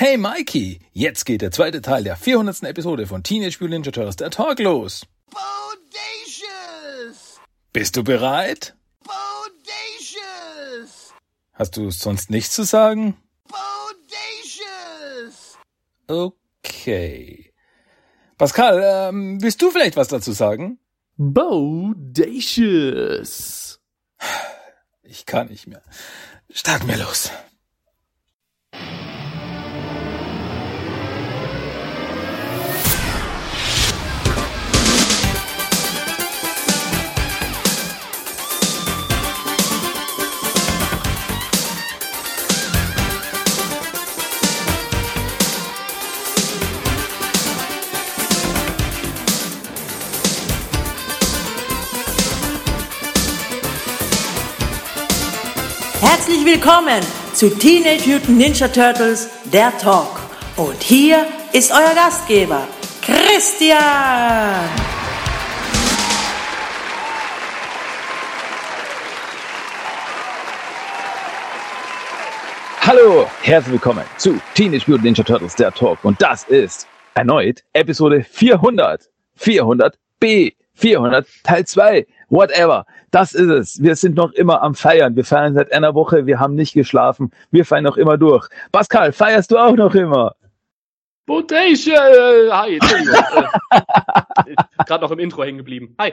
Hey Mikey, jetzt geht der zweite Teil der 400. Episode von Teenage Mutant Ninja Turtles der Talk los. Bodacious! Bist du bereit? Bodacious! Hast du sonst nichts zu sagen? Bodacious! Okay. Pascal, ähm, willst du vielleicht was dazu sagen? Bodacious! Ich kann nicht mehr. Starten wir los. Willkommen zu Teenage Mutant Ninja Turtles, der Talk. Und hier ist euer Gastgeber, Christian. Hallo, herzlich willkommen zu Teenage Mutant Ninja Turtles, der Talk. Und das ist erneut Episode 400. 400b. 400 Teil 2 whatever. Das ist es. Wir sind noch immer am Feiern. Wir feiern seit einer Woche. Wir haben nicht geschlafen. Wir feiern noch immer durch. Pascal, feierst du auch noch immer? Botation! Äh, hi, Entschuldigung. äh, Gerade noch im Intro hängen geblieben. Hi.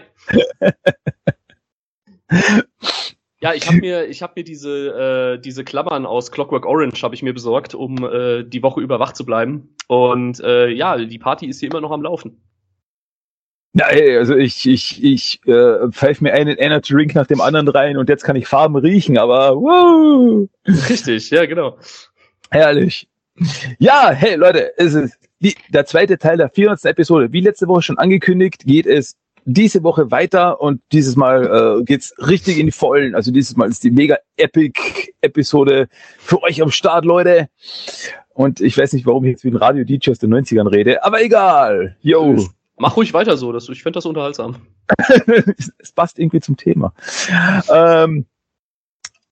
Ja, ich habe mir, ich habe mir diese, äh, diese Klammern aus Clockwork Orange habe ich mir besorgt, um äh, die Woche über wach zu bleiben. Und äh, ja, die Party ist hier immer noch am Laufen. Ja, ey, also ich, ich, ich äh, pfeife mir einen Energy Drink nach dem anderen rein und jetzt kann ich Farben riechen, aber wow. Richtig, ja, genau. Herrlich. Ja, hey Leute, es ist die, der zweite Teil der 400. Episode. Wie letzte Woche schon angekündigt, geht es diese Woche weiter und dieses Mal äh, geht's richtig in die Vollen. Also dieses Mal ist die mega epic Episode für euch am Start, Leute. Und ich weiß nicht, warum ich jetzt wie ein Radio-DJ aus den 90ern rede, aber egal. Yo. Mach ruhig weiter so, das, ich finde das unterhaltsam. es passt irgendwie zum Thema. Ähm,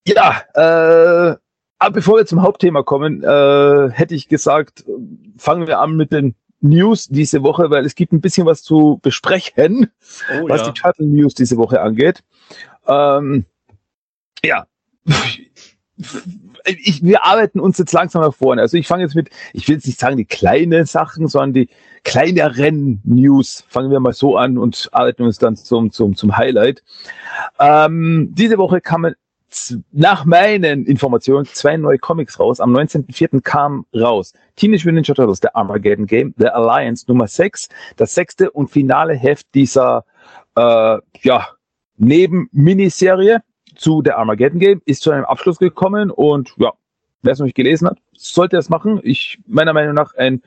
ja, äh, aber bevor wir zum Hauptthema kommen, äh, hätte ich gesagt, fangen wir an mit den News diese Woche, weil es gibt ein bisschen was zu besprechen, oh, was ja. die Turtle News diese Woche angeht. Ähm, ja, ich, wir arbeiten uns jetzt langsam nach vorne. Also ich fange jetzt mit, ich will jetzt nicht sagen die kleinen Sachen, sondern die kleineren News. Fangen wir mal so an und arbeiten uns dann zum, zum, zum Highlight. Ähm, diese Woche kamen nach meinen Informationen zwei neue Comics raus. Am 19.04. kam raus Teenage Mutant Ninja Turtles, der Armageddon Game, The Alliance Nummer 6, das sechste und finale Heft dieser äh, ja, Neben-Miniserie zu der Armageddon Game, ist zu einem Abschluss gekommen und ja, wer es noch nicht gelesen hat, sollte es machen. Ich, meiner Meinung nach, ein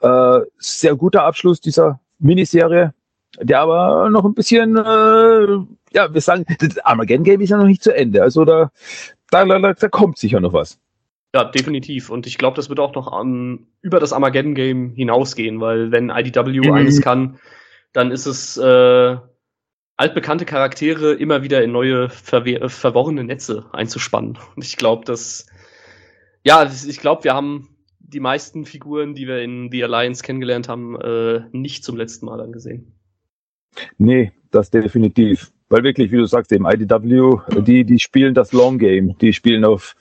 äh, sehr guter Abschluss dieser Miniserie, der aber noch ein bisschen, äh, ja, wir sagen, das Armageddon Game ist ja noch nicht zu Ende. Also da, da, da, da kommt sicher noch was. Ja, definitiv. Und ich glaube, das wird auch noch um, über das Armageddon Game hinausgehen, weil wenn IDW mhm. eines kann, dann ist es äh, altbekannte Charaktere immer wieder in neue verworrene Netze einzuspannen. Und ich glaube, dass ja, ich glaube, wir haben die meisten Figuren, die wir in The Alliance kennengelernt haben, äh, nicht zum letzten Mal angesehen. Nee, das definitiv. Weil wirklich, wie du sagst, eben IDW, die, die spielen das Long Game, die spielen auf,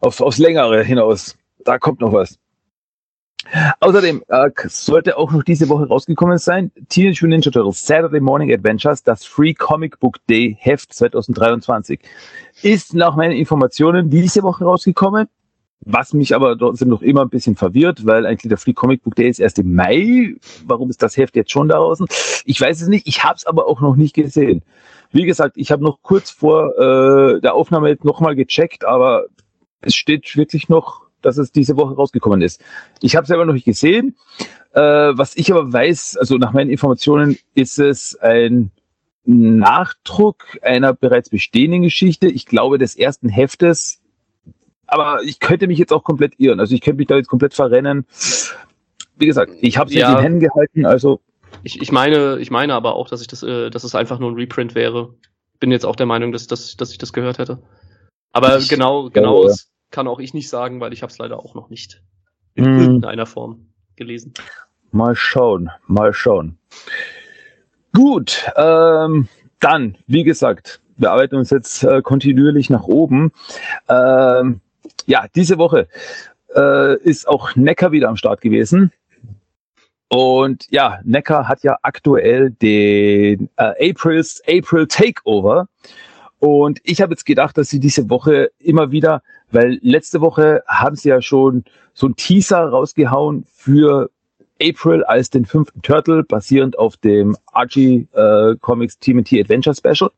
auf, aufs Längere hinaus. Da kommt noch was. Außerdem äh, sollte auch noch diese Woche rausgekommen sein, Teenage Mutant Ninja Turtles Saturday Morning Adventures, das Free Comic Book Day Heft 2023. Ist nach meinen Informationen diese Woche rausgekommen, was mich aber trotzdem noch immer ein bisschen verwirrt, weil eigentlich der Free Comic Book Day ist erst im Mai. Warum ist das Heft jetzt schon da draußen? Ich weiß es nicht, ich habe es aber auch noch nicht gesehen. Wie gesagt, ich habe noch kurz vor äh, der Aufnahme jetzt nochmal gecheckt, aber es steht wirklich noch dass es diese Woche rausgekommen ist. Ich habe es selber noch nicht gesehen. Äh, was ich aber weiß, also nach meinen Informationen, ist es ein Nachdruck einer bereits bestehenden Geschichte. Ich glaube des ersten Heftes. Aber ich könnte mich jetzt auch komplett irren. Also ich könnte mich da jetzt komplett verrennen. Wie gesagt, ich habe es ja. in den Händen gehalten. Also ich, ich meine, ich meine aber auch, dass ich das, äh, dass es einfach nur ein Reprint wäre. Bin jetzt auch der Meinung, dass, dass, dass ich das gehört hätte. Aber ich, genau, genau, ja kann auch ich nicht sagen, weil ich habe es leider auch noch nicht. in hm. irgendeiner Form gelesen. Mal schauen, mal schauen. Gut, ähm, dann, wie gesagt, wir arbeiten uns jetzt äh, kontinuierlich nach oben. Ähm, ja, diese Woche äh, ist auch Necker wieder am Start gewesen. Und ja, Necker hat ja aktuell den äh, April's April Takeover. Und ich habe jetzt gedacht, dass sie diese Woche immer wieder, weil letzte Woche haben sie ja schon so ein Teaser rausgehauen für April als den fünften Turtle, basierend auf dem Archie äh, Comics TMT Adventure Special.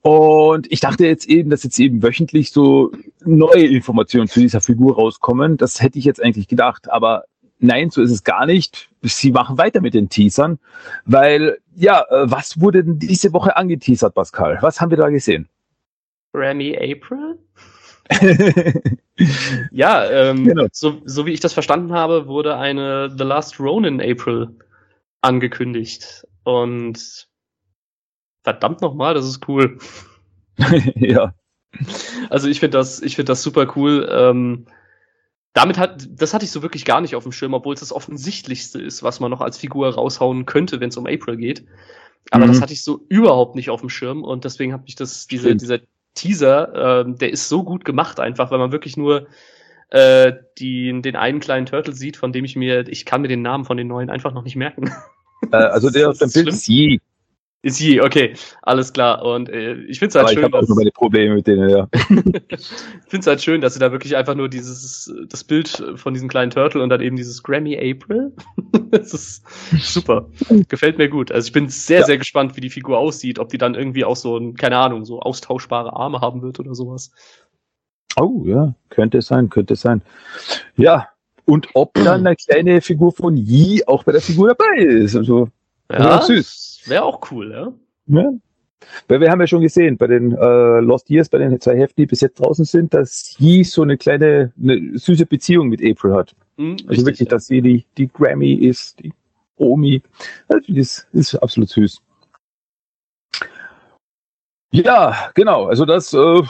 Und ich dachte jetzt eben, dass jetzt eben wöchentlich so neue Informationen zu dieser Figur rauskommen. Das hätte ich jetzt eigentlich gedacht. Aber nein, so ist es gar nicht. Sie machen weiter mit den Teasern, weil, ja, äh, was wurde denn diese Woche angeteasert, Pascal? Was haben wir da gesehen? Grammy April? ja, ähm, genau. so, so wie ich das verstanden habe, wurde eine The Last Ronin April angekündigt. Und verdammt nochmal, das ist cool. ja. Also ich finde das, ich finde das super cool. Ähm, damit hat, das hatte ich so wirklich gar nicht auf dem Schirm, obwohl es das offensichtlichste ist, was man noch als Figur raushauen könnte, wenn es um April geht. Aber mhm. das hatte ich so überhaupt nicht auf dem Schirm und deswegen habe ich das, diese, dieser Teaser, äh, der ist so gut gemacht einfach, weil man wirklich nur äh, die, den einen kleinen Turtle sieht, von dem ich mir, ich kann mir den Namen von den neuen einfach noch nicht merken. Äh, also der auf dem Bild je. Ist je, okay, alles klar. Und äh, ich finde es halt Aber schön. Ich habe auch nur meine Probleme mit denen, ja. ich finde es halt schön, dass sie da wirklich einfach nur dieses, das Bild von diesem kleinen Turtle und dann eben dieses Grammy April. das ist super. Gefällt mir gut. Also ich bin sehr, ja. sehr gespannt, wie die Figur aussieht, ob die dann irgendwie auch so ein, keine Ahnung, so austauschbare Arme haben wird oder sowas. Oh, ja, könnte sein, könnte sein. Ja, und ob dann eine kleine Figur von Yi auch bei der Figur dabei ist. Also, ja, süß. Wäre auch cool, ja. ja. Weil wir haben ja schon gesehen, bei den äh, Lost Years, bei den zwei Heften, die bis jetzt draußen sind, dass Yi so eine kleine, eine süße Beziehung mit April hat. Mhm, also richtig, wirklich, ja. dass sie die, die Grammy ist, die Omi. Also das ist absolut süß. Ja, genau. Also das, äh,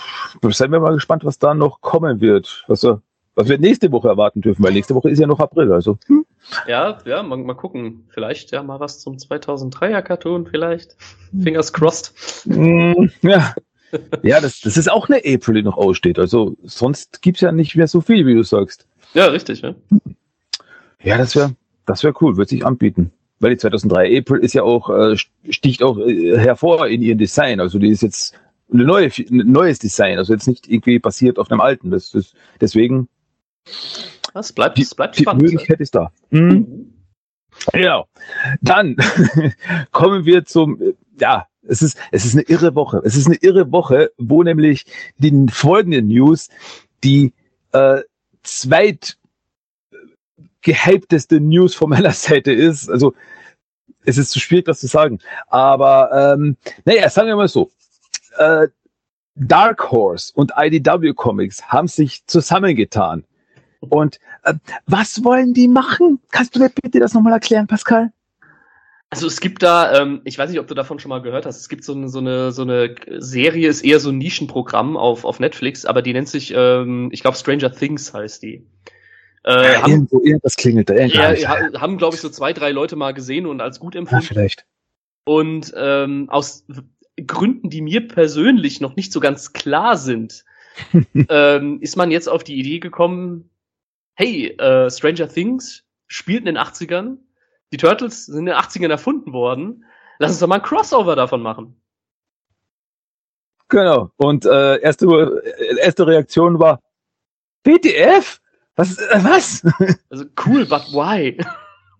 seien wir mal gespannt, was da noch kommen wird. Was, äh, was wir nächste Woche erwarten dürfen, weil nächste Woche ist ja noch April. Also. Hm. Ja, ja, mal, mal gucken. Vielleicht ja mal was zum 2003er Cartoon, vielleicht. Fingers crossed. Mm, ja. ja, das, das ist auch eine April, die noch aussteht. Also sonst gibt's ja nicht mehr so viel, wie du sagst. Ja, richtig, ja. Ja, das wäre das wär cool, würde sich anbieten. Weil die 2003 April ist ja auch, äh, sticht auch äh, hervor in ihrem Design. Also die ist jetzt eine neue, ein neues Design, also jetzt nicht irgendwie basiert auf einem alten. Das, das, deswegen das bleibt, die, bleibt die spannend. Möglichkeit ist da. Mhm. Ja, dann kommen wir zum, ja, es ist, es ist eine irre Woche. Es ist eine irre Woche, wo nämlich die folgenden News die äh, zweit gehypteste News von meiner Seite ist. Also es ist zu schwierig, das zu sagen. Aber ähm, naja, sagen wir mal so. Äh, Dark Horse und IDW Comics haben sich zusammengetan und äh, was wollen die machen? Kannst du mir bitte das nochmal erklären, Pascal? Also es gibt da, ähm, ich weiß nicht, ob du davon schon mal gehört hast, es gibt so eine, so eine, so eine Serie, ist eher so ein Nischenprogramm auf, auf Netflix, aber die nennt sich, ähm, ich glaube, Stranger Things heißt die. Äh, ja, haben, irgendwo, irgendwas klingelt da. Ja, ja, haben, glaube ich, so zwei, drei Leute mal gesehen und als gut empfunden. Ja, vielleicht. Und ähm, aus Gründen, die mir persönlich noch nicht so ganz klar sind, ähm, ist man jetzt auf die Idee gekommen, hey, äh, Stranger Things spielt in den 80ern, die Turtles sind in den 80ern erfunden worden, lass uns doch mal ein Crossover davon machen. Genau. Und äh, erste, erste Reaktion war, BTF? Was? Äh, was? Also cool, but why?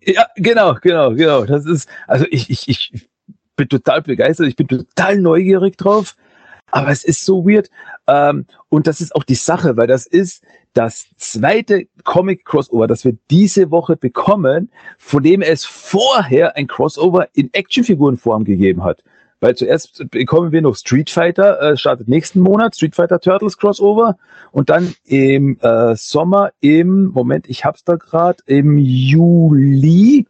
Ja, genau, genau, genau. Das ist, also ich, ich, ich bin total begeistert, ich bin total neugierig drauf, aber es ist so weird. Ähm, und das ist auch die Sache, weil das ist das zweite Comic-Crossover, das wir diese Woche bekommen, von dem es vorher ein Crossover in Actionfigurenform gegeben hat. Weil zuerst bekommen wir noch Street Fighter, äh, startet nächsten Monat, Street Fighter Turtles Crossover. Und dann im äh, Sommer, im, Moment, ich hab's da gerade, im Juli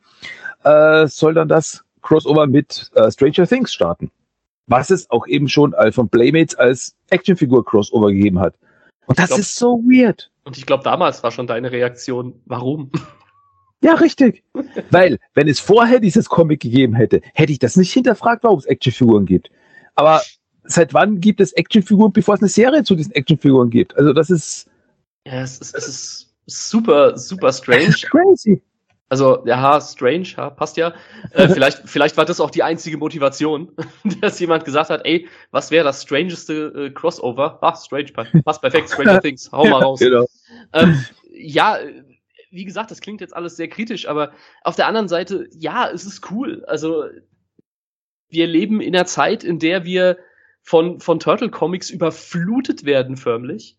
äh, soll dann das Crossover mit äh, Stranger Things starten. Was es auch eben schon von Playmates als Actionfigur Crossover gegeben hat. Und das glaub, ist so weird. Und ich glaube, damals war schon deine Reaktion, warum? Ja, richtig. Weil, wenn es vorher dieses Comic gegeben hätte, hätte ich das nicht hinterfragt, warum es Actionfiguren gibt. Aber seit wann gibt es Actionfiguren, bevor es eine Serie zu diesen Actionfiguren gibt? Also das ist. Ja, es ist, es ist super, super strange. Crazy. Also, ja, strange, ja, passt ja. Äh, vielleicht, vielleicht war das auch die einzige Motivation, dass jemand gesagt hat, ey, was wäre das strangeste äh, Crossover? Ah, strange, passt perfekt, Stranger Things, hau mal raus. Genau. Ähm, ja, wie gesagt, das klingt jetzt alles sehr kritisch, aber auf der anderen Seite, ja, es ist cool. Also, wir leben in einer Zeit, in der wir von, von Turtle Comics überflutet werden, förmlich.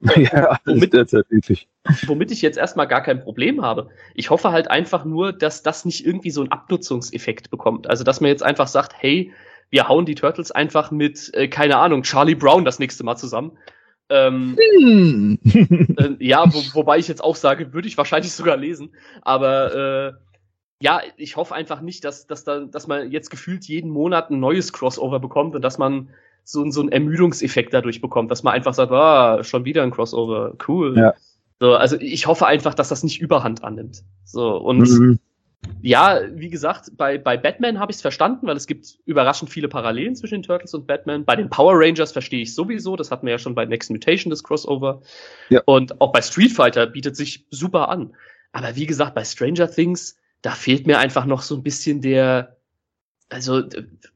Ja, womit, wirklich. womit ich jetzt erstmal gar kein Problem habe. Ich hoffe halt einfach nur, dass das nicht irgendwie so einen Abnutzungseffekt bekommt. Also, dass man jetzt einfach sagt, hey, wir hauen die Turtles einfach mit, äh, keine Ahnung, Charlie Brown das nächste Mal zusammen. Ähm, Hm. äh, ja, wo, wobei ich jetzt auch sage, würde ich wahrscheinlich sogar lesen. Aber äh, ja, ich hoffe einfach nicht, dass, dass, da, dass man jetzt gefühlt jeden Monat ein neues Crossover bekommt und dass man so, so einen Ermüdungseffekt dadurch bekommt, dass man einfach sagt, ah, schon wieder ein Crossover, cool. Ja. So, also ich hoffe einfach, dass das nicht Überhand annimmt. So, und Mhm. ja, wie gesagt, bei, bei Batman habe ich es verstanden, weil es gibt überraschend viele Parallelen zwischen den Turtles und Batman. Bei den Power Rangers verstehe ich sowieso, das hatten wir ja schon bei Next Mutation, das Crossover. Ja. Und auch bei Street Fighter bietet sich super an. Aber wie gesagt, bei Stranger Things, da fehlt mir einfach noch so ein bisschen der, also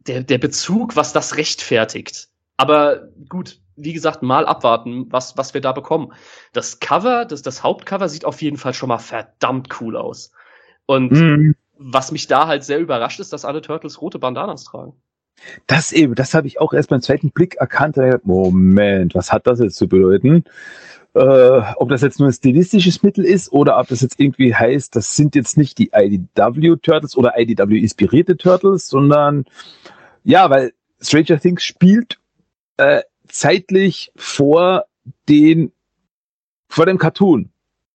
der, der Bezug, was das rechtfertigt. Aber gut, wie gesagt, mal abwarten, was, was wir da bekommen. Das Cover, das, das Hauptcover sieht auf jeden Fall schon mal verdammt cool aus. Und Mhm. was mich da halt sehr überrascht ist, dass alle Turtles rote Bandanas tragen. Das eben, das habe ich auch erst beim zweiten Blick erkannt. Moment, was hat das jetzt zu bedeuten? Äh, ob das jetzt nur ein stilistisches Mittel ist oder ob das jetzt irgendwie heißt, das sind jetzt nicht die IDW Turtles oder IDW inspirierte Turtles, sondern ja, weil Stranger Things spielt äh, zeitlich vor den vor dem Cartoon,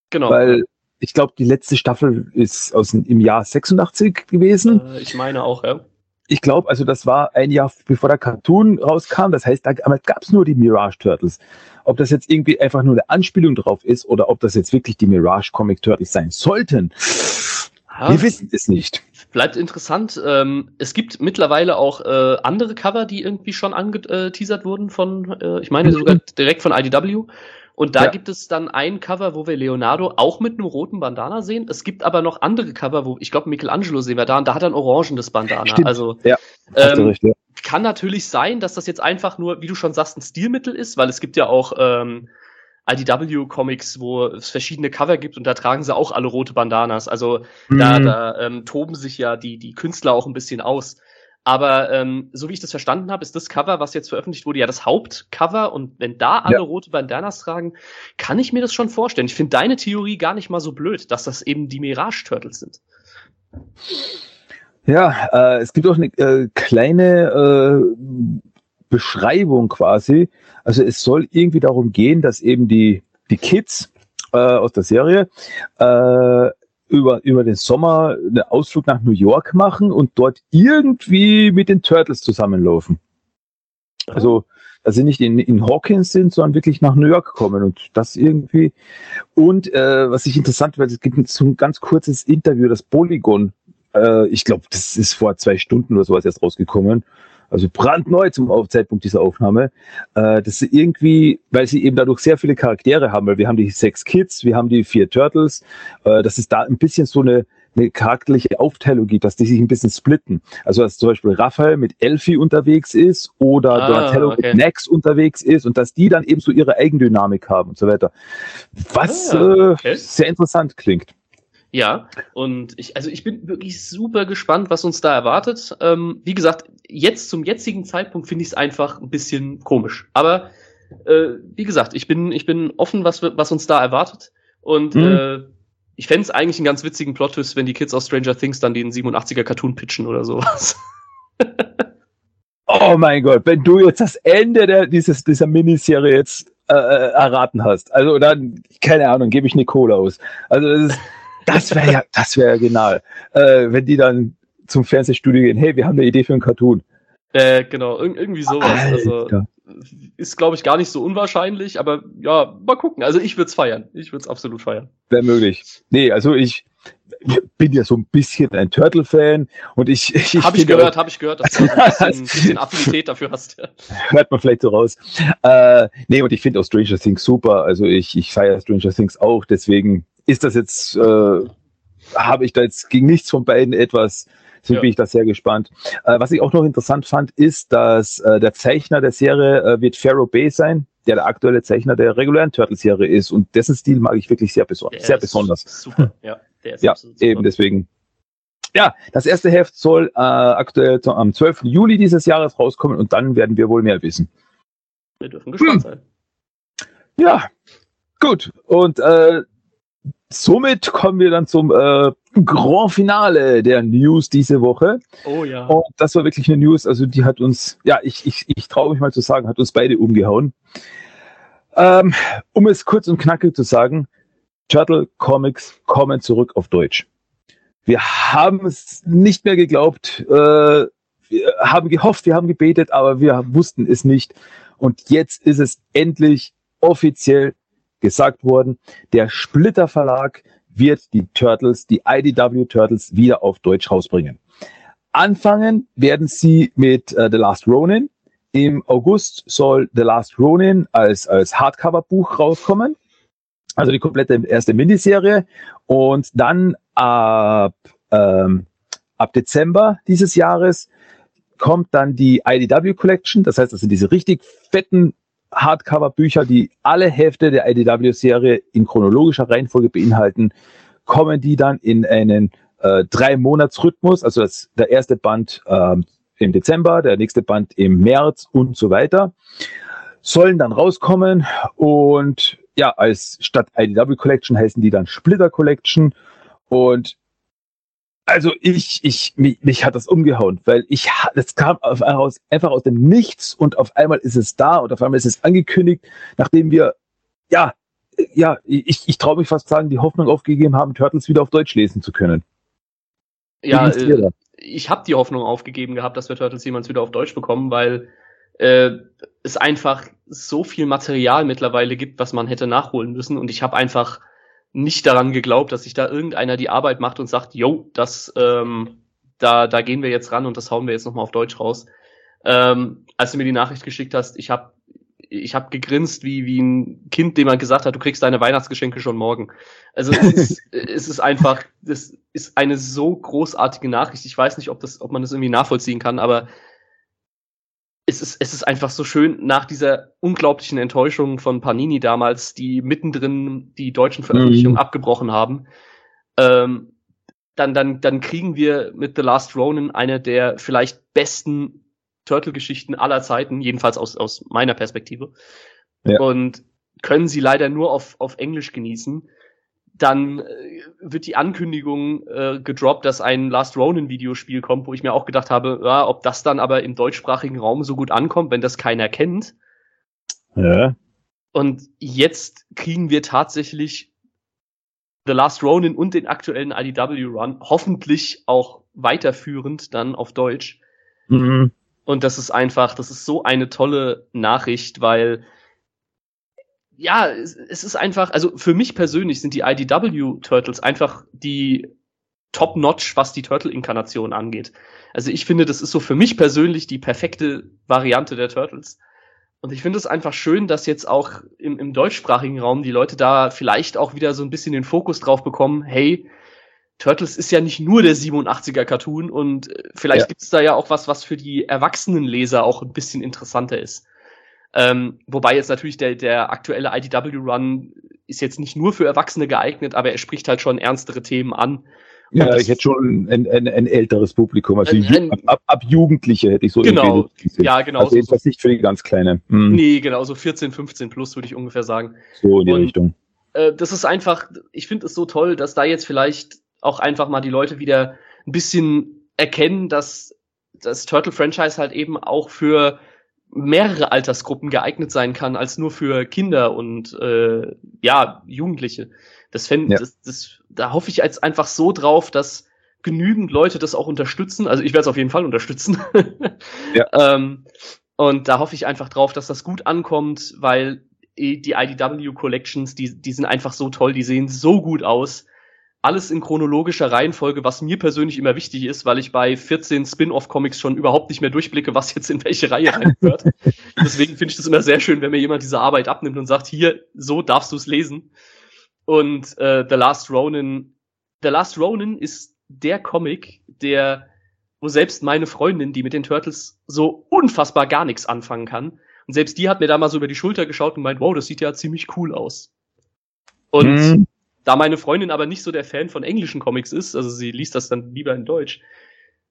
Genau. weil ich glaube, die letzte Staffel ist aus im Jahr 86 gewesen. äh, ich meine auch, ja. Ich glaube, also das war ein Jahr bevor der Cartoon rauskam. Das heißt, da gab es nur die Mirage Turtles. Ob das jetzt irgendwie einfach nur eine Anspielung drauf ist oder ob das jetzt wirklich die Mirage Comic Turtles sein sollten, Ja, wir wissen es nicht. Bleibt interessant. Ähm, es gibt mittlerweile auch äh, andere Cover, die irgendwie schon angeteasert wurden von, äh, ich meine sogar direkt von IDW. Und da Ja. gibt es dann ein Cover, wo wir Leonardo auch mit einem roten Bandana sehen. Es gibt aber noch andere Cover, wo ich glaube Michelangelo sehen wir da und da hat er ein orangenes Bandana. Stimmt. Also Ja, ähm, recht, ja. kann natürlich sein, dass das jetzt einfach nur, wie du schon sagst, ein Stilmittel ist, weil es gibt ja auch ähm, IDW-Comics, wo es verschiedene Cover gibt und da tragen sie auch alle rote Bandanas. Also da, Mhm. da ähm, toben sich ja die, die Künstler auch ein bisschen aus. Aber ähm, so wie ich das verstanden habe, ist das Cover, was jetzt veröffentlicht wurde, ja das Hauptcover. Und wenn da alle Ja. rote Bandanas tragen, kann ich mir das schon vorstellen. Ich finde deine Theorie gar nicht mal so blöd, dass das eben die Mirage Turtles sind. Ja, äh, es gibt auch eine äh, kleine äh, Beschreibung quasi. Also es soll irgendwie darum gehen, dass eben die, die Kids äh, aus der Serie äh, über, über den Sommer einen Ausflug nach New York machen und dort irgendwie mit den Turtles zusammenlaufen. Also, dass sie nicht in, in Hawkins sind, sondern wirklich nach New York kommen und das irgendwie. Und äh, was ich interessant finde, es gibt so ein ganz kurzes Interview, das Polygon äh, ich glaube, das ist vor zwei Stunden oder sowas erst rausgekommen. Also brandneu zum Zeitpunkt dieser Aufnahme. Äh, dass sie irgendwie, weil sie eben dadurch sehr viele Charaktere haben, weil wir haben die sechs Kids, wir haben die vier Turtles, äh, dass es da ein bisschen so eine, eine charakterliche Aufteilung gibt, dass die sich ein bisschen splitten. Also dass zum Beispiel Raphael mit Elfie unterwegs ist oder Ah, Donatello okay. mit Max unterwegs ist und dass die dann eben so ihre Eigendynamik haben und so weiter. Was Ah, äh, okay. sehr interessant klingt. Ja, und ich, also ich bin wirklich super gespannt, was uns da erwartet. Ähm, wie gesagt, jetzt zum jetzigen Zeitpunkt finde ich es einfach ein bisschen komisch. Aber äh, wie gesagt, ich bin, ich bin offen, was, was uns da erwartet. Und Mhm. äh, ich fänd's eigentlich einen ganz witzigen Plot-Twist, wenn die Kids aus Stranger Things dann den 87er Cartoon pitchen oder sowas. Oh mein Gott, wenn du jetzt das Ende der, dieses, dieser Miniserie jetzt äh, äh, erraten hast, also dann, keine Ahnung, gebe ich eine Kohle aus. Also das, ist- das wäre ja, das wäre ja genial. Äh, wenn die dann zum Fernsehstudio gehen, hey, wir haben eine Idee für einen Cartoon. äh, genau, irg irgendwie sowas. Also, Alter. ist, glaube ich, gar nicht so unwahrscheinlich, aber ja, mal gucken. Also ich würde es feiern. Ich würde es absolut feiern. Wäre möglich. Nee, also ich bin ja so ein bisschen ein Turtle-Fan und ich. ich habe ich gehört, habe ich gehört, dass du ein bisschen, ein bisschen Affinität dafür hast. Hört man vielleicht so raus. Äh, nee, und ich finde auch Stranger Things super. Also ich, ich feiere Stranger Things auch. Deswegen ist das jetzt, äh, habe ich da jetzt gegen nichts von beiden etwas. Deswegen ja. bin ich da sehr gespannt. Äh, was ich auch noch interessant fand, ist, dass äh, der Zeichner der Serie äh, wird Pharaoh Bay sein, der der aktuelle Zeichner der regulären Turtle-Serie ist. Und dessen Stil mag ich wirklich sehr, beson sehr besonders. Super, ja. Der ist ja, eben deswegen. Ja, das erste Heft soll äh, aktuell am 12. Juli dieses Jahres rauskommen und dann werden wir wohl mehr wissen. Wir dürfen gespannt hm. sein. Ja, gut. Und äh, somit kommen wir dann zum äh, Grand Finale der News diese Woche. Oh ja. Und das war wirklich eine News, also die hat uns, ja, ich, ich, ich traue mich mal zu sagen, hat uns beide umgehauen. Ähm, um es kurz und knackig zu sagen, Turtle Comics kommen zurück auf Deutsch. Wir haben es nicht mehr geglaubt, äh, wir haben gehofft, wir haben gebetet, aber wir wussten es nicht. Und jetzt ist es endlich offiziell gesagt worden. Der Splitter Verlag wird die Turtles, die IDW Turtles wieder auf Deutsch rausbringen. Anfangen werden sie mit äh, The Last Ronin. Im August soll The Last Ronin als, als Hardcover-Buch rauskommen. Also die komplette erste Miniserie. Und dann ab, ähm, ab Dezember dieses Jahres kommt dann die IDW Collection. Das heißt, das sind diese richtig fetten Hardcover-Bücher, die alle Hefte der IDW-Serie in chronologischer Reihenfolge beinhalten, kommen die dann in einen äh, Drei-Monats-Rhythmus. Also das, der erste Band äh, im Dezember, der nächste Band im März und so weiter. Sollen dann rauskommen und ja, als statt IDW Collection heißen die dann Splitter Collection. Und also ich, ich, mich, mich hat das umgehauen, weil ich, das kam auf, aus, einfach aus dem Nichts und auf einmal ist es da und auf einmal ist es angekündigt, nachdem wir, ja, ja, ich, ich traue mich fast sagen, die Hoffnung aufgegeben haben, Turtles wieder auf Deutsch lesen zu können. Ja, äh, ich habe die Hoffnung aufgegeben gehabt, dass wir Turtles jemals wieder auf Deutsch bekommen, weil äh, es einfach so viel Material mittlerweile gibt, was man hätte nachholen müssen. Und ich habe einfach nicht daran geglaubt, dass sich da irgendeiner die Arbeit macht und sagt, yo, das, ähm, da, da gehen wir jetzt ran und das hauen wir jetzt nochmal auf Deutsch raus. Ähm, als du mir die Nachricht geschickt hast, ich habe ich hab gegrinst wie, wie ein Kind, dem man gesagt hat, du kriegst deine Weihnachtsgeschenke schon morgen. Also es ist, es ist einfach, das ist eine so großartige Nachricht. Ich weiß nicht, ob, das, ob man das irgendwie nachvollziehen kann, aber es ist, es ist einfach so schön nach dieser unglaublichen Enttäuschung von Panini damals, die mittendrin die deutschen Veröffentlichungen mhm. abgebrochen haben. Ähm, dann, dann, dann kriegen wir mit The Last Ronin eine der vielleicht besten Turtle-Geschichten aller Zeiten, jedenfalls aus, aus meiner Perspektive. Ja. Und können sie leider nur auf, auf Englisch genießen dann äh, wird die Ankündigung äh, gedroppt, dass ein Last Ronin Videospiel kommt, wo ich mir auch gedacht habe, ja, ob das dann aber im deutschsprachigen Raum so gut ankommt, wenn das keiner kennt. Ja. Und jetzt kriegen wir tatsächlich The Last Ronin und den aktuellen IDW Run hoffentlich auch weiterführend dann auf Deutsch. Mhm. Und das ist einfach, das ist so eine tolle Nachricht, weil ja, es, es ist einfach, also für mich persönlich sind die IDW Turtles einfach die Top-Notch, was die Turtle-Inkarnation angeht. Also ich finde, das ist so für mich persönlich die perfekte Variante der Turtles. Und ich finde es einfach schön, dass jetzt auch im, im deutschsprachigen Raum die Leute da vielleicht auch wieder so ein bisschen den Fokus drauf bekommen, hey, Turtles ist ja nicht nur der 87er Cartoon und äh, vielleicht ja. gibt es da ja auch was, was für die erwachsenen Leser auch ein bisschen interessanter ist. Ähm, wobei jetzt natürlich der, der aktuelle IDW-Run ist jetzt nicht nur für Erwachsene geeignet, aber er spricht halt schon ernstere Themen an. ja, ich hätte schon ein, ein, ein älteres Publikum, also ein, ab, ab, ab, Jugendliche hätte ich so Genau, ja, genau. Also jedenfalls nicht für die ganz Kleine. Hm. Nee, genau, so 14, 15 plus würde ich ungefähr sagen. So in die Und, Richtung. Äh, das ist einfach, ich finde es so toll, dass da jetzt vielleicht auch einfach mal die Leute wieder ein bisschen erkennen, dass das Turtle-Franchise halt eben auch für mehrere Altersgruppen geeignet sein kann als nur für Kinder und äh, ja Jugendliche. Das fände, ja. das, das, da hoffe ich jetzt einfach so drauf, dass genügend Leute das auch unterstützen. Also ich werde es auf jeden Fall unterstützen. ja. ähm, Und da hoffe ich einfach drauf, dass das gut ankommt, weil die IDW Collections, die, die sind einfach so toll, die sehen so gut aus. Alles in chronologischer Reihenfolge, was mir persönlich immer wichtig ist, weil ich bei 14 Spin-off-Comics schon überhaupt nicht mehr durchblicke, was jetzt in welche Reihe reingehört. Deswegen finde ich das immer sehr schön, wenn mir jemand diese Arbeit abnimmt und sagt, hier, so darfst du es lesen. Und äh, The Last Ronin, The Last Ronin ist der Comic, der wo selbst meine Freundin, die mit den Turtles so unfassbar gar nichts anfangen kann, und selbst die hat mir da mal so über die Schulter geschaut und meint, wow, das sieht ja ziemlich cool aus. Und mhm. Da meine Freundin aber nicht so der Fan von englischen Comics ist, also sie liest das dann lieber in Deutsch,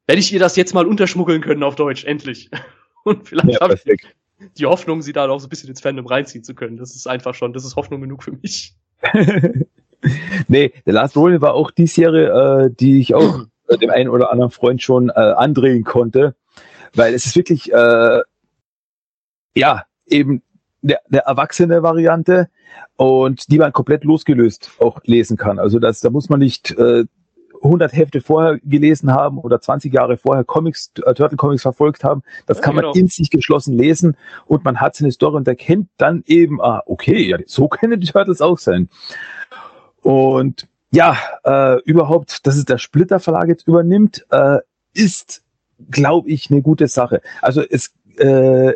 werde ich ihr das jetzt mal unterschmuggeln können auf Deutsch, endlich. Und vielleicht ja, habe ich die Hoffnung, sie da auch so ein bisschen ins Fandom reinziehen zu können. Das ist einfach schon, das ist Hoffnung genug für mich. nee, The Last Ronin war auch die Serie, äh, die ich auch äh, dem einen oder anderen Freund schon äh, andrehen konnte, weil es ist wirklich, äh, ja, eben eine, eine erwachsene Variante und die man komplett losgelöst auch lesen kann. Also das, da muss man nicht äh, 100 Hefte vorher gelesen haben oder 20 Jahre vorher Comics, äh, Turtle Comics verfolgt haben. Das ja, kann man genau. in sich geschlossen lesen und man hat seine Story und erkennt dann eben, ah, okay, ja, so können die Turtles auch sein. Und ja, äh, überhaupt, dass es der Splitter Verlag jetzt übernimmt, äh, ist, glaube ich, eine gute Sache. Also es, äh,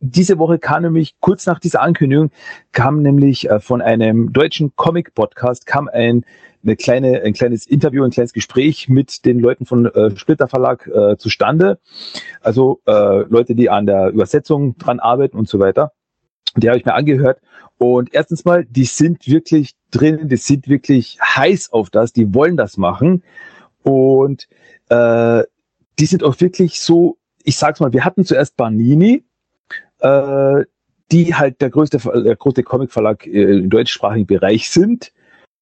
diese Woche kam nämlich kurz nach dieser Ankündigung kam nämlich äh, von einem deutschen Comic Podcast kam ein eine kleine ein kleines Interview ein kleines Gespräch mit den Leuten von äh, Splitter Verlag äh, zustande. Also äh, Leute die an der Übersetzung dran arbeiten und so weiter. Die habe ich mir angehört. Und erstens mal, die sind wirklich drin, die sind wirklich heiß auf das, die wollen das machen. Und äh, die sind auch wirklich so, ich sag's mal, wir hatten zuerst Banini, äh, die halt der größte, der größte Comic-Verlag äh, im deutschsprachigen Bereich sind.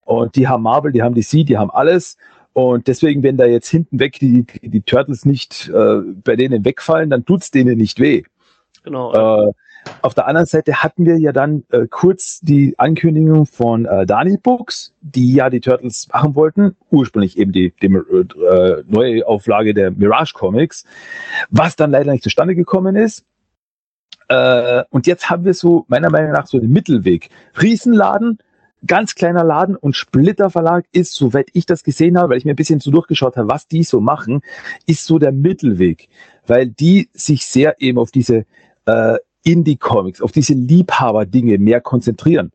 Und die haben Marvel, die haben DC, die haben alles. Und deswegen, wenn da jetzt hinten weg die, die Turtles nicht äh, bei denen wegfallen, dann tut's denen nicht weh. Genau. Äh, auf der anderen Seite hatten wir ja dann äh, kurz die Ankündigung von äh, Dani Books, die ja die Turtles machen wollten, ursprünglich eben die, die äh, neue Auflage der Mirage Comics, was dann leider nicht zustande gekommen ist. Äh, und jetzt haben wir so meiner Meinung nach so den Mittelweg. Riesenladen, ganz kleiner Laden und Splitter Verlag ist, soweit ich das gesehen habe, weil ich mir ein bisschen so durchgeschaut habe, was die so machen, ist so der Mittelweg, weil die sich sehr eben auf diese äh, Indie-Comics, auf diese Liebhaber-Dinge mehr konzentrieren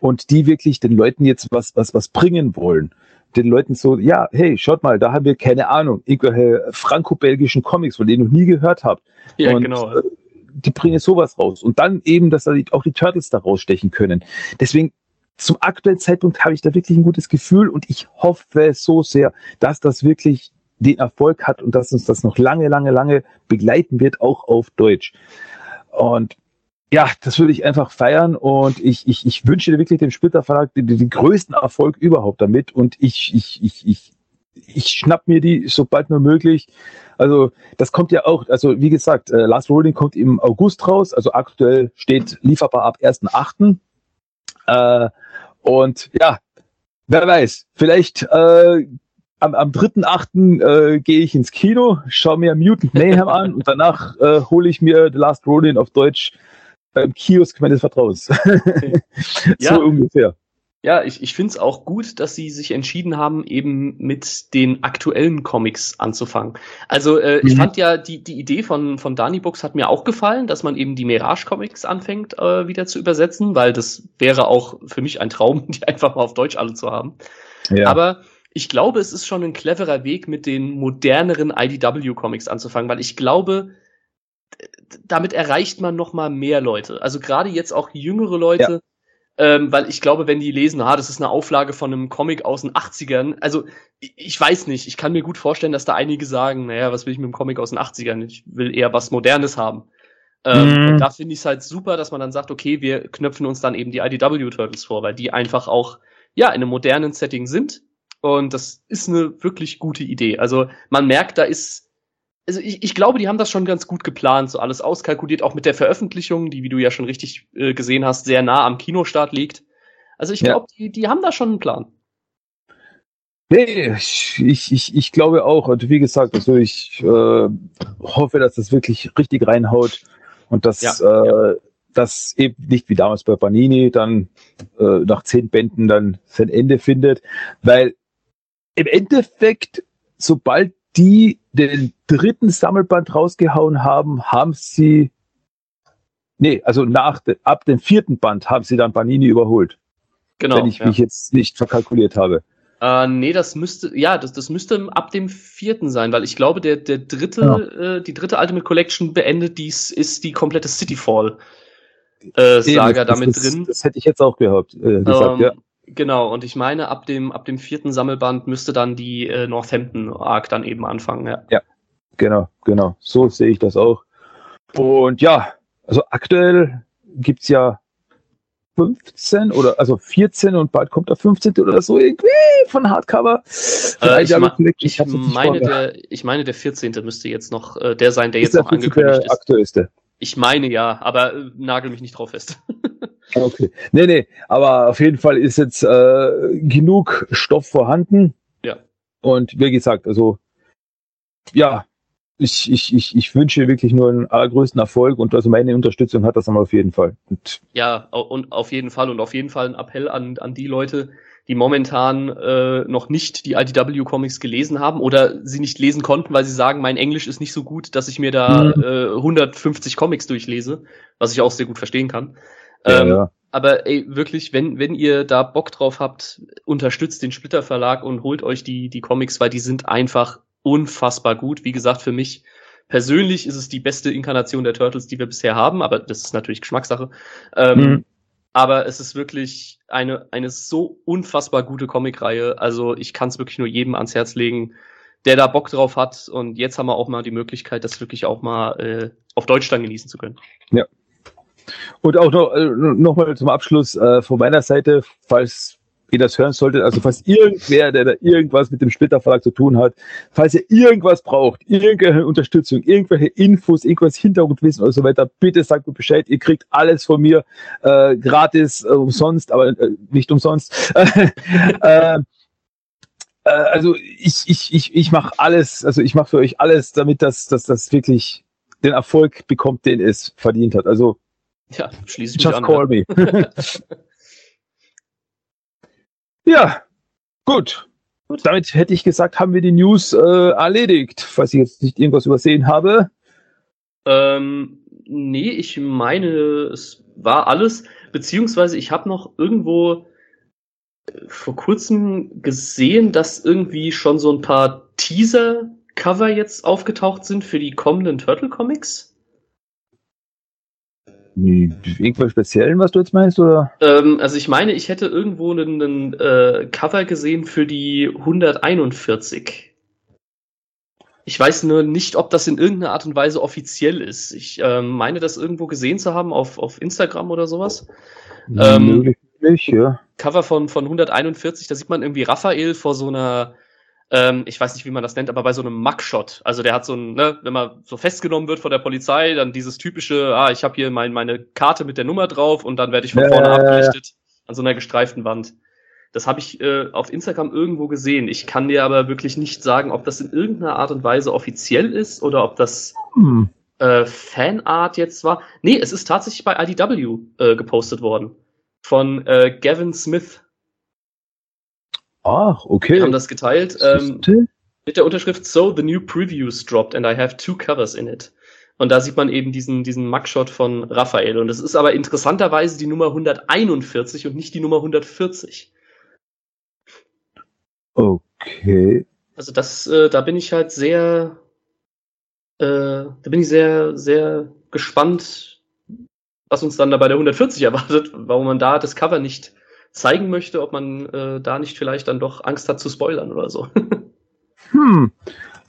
und die wirklich den Leuten jetzt was, was, was bringen wollen. Den Leuten so, ja, hey, schaut mal, da haben wir keine Ahnung, irgendwelche franco-belgischen Comics, von denen ihr noch nie gehört habt. Ja, und, genau. Die bringen sowas raus. Und dann eben, dass da auch die Turtles da rausstechen können. Deswegen, zum aktuellen Zeitpunkt habe ich da wirklich ein gutes Gefühl und ich hoffe so sehr, dass das wirklich den Erfolg hat und dass uns das noch lange, lange, lange begleiten wird, auch auf Deutsch. Und ja, das würde ich einfach feiern und ich, ich, ich wünsche dir wirklich dem Splitter Verlag den, den größten Erfolg überhaupt damit und ich, ich, ich, ich, ich schnapp mir die sobald nur möglich. Also das kommt ja auch, also wie gesagt, äh, Last Rolling kommt im August raus, also aktuell steht lieferbar ab 1.8. Äh, und ja, wer weiß, vielleicht äh, am, am 3.8. Äh, gehe ich ins Kino, schaue mir Mutant Mayhem an und danach äh, hole ich mir The Last Ronin auf Deutsch beim Kiosk meines Vertrauens. ja. So ungefähr. Ja, ich, ich finde es auch gut, dass sie sich entschieden haben, eben mit den aktuellen Comics anzufangen. Also äh, mhm. ich fand ja, die, die Idee von, von Dani Books hat mir auch gefallen, dass man eben die Mirage-Comics anfängt äh, wieder zu übersetzen, weil das wäre auch für mich ein Traum, die einfach mal auf Deutsch alle zu haben. Ja. Aber ich glaube, es ist schon ein cleverer Weg, mit den moderneren IDW-Comics anzufangen, weil ich glaube, damit erreicht man noch mal mehr Leute. Also gerade jetzt auch jüngere Leute, ja. Ähm, weil ich glaube, wenn die lesen, ah, das ist eine Auflage von einem Comic aus den 80ern, also ich, ich weiß nicht, ich kann mir gut vorstellen, dass da einige sagen, naja, was will ich mit einem Comic aus den 80ern? Ich will eher was Modernes haben. Ähm, mhm. Und da finde ich es halt super, dass man dann sagt, okay, wir knöpfen uns dann eben die IDW Turtles vor, weil die einfach auch ja in einem modernen Setting sind und das ist eine wirklich gute Idee. Also man merkt, da ist, also ich, ich glaube, die haben das schon ganz gut geplant, so alles auskalkuliert, auch mit der Veröffentlichung, die, wie du ja schon richtig äh, gesehen hast, sehr nah am Kinostart liegt. Also ich glaube, ja. die, die haben da schon einen Plan. Nee, ich, ich, ich glaube auch. Und wie gesagt, also ich äh, hoffe, dass das wirklich richtig reinhaut. Und das, Ja, äh, das eben nicht wie damals bei Panini dann äh, nach zehn Bänden dann sein Ende findet, weil im Endeffekt, sobald die den dritten Sammelband rausgehauen haben, haben sie, nee, also nach, ab dem vierten Band haben sie dann Panini überholt, Genau. wenn ich ja. mich jetzt nicht verkalkuliert habe. Äh, nee, das müsste, ja, das, das müsste ab dem vierten sein, weil ich glaube, der, der dritte, äh, die dritte Ultimate Collection beendet dies, ist die komplette Cityfall äh, Saga Eben, das, damit das, drin. Das hätte ich jetzt auch gehabt, äh, gesagt, Ähm, ja. Genau, und ich meine, ab dem, ab dem vierten Sammelband müsste dann die äh, Northampton Arc dann eben anfangen, ja. Genau, genau. So sehe ich das auch. Und ja, also aktuell gibt's ja 15 oder also 14 und bald kommt der 15. oder so irgendwie von Hardcover. Äh, ich, ma ich, nicht meine, der, ich meine, der 14. müsste jetzt noch äh, der sein, der ist jetzt der noch 14. angekündigt der ist. aktuellste. Ich meine ja, aber äh, nagel mich nicht drauf fest. Okay. Nee, nee, aber auf jeden Fall ist jetzt äh, genug Stoff vorhanden. Ja. Und wie gesagt, also ja, ich, ich, ich, ich wünsche wirklich nur einen allergrößten Erfolg und also meine Unterstützung hat das einmal auf jeden Fall. Und Ja, und auf jeden Fall und auf jeden Fall ein Appell an, an die Leute, die momentan äh, noch nicht die IDW-Comics gelesen haben oder sie nicht lesen konnten, weil sie sagen, mein Englisch ist nicht so gut, dass ich mir da Mhm. äh, 150 Comics durchlese, was ich auch sehr gut verstehen kann. Ja, Ähm, ja. Aber ey, wirklich, wenn, wenn ihr da Bock drauf habt, unterstützt den Splitter Verlag und holt euch die, die Comics, weil die sind einfach unfassbar gut. Wie gesagt, für mich persönlich ist es die beste Inkarnation der Turtles, die wir bisher haben, aber das ist natürlich Geschmackssache. Ähm, Mhm. Aber es ist wirklich eine, eine so unfassbar gute Comicreihe. Also ich kann es wirklich nur jedem ans Herz legen, der da Bock drauf hat. Und jetzt haben wir auch mal die Möglichkeit, das wirklich auch mal äh, auf Deutsch dann genießen zu können. Und auch noch, äh, noch mal zum Abschluss äh, von meiner Seite, falls ihr das hören solltet, also falls irgendwer, der da irgendwas mit dem Splitter Verlag zu tun hat, falls ihr irgendwas braucht, irgendwelche Unterstützung, irgendwelche Infos, irgendwas Hintergrundwissen und so weiter, bitte sagt mir Bescheid. Ihr kriegt alles von mir äh, gratis, äh, umsonst, aber äh, nicht umsonst. äh, äh, also ich, ich, ich, ich mache alles, also ich mache für euch alles, damit das, dass das wirklich den Erfolg bekommt, den es verdient hat. Also Ja, schließe ich mich Just an. call me. ja, gut. Gut. Damit hätte ich gesagt, haben wir die News äh, erledigt. Falls ich jetzt nicht irgendwas übersehen habe. Ähm, nee, ich meine, es war alles, beziehungsweise ich habe noch irgendwo äh, vor kurzem gesehen, dass irgendwie schon so ein paar Teaser-Cover jetzt aufgetaucht sind für die kommenden Turtle-Comics. Irgendwas Speziellen, was du jetzt meinst, oder? Ähm, also ich meine, ich hätte irgendwo einen, äh, Cover gesehen für die 141. Ich weiß nur nicht, ob das in irgendeiner Art und Weise offiziell ist. Ich ähm, meine, das irgendwo gesehen zu haben auf, auf Instagram oder sowas. Ähm, möglich, ja. Cover von, von 141, da sieht man irgendwie Raphael vor so einer, ähm, ich weiß nicht, wie man das nennt, aber bei so einem Mugshot. Also der hat so ein, ne, wenn man so festgenommen wird von der Polizei, dann dieses typische, ah, ich habe hier mein, meine Karte mit der Nummer drauf und dann werde ich von Ja, vorne ja, ja, ja. abgerichtet an so einer gestreiften Wand. Das habe ich äh, auf Instagram irgendwo gesehen. Ich kann dir aber wirklich nicht sagen, ob das in irgendeiner Art und Weise offiziell ist oder ob das Hm. äh, Fanart jetzt war. Nee, es ist tatsächlich bei IDW äh, gepostet worden. Von äh, Gavin Smith. Ach, Wir okay. haben das geteilt. Ähm, mit der Unterschrift So, the new previews dropped and I have two covers in it. Und da sieht man eben diesen, diesen Mugshot von Raphael. Und es ist aber interessanterweise die Nummer 141 und nicht die Nummer 140. okay. Also das, äh, da bin ich halt sehr, äh, da bin ich sehr, sehr gespannt, was uns dann da bei der 140 erwartet, warum man da das Cover nicht zeigen möchte, ob man äh, da nicht vielleicht dann doch Angst hat zu spoilern oder so. Hm.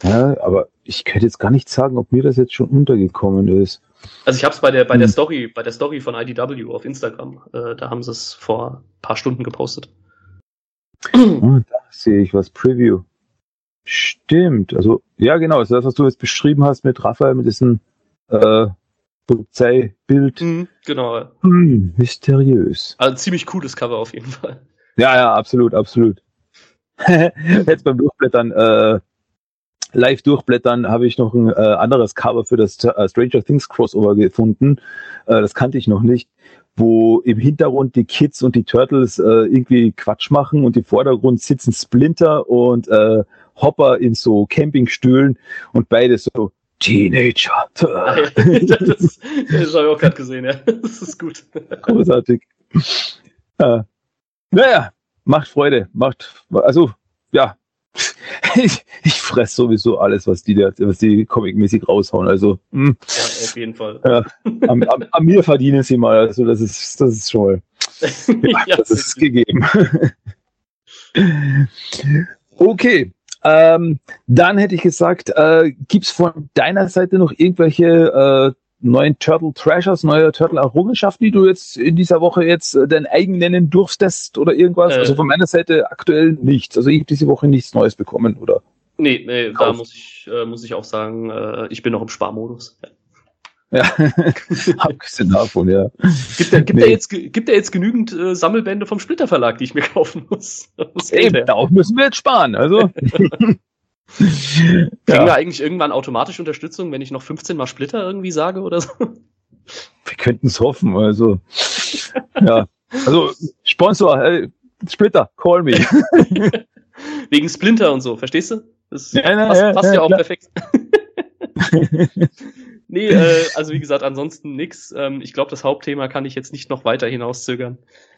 Ja, aber ich könnte jetzt gar nicht sagen, ob mir das jetzt schon untergekommen ist. Also ich habe es bei der bei der Hm. Story bei der Story von IDW auf Instagram, äh, da haben sie es vor ein paar Stunden gepostet. Ah, da sehe ich was. Preview. Stimmt. Also, ja, genau. Also das, was du jetzt beschrieben hast mit Raphael, mit diesem äh, Polizeibild. Genau. Hm, mysteriös. Also ziemlich cooles Cover auf jeden Fall. Ja, ja, absolut, absolut. jetzt beim Durchblättern, äh, live durchblättern habe ich noch ein äh, anderes Cover für das äh, Stranger Things Crossover gefunden. Äh, das kannte ich noch nicht, wo im Hintergrund die Kids und die Turtles äh, irgendwie Quatsch machen und im Vordergrund sitzen Splinter und äh, Hopper in so Campingstühlen und beide so Teenager. Das, das habe ich auch gerade gesehen, ja. Das ist gut. Großartig. Ja. Naja, macht Freude, macht, also, ja, ich, ich fress sowieso alles, was die, was die comic-mäßig raushauen. Also, mh. Ja, auf jeden Fall. Ja, an, an, an, mir verdienen sie mal. Also, das ist, das ist schon mal, ja, das ist gegeben. okay. Ähm, dann hätte ich gesagt, äh, gibt's von deiner Seite noch irgendwelche äh, neuen Turtle Treasures, neue Turtle Errungenschaften, die du jetzt in dieser Woche jetzt äh, dein eigen nennen durftest oder irgendwas? Äh, also von meiner Seite aktuell nichts. Also ich habe diese Woche nichts Neues bekommen, oder? Nee, nee da muss ich, äh, muss ich auch sagen, äh, ich bin noch im Sparmodus. Ja. Ja, abgesehen davon, ja. Gibt er, gibt nee. er, jetzt, gibt er jetzt genügend äh, Sammelbände vom Splitter Verlag, die ich mir kaufen muss? Eben, darauf müssen wir jetzt sparen, also. Kriegen ja. wir eigentlich irgendwann automatisch Unterstützung, wenn ich noch 15 mal Splitter irgendwie sage oder so? Wir könnten es hoffen, also. ja. Also, Sponsor, hey, Splitter, call me. Wegen Splinter und so, verstehst du? Das ja, na, passt, ja, passt ja, ja auch klar. perfekt. Nee, äh, also wie gesagt, ansonsten nix. Ähm, ich glaube, das Hauptthema kann ich jetzt nicht noch weiter hinauszögern.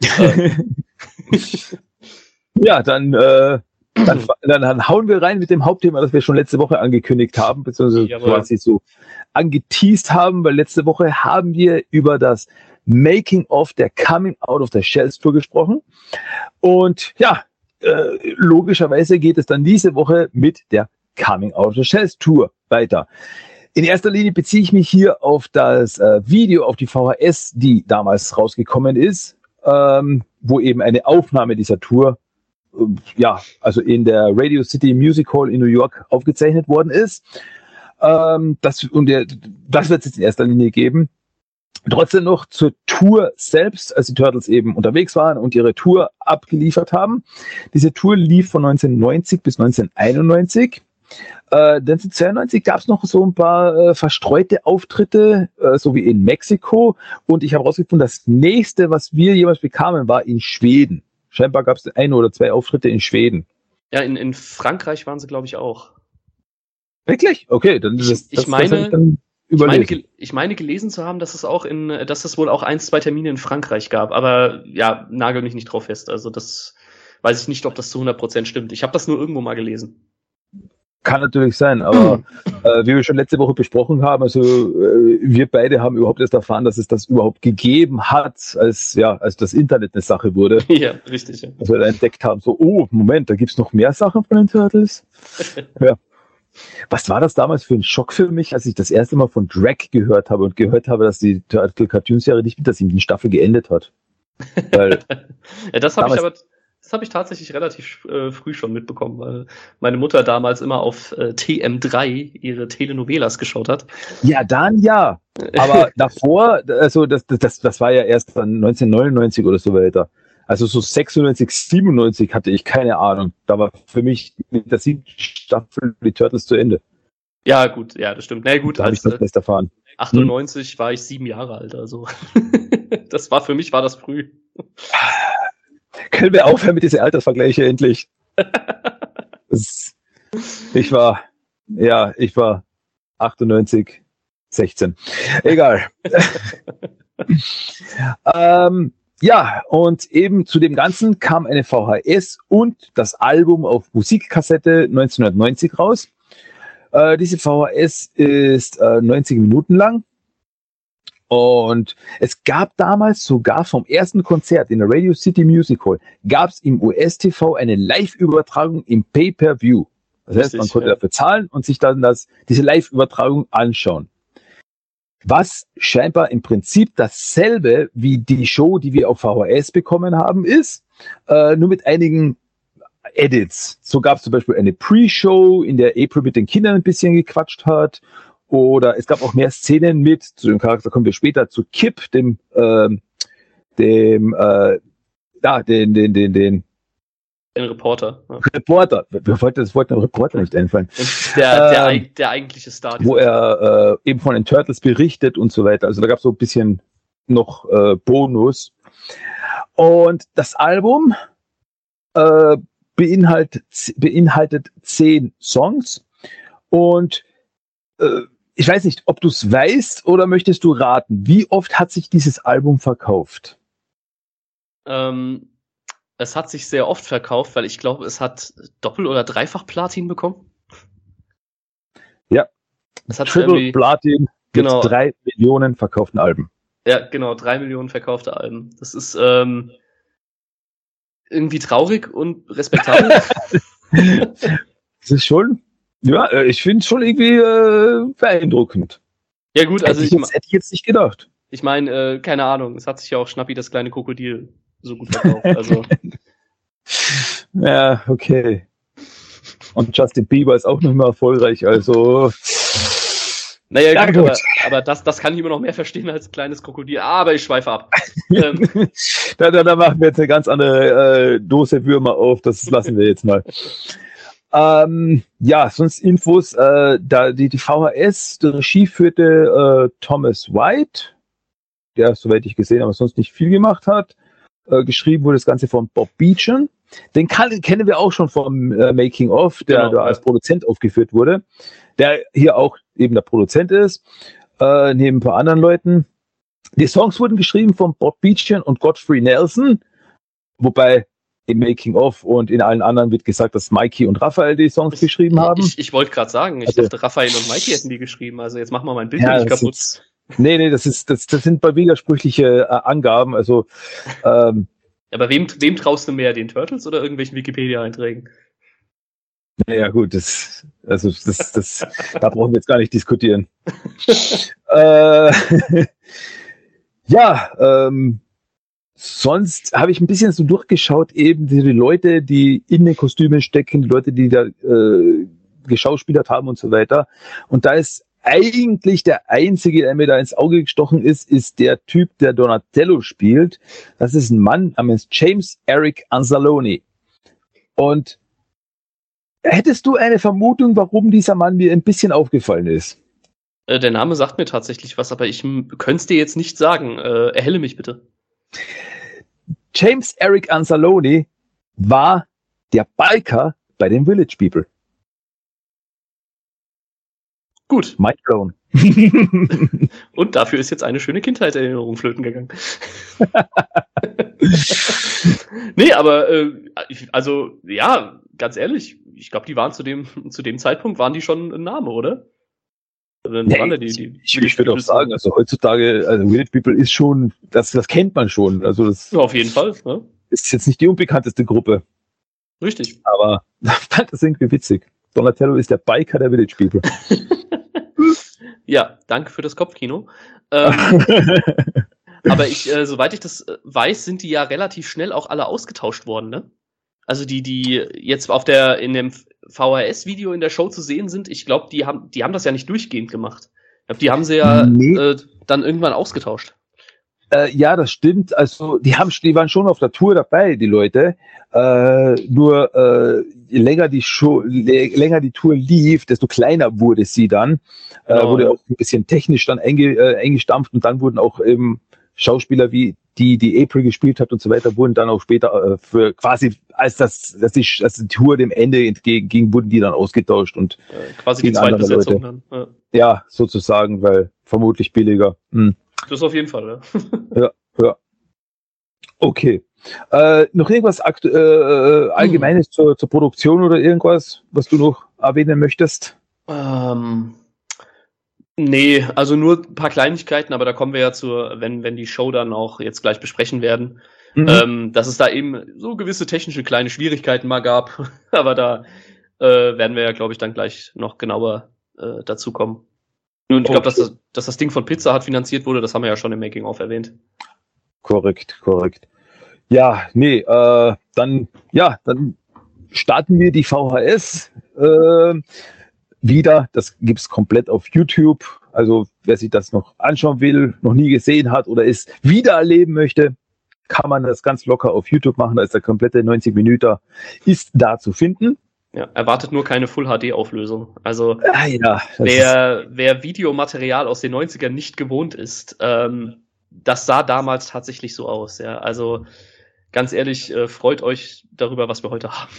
ja, dann äh, dann, dann, dann, hauen wir rein mit dem Hauptthema, das wir schon letzte Woche angekündigt haben, beziehungsweise Jawohl. quasi so angeteased haben, weil letzte Woche haben wir über das Making of der Coming Out of the Shells Tour gesprochen. Und ja, äh, logischerweise geht es dann diese Woche mit der Coming Out of the Shells Tour weiter. In erster Linie beziehe ich mich hier auf das äh, Video, auf die VHS, die damals rausgekommen ist, ähm, wo eben eine Aufnahme dieser Tour ja, also in der Radio City Music Hall in New York aufgezeichnet worden ist. Ähm, das, und der, das wird es jetzt in erster Linie geben. Trotzdem noch zur Tour selbst, als die Turtles eben unterwegs waren und ihre Tour abgeliefert haben. Diese Tour lief von 1990 bis 1991. Äh, 1992 gab es noch so ein paar äh, verstreute Auftritte, äh, so wie in Mexiko. Und ich habe herausgefunden, das nächste, was wir jemals bekamen, war in Schweden. Scheinbar gab es ein oder zwei Auftritte in Schweden. Ja, in, in Frankreich waren sie, glaube ich, auch. Wirklich? Okay, dann ist das, ich, ich meine, das ich meine, ich meine gelesen zu haben, dass es auch in, dass es wohl auch ein, zwei Termine in Frankreich gab. Aber ja, nagel mich nicht drauf fest. Also das weiß ich nicht, ob das zu 100 Prozent stimmt. Ich habe das nur irgendwo mal gelesen. Kann natürlich sein, aber äh, wie wir schon letzte Woche besprochen haben, also äh, wir beide haben überhaupt erst erfahren, dass es das überhaupt gegeben hat, als ja, als das Internet eine Sache wurde. Ja, richtig. Ja. Als wir entdeckt haben, so, oh, Moment, da gibt's noch mehr Sachen von den Turtles. ja. Was war das damals für ein Schock für mich, als ich das erste Mal von Drag gehört habe und gehört habe, dass die Turtle Cartoon Serie nicht mit der siebten Staffel geendet hat? Ja, das habe ich aber das habe ich tatsächlich relativ äh, früh schon mitbekommen, weil meine Mutter damals immer auf äh, TM3 ihre Telenovelas geschaut hat. Ja, dann ja. Aber davor, also das, das, das war ja erst dann 1999 oder so weiter. Also so 96, 97 hatte ich keine Ahnung. Da war für mich mit der siebten Staffel die Turtles zu Ende. Ja, gut, ja, das stimmt. Na gut, da habe ich das best erfahren. 98 hm? war ich sieben Jahre alt, also das war für mich war das früh. Können wir aufhören mit diesen Altersvergleiche endlich? Ich war, ja, ich war 98, 16. Egal. ähm, ja, und eben zu dem Ganzen kam eine VHS und das Album auf Musikkassette 1990 raus. Äh, diese VHS ist äh, 90 Minuten lang und es gab damals sogar vom ersten Konzert in der Radio City Music Hall, gab es im US-TV eine Live-Übertragung im Pay-Per-View. Das heißt, man konnte ja. dafür zahlen und sich dann das, diese Live-Übertragung anschauen. Was scheinbar im Prinzip dasselbe wie die Show, die wir auf VHS bekommen haben, ist, äh, nur mit einigen Edits. So gab es zum Beispiel eine Pre-Show, in der April mit den Kindern ein bisschen gequatscht hat oder es gab auch mehr Szenen mit, zu dem Charakter kommen wir später, zu Kip, dem, ähm, dem, äh, ja, den, den, den, den, Ein Reporter. Ja. Reporter. Wir wollten das Wort Reporter nicht einfallen. Der, der, Ähm, der eigentliche Star. wo er äh, eben von den Turtles berichtet und so weiter. Also da gab es so ein bisschen noch äh, Bonus. Und das Album äh, beinhaltet, beinhaltet zehn Songs. Und äh, ich weiß nicht, ob du es weißt oder möchtest du raten, wie oft hat sich dieses Album verkauft? Ähm, es hat sich sehr oft verkauft, weil ich glaube, es hat Doppel- oder Dreifach Platin bekommen. Ja. Es hat Triple Platin Genau. mit drei Millionen verkauften Alben. ja, genau, drei Millionen verkaufte Alben. Das ist ähm, irgendwie traurig und respektabel. Das ist schon, ja, äh, ich finde es schon irgendwie äh, beeindruckend. ja gut, also hätte, ich, ich jetzt, hätte ich jetzt nicht gedacht. ich meine, äh, keine Ahnung, es hat sich ja auch Schnappi das kleine Krokodil so gut verkauft. Also Ja, okay. Und Justin Bieber ist auch noch immer erfolgreich, also Naja, Ja, gut, gut. aber, aber das, das kann ich immer noch mehr verstehen als kleines Krokodil. Aber ich schweife ab. ähm, da, da, da machen wir jetzt eine ganz andere äh, Dose Würmer auf, das lassen wir jetzt mal. Ähm, ja, sonst Infos, äh, da die, die VHS, die Regie führte äh, Thomas White, der, soweit ich gesehen habe, sonst nicht viel gemacht hat. Äh, geschrieben wurde das Ganze von Bob Beechan. Den kann, kennen wir auch schon vom äh, Making of, der Genau, da als Produzent aufgeführt wurde, der hier auch eben der Produzent ist, äh, neben ein paar anderen Leuten. Die Songs wurden geschrieben von Bob Beechan und Godfrey Nelson, wobei im Making of und in allen anderen wird gesagt, dass Mikey und Raphael die Songs geschrieben haben. Ich, ich wollte gerade sagen, ich Also- dachte, Raphael und Mikey hätten die geschrieben. Also jetzt machen wir mein Bild Ja, nicht kaputt. ist- nee, nee, das ist das, das sind bei widersprüchliche äh, Angaben. Also ähm, Aber wem, wem traust du mehr, den Turtles oder irgendwelchen Wikipedia-Einträgen? naja gut, das also das das da brauchen wir jetzt gar nicht diskutieren. äh, ja, ähm, sonst habe ich ein bisschen so durchgeschaut, eben die Leute, die in den Kostümen stecken, die Leute, die da äh, geschauspielert haben und so weiter. Und da ist eigentlich der einzige, der mir da ins Auge gestochen ist, ist der Typ, der Donatello spielt. Das ist ein Mann namens James Eric Anzalone. Und hättest du eine Vermutung, warum dieser Mann mir ein bisschen aufgefallen ist? Äh, der Name sagt mir tatsächlich was, aber ich könnte es dir jetzt nicht sagen. Äh, erhelle mich bitte. James Eric Anzalone war der Biker bei den Village People. Gut. Mind blown. Und dafür ist jetzt eine schöne Kindheitserinnerung flöten gegangen. nee, aber äh, also ja, ganz ehrlich, ich glaube, die waren zu dem zu dem Zeitpunkt waren die schon ein Name, oder? Dann Nee, waren die, die, ich, ich würde auch sagen, also heutzutage, also Village People ist schon, das, das kennt man schon. Also das Ja, auf jeden Fall. Ne? ist jetzt nicht die unbekannteste Gruppe, Richtig. aber fand das irgendwie witzig. Donatello ist der Biker der Village People. Ja, danke für das Kopfkino. Ähm, aber ich, äh, soweit ich das äh, weiß, sind die ja relativ schnell auch alle ausgetauscht worden, ne? Also die, die jetzt auf der in dem VHS-Video in der Show zu sehen sind, ich glaube, die haben, die haben das ja nicht durchgehend gemacht. Ich glaube, die haben sie ja Nee. äh, dann irgendwann ausgetauscht. Äh, ja, das stimmt. Also die haben, die waren schon auf der Tour dabei, die Leute. Äh, nur äh, je länger die Show, länger die Tour lief, desto kleiner wurde sie dann. Äh, Genau. wurde auch ein bisschen technisch dann einge, äh, eingestampft und dann wurden auch eben Schauspieler wie die, die April gespielt hat und so weiter, wurden dann auch später äh, für quasi, als das, dass die, als die Tour dem Ende entgegenging, wurden die dann ausgetauscht und Äh, quasi die Gegen andere Zweitbesetzung dann. Ja. ja, sozusagen, weil vermutlich billiger. Hm. Das auf jeden Fall, ja. Okay. Äh, noch irgendwas aktu äh, Allgemeines zur, zur Produktion oder irgendwas, was du noch erwähnen möchtest? Ähm, nee, also nur ein paar Kleinigkeiten, aber da kommen wir ja zur, wenn, wenn die Show dann auch jetzt gleich besprechen werden, Mhm. ähm, dass es da eben so gewisse technische kleine Schwierigkeiten mal gab. aber da äh, werden wir ja, glaube ich, dann gleich noch genauer äh, dazu kommen. Und ich glaube, dass, das, dass das Ding von Pizza Hut finanziert wurde, das haben wir ja schon im Making-of erwähnt. Korrekt, korrekt. Ja, nee, äh, dann, ja, dann starten wir die VHS äh, wieder. Das gibt's komplett auf YouTube. Also wer sich das noch anschauen will, noch nie gesehen hat oder es wieder erleben möchte, kann man das ganz locker auf YouTube machen. Da ist der komplette 90 Minuten ist da zu finden. Ja, erwartet nur keine Full HD Auflösung. Also Ah, ja, das wer, wer Videomaterial aus den 90ern nicht gewohnt ist, ähm, das sah damals tatsächlich so aus. Ja, also ganz ehrlich, äh, freut euch darüber, was wir heute haben.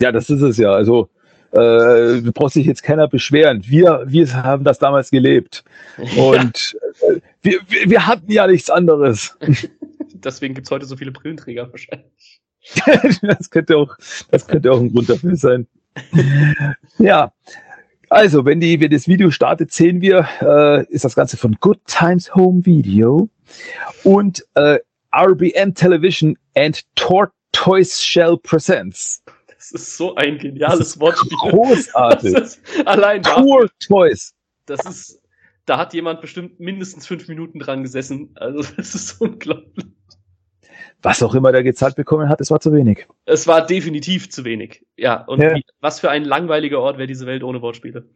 Ja, das ist es ja. Also äh, braucht sich jetzt keiner beschweren. Wir, wir haben das damals gelebt. Und äh, wir, wir, hatten ja nichts anderes. Deswegen gibt's heute so viele Brillenträger wahrscheinlich. das könnte auch, das könnte auch ein Grund dafür sein. ja. Also, wenn, die, wenn das Video startet, sehen wir, äh, ist das Ganze von Good Times Home Video und äh, RBN Television and Tortoise Shell Presents. Das ist so ein geniales Wortspiel. Großartig. Das ist, allein dafür, Tortoise. das ist, da hat jemand bestimmt mindestens fünf Minuten dran gesessen. Also das ist unglaublich. Was auch immer der gezahlt bekommen hat, es war zu wenig. Es war definitiv zu wenig. Ja, und Ja. Wie, was für ein langweiliger Ort wäre diese Welt ohne Wortspiele.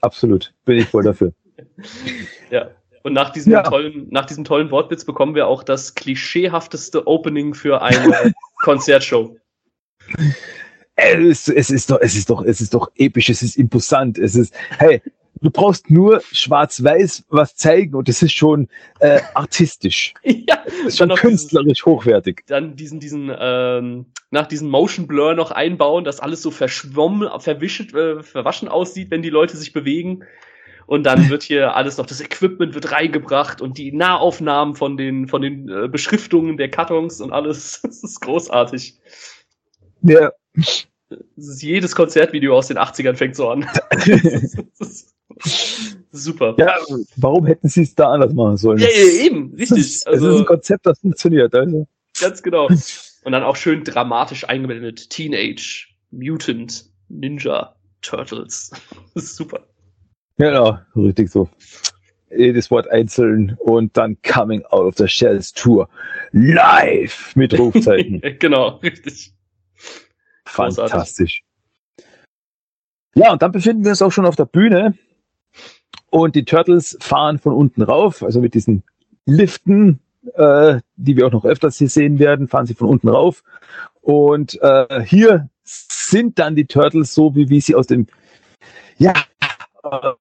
Absolut. Bin ich voll dafür. Ja. Und nach diesem Ja. tollen, nach diesem tollen Wortwitz bekommen wir auch das klischeehafteste Opening für eine Konzertshow. Es, es ist doch, es ist doch, es ist doch episch, es ist imposant, es ist, hey, du brauchst nur schwarz-weiß was zeigen und es ist schon äh, artistisch. ja, Es ist schon künstlerisch hochwertig. dann diesen, diesen, ähm, nach diesem Motion Blur noch einbauen, dass alles so verschwommen, verwischt, äh, verwaschen aussieht, wenn die Leute sich bewegen. Und dann wird hier alles noch, das Equipment wird reingebracht und die Nahaufnahmen von den, von den äh, Beschriftungen der Kartons und alles. Das ist großartig. Ja, jedes Konzertvideo aus den 80ern fängt so an. Super. ja, warum hätten sie es da anders machen sollen? Ja, ja, eben, richtig. ist, es ist Also, ein Konzept, das funktioniert. Also. ganz genau. Und dann auch schön dramatisch eingeblendet. Teenage Mutant Ninja Turtles. Das ist super. Genau, richtig so. Jedes Wort einzeln und dann Coming Out of the Shells Tour live mit Rufzeichen. genau, richtig. Fantastisch. Ja, und dann befinden wir uns auch schon auf der Bühne und die Turtles fahren von unten rauf, also mit diesen Liften, äh, die wir auch noch öfters hier sehen werden, fahren sie von unten rauf. Und äh, hier sind dann die Turtles so, wie wir sie aus dem, ja, äh,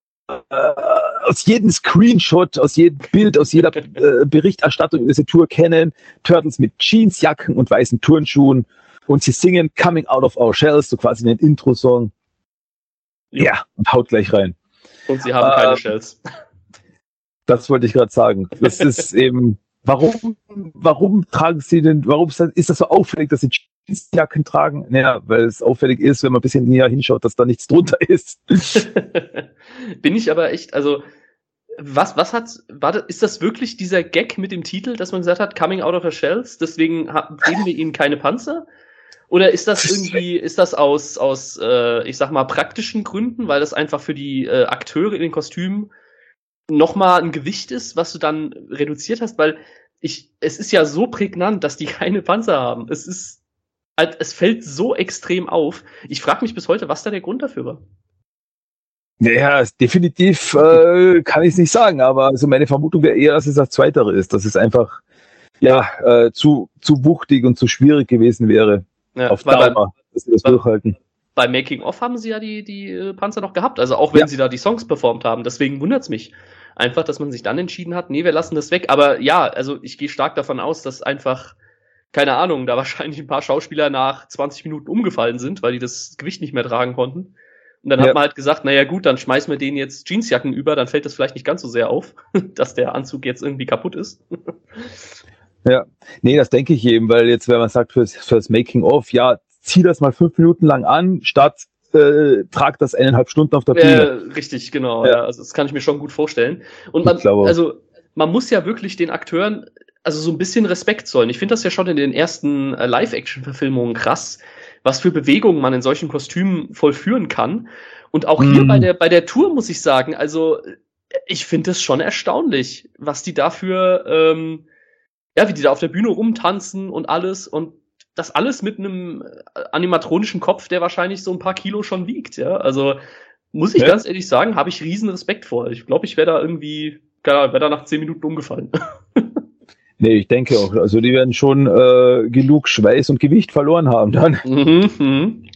aus jedem Screenshot, aus jedem Bild, aus jeder äh, Berichterstattung über diese Tour kennen. Turtles mit Jeansjacken und weißen Turnschuhen und sie singen Coming Out of Our Shells, so quasi den Intro-Song. Jo. Ja, und haut gleich rein. Und sie haben keine Ähm, Shells. Das wollte ich gerade sagen. Das ist eben, warum, warum tragen sie denn, warum ist das, so auffällig, dass sie Jeansjacken tragen? Naja, weil es auffällig ist, wenn man ein bisschen näher hinschaut, dass da nichts drunter ist. Bin ich aber echt, also, was, was hat, war das, ist das wirklich dieser Gag mit dem Titel, dass man gesagt hat, Coming Out of the Shells, deswegen geben wir ihnen keine Panzer? Oder ist das irgendwie, ist das aus, aus äh, ich sag mal, praktischen Gründen, weil das einfach für die äh, Akteure in den Kostümen nochmal ein Gewicht ist, was du dann reduziert hast? Weil ich, es ist ja so prägnant, dass die keine Panzer haben. Es ist, halt, es fällt so extrem auf. Ich frage mich bis heute, was da der Grund dafür war. Naja, definitiv äh, kann ich es nicht sagen, aber also meine Vermutung wäre eher, dass es das Zweitere ist, dass es einfach ja äh, zu, zu wuchtig und zu schwierig gewesen wäre Ja, auf weil bei- Dauer, dass sie das weil- durchhalten. bei Making Off haben sie ja die, die äh, Panzer noch gehabt, also auch wenn Ja. sie da die Songs performt haben. Deswegen wundert's mich. Einfach, dass man sich dann entschieden hat, nee, wir lassen das weg. Aber ja, also ich gehe stark davon aus, dass einfach, keine Ahnung, da wahrscheinlich ein paar Schauspieler nach 20 Minuten umgefallen sind, weil die das Gewicht nicht mehr tragen konnten. Und dann Ja. hat man halt gesagt, naja gut, dann schmeißen wir denen jetzt Jeansjacken über, dann fällt das vielleicht nicht ganz so sehr auf, dass der Anzug jetzt irgendwie kaputt ist. Ja, nee, das denke ich eben, weil jetzt, wenn man sagt, fürs, fürs Making of, ja, zieh das mal fünf Minuten lang an, statt äh, trag das eineinhalb Stunden auf der Äh, Bühne. richtig, genau. Ja. Ja. also das kann ich mir schon gut vorstellen. Und man, also man muss ja wirklich den Akteuren also so ein bisschen Respekt zollen. Ich finde das ja schon in den ersten äh, Live-Action-Verfilmungen krass, was für Bewegungen man in solchen Kostümen vollführen kann. Und auch hier Mhm. bei der bei der Tour muss ich sagen, also äh, ich finde es schon erstaunlich, was die dafür, ähm, ja, wie die da auf der Bühne rumtanzen und alles und das alles mit einem äh, animatronischen Kopf, der wahrscheinlich so ein paar Kilo schon wiegt, ja. Also muss ich Ja. ganz ehrlich sagen, habe ich riesen Respekt vor. Ich glaube, ich wäre da irgendwie, keine Ahnung, wäre da nach zehn Minuten umgefallen. Nee, ich denke auch. Also die werden schon äh, genug Schweiß und Gewicht verloren haben dann. Mhm, mhm.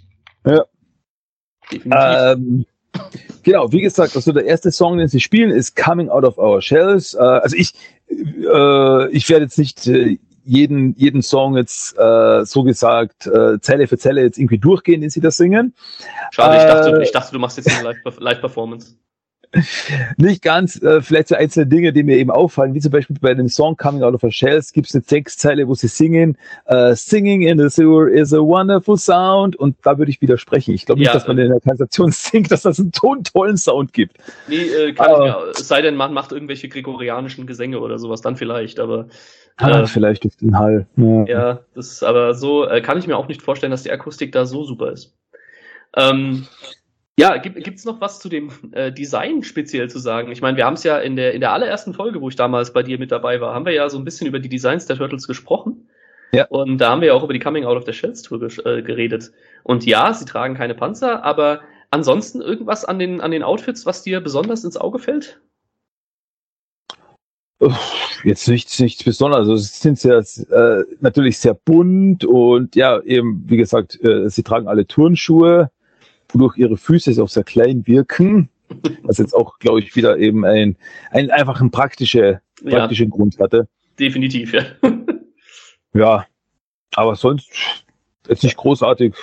Ja. Definitiv. Ähm, genau, wie gesagt, also der erste Song, den sie spielen, ist Coming Out of Our Shells. Äh, also ich, äh, ich werde jetzt nicht äh, jeden, jeden Song jetzt äh, so gesagt äh, Zelle für Zelle jetzt irgendwie durchgehen, den sie da singen. Schade, ich dachte, äh, ich dachte, du machst jetzt eine Live- Live-Performance. Nicht ganz, äh, vielleicht so einzelne Dinge, die mir eben auffallen, wie zum Beispiel bei dem Song Coming Out of a Shells gibt es eine Textzeile, wo sie singen, äh, Singing in the sewer is a wonderful sound und da würde ich widersprechen. Ich glaube nicht, Ja, dass man in der Kanalisation singt, dass das einen tollen Sound gibt. Nee, äh, kann Aber- ich mir, es sei denn, man macht irgendwelche gregorianischen Gesänge oder sowas, dann vielleicht, aber Ah, äh, vielleicht durch den Hall. Ja. ja, das ist aber so, äh, kann ich mir auch nicht vorstellen, dass die Akustik da so super ist. Ähm, ja, gibt gibt's noch was zu dem äh, Design speziell zu sagen? Ich meine, wir haben es ja in der, in der allerersten Folge, wo ich damals bei dir mit dabei war, haben wir ja so ein bisschen über die Designs der Turtles gesprochen. Ja. Und da haben wir ja auch über die Coming Out of the Shells Tour äh, geredet. Und ja, sie tragen keine Panzer, aber ansonsten irgendwas an den, an den Outfits, was dir besonders ins Auge fällt? Jetzt nichts, nichts Besonderes. Also es sind sehr, äh, natürlich sehr bunt und ja, eben, wie gesagt, äh, sie tragen alle Turnschuhe, wodurch ihre Füße auch sehr klein wirken. Was jetzt auch, glaube ich, wieder eben ein, ein einfach ein praktische, Ja, praktischen Grund hatte. definitiv, ja. Ja, aber sonst jetzt nicht großartig.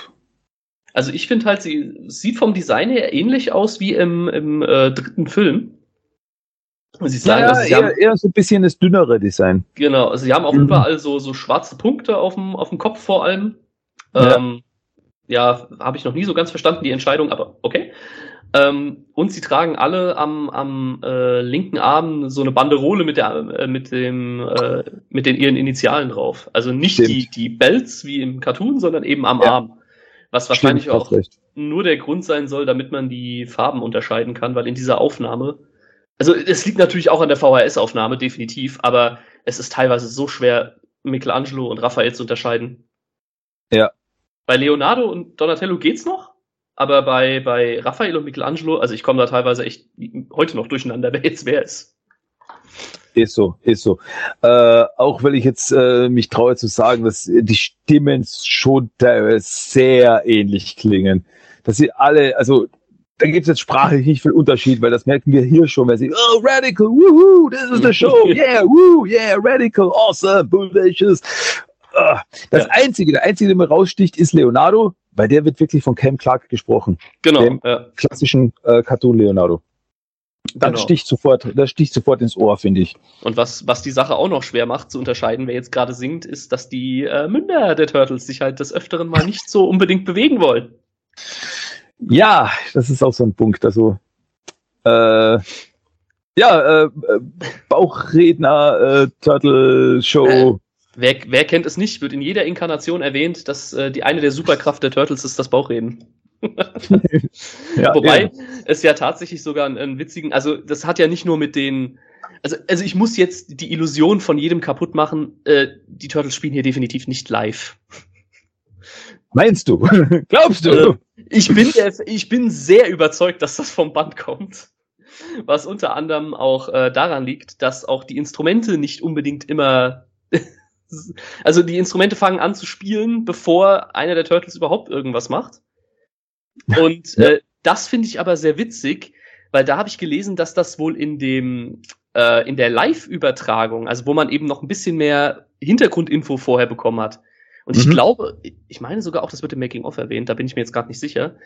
Also ich finde halt, sie sieht vom Design her ähnlich aus wie im, im äh, dritten Film. Ich sagen, Naja, also sie haben, eher, eher so ein bisschen das dünnere Design. genau, also sie haben auch Mhm. überall so, so schwarze Punkte auf dem, auf dem Kopf vor allem. Ja. Ähm, ja, habe ich noch nie so ganz verstanden, die Entscheidung, aber okay. Ähm, und sie tragen alle am, am äh, linken Arm so eine Banderole mit der äh, mit dem äh, mit den ihren Initialen drauf. Also nicht Stimmt. die die Belts wie im Cartoon, sondern eben am Ja. Arm. Was wahrscheinlich Stimmt, auch recht. nur der Grund sein soll, damit man die Farben unterscheiden kann, weil in dieser Aufnahme, also es liegt natürlich auch an der VHS-Aufnahme, definitiv, aber es ist teilweise so schwer, Michelangelo und Raphael zu unterscheiden. Ja. Bei Leonardo und Donatello geht's noch, aber bei, bei Raphael und Michelangelo, also ich komme da teilweise echt heute noch durcheinander, wer jetzt wer ist. Ist so, ist so. Äh, auch weil ich jetzt äh, mich traue zu sagen, dass die Stimmen schon teilweise sehr ähnlich klingen. Dass sie alle, also da gibt es jetzt sprachlich nicht viel Unterschied, weil das merken wir hier schon, weil sie, oh, Radical, woohoo, this is the show, yeah, woo, yeah, Radical, awesome, bodacious. Ah, Das Ja. einzige, der einzige, der mir raussticht, ist Leonardo, weil der wird wirklich von Cam Clark gesprochen. Genau, Dem- ja, Klassischen äh, Cartoon Leonardo. Das Genau. sticht sofort, das sticht sofort ins Ohr, finde ich. Und was, was die Sache auch noch schwer macht zu unterscheiden, wer jetzt gerade singt, ist, dass die äh, Münder der Turtles sich halt des Öfteren mal nicht so unbedingt bewegen wollen. Ja, das ist auch so ein Punkt. Also, äh, ja, äh, äh, Bauchredner, äh, Turtle Show. Wer, wer kennt es nicht, wird in jeder Inkarnation erwähnt, dass äh, die eine der Superkraft der Turtles ist das Bauchreden. ja, Wobei ja. es ja tatsächlich sogar einen, einen witzigen, also das hat ja nicht nur mit den, also, also ich muss jetzt die Illusion von jedem kaputt machen, äh, die Turtles spielen hier definitiv nicht live. Meinst du? Glaubst du? Äh, Ich bin, der, ich bin sehr überzeugt, dass das vom Band kommt. Was unter anderem auch äh, daran liegt, dass auch die Instrumente nicht unbedingt immer. Also die Instrumente fangen an zu spielen, bevor einer der Turtles überhaupt irgendwas macht. Und Ja. äh, das finde ich aber sehr witzig, weil da habe ich gelesen, dass das wohl in dem äh, in der Live-Übertragung, also wo man eben noch ein bisschen mehr Hintergrundinfo vorher bekommen hat. Und ich Mhm. glaube, ich meine sogar auch, das wird im Making-of erwähnt, da bin ich mir jetzt gerade nicht sicher,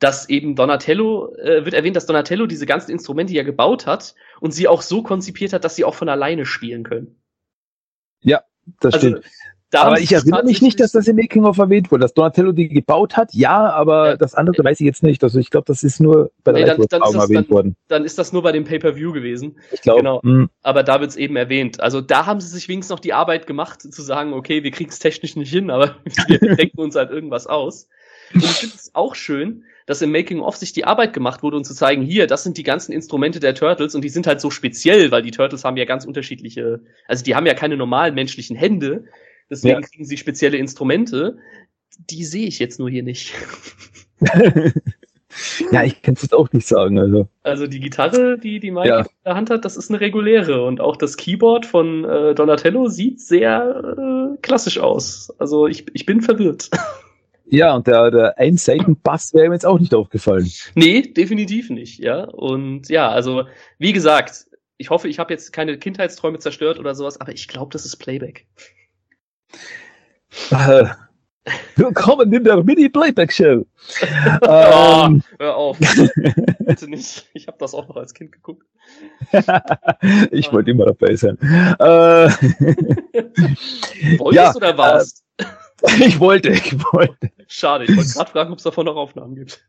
dass eben Donatello, äh, wird erwähnt, dass Donatello diese ganzen Instrumente ja gebaut hat und sie auch so konzipiert hat, dass sie auch von alleine spielen können. Das Also, stimmt. Aber ich erinnere mich nicht, dass das im Making of erwähnt wurde. Dass Donatello die gebaut hat, ja, aber Ja. das andere weiß ich jetzt nicht. Also ich glaube, das ist nur bei der Nee, dann- dann das erwähnt dann- worden. dann ist das nur bei dem Pay-Per-View gewesen. Ich glaube. genau. hm, Aber da wird es eben erwähnt. Also da haben sie sich wenigstens noch die Arbeit gemacht, zu sagen, okay, wir kriegen es technisch nicht hin, aber wir denken uns halt irgendwas aus. Und ich finde es auch schön, dass im Making-of sich die Arbeit gemacht wurde, um zu zeigen, hier, das sind die ganzen Instrumente der Turtles und die sind halt so speziell, weil die Turtles haben ja ganz unterschiedliche, also die haben ja keine normalen menschlichen Hände, deswegen Ja. kriegen sie spezielle Instrumente. Die sehe ich jetzt nur hier nicht. Ja, ich kann es jetzt auch nicht sagen. Also. Also die Gitarre, die die Mike Ja. in der Hand hat, das ist eine reguläre. Und auch das Keyboard von äh, Donatello sieht sehr äh, klassisch aus. Also ich, ich bin verwirrt. Ja, und der, der Einseitenbass wäre mir jetzt auch nicht aufgefallen. nee, definitiv nicht, ja. Und ja, also wie gesagt, ich hoffe, ich habe jetzt keine Kindheitsträume zerstört oder sowas, aber ich glaube, das ist Playback. Äh, willkommen in der Mini-Playback-Show. Oh, ähm, hör auf. Bitte nicht. Ich habe das auch noch als Kind geguckt. ich wollte immer dabei sein. Äh, Wolltest Ja, oder warst? ich wollte, ich wollte. Schade, ich wollte gerade fragen, ob es davon noch Aufnahmen gibt.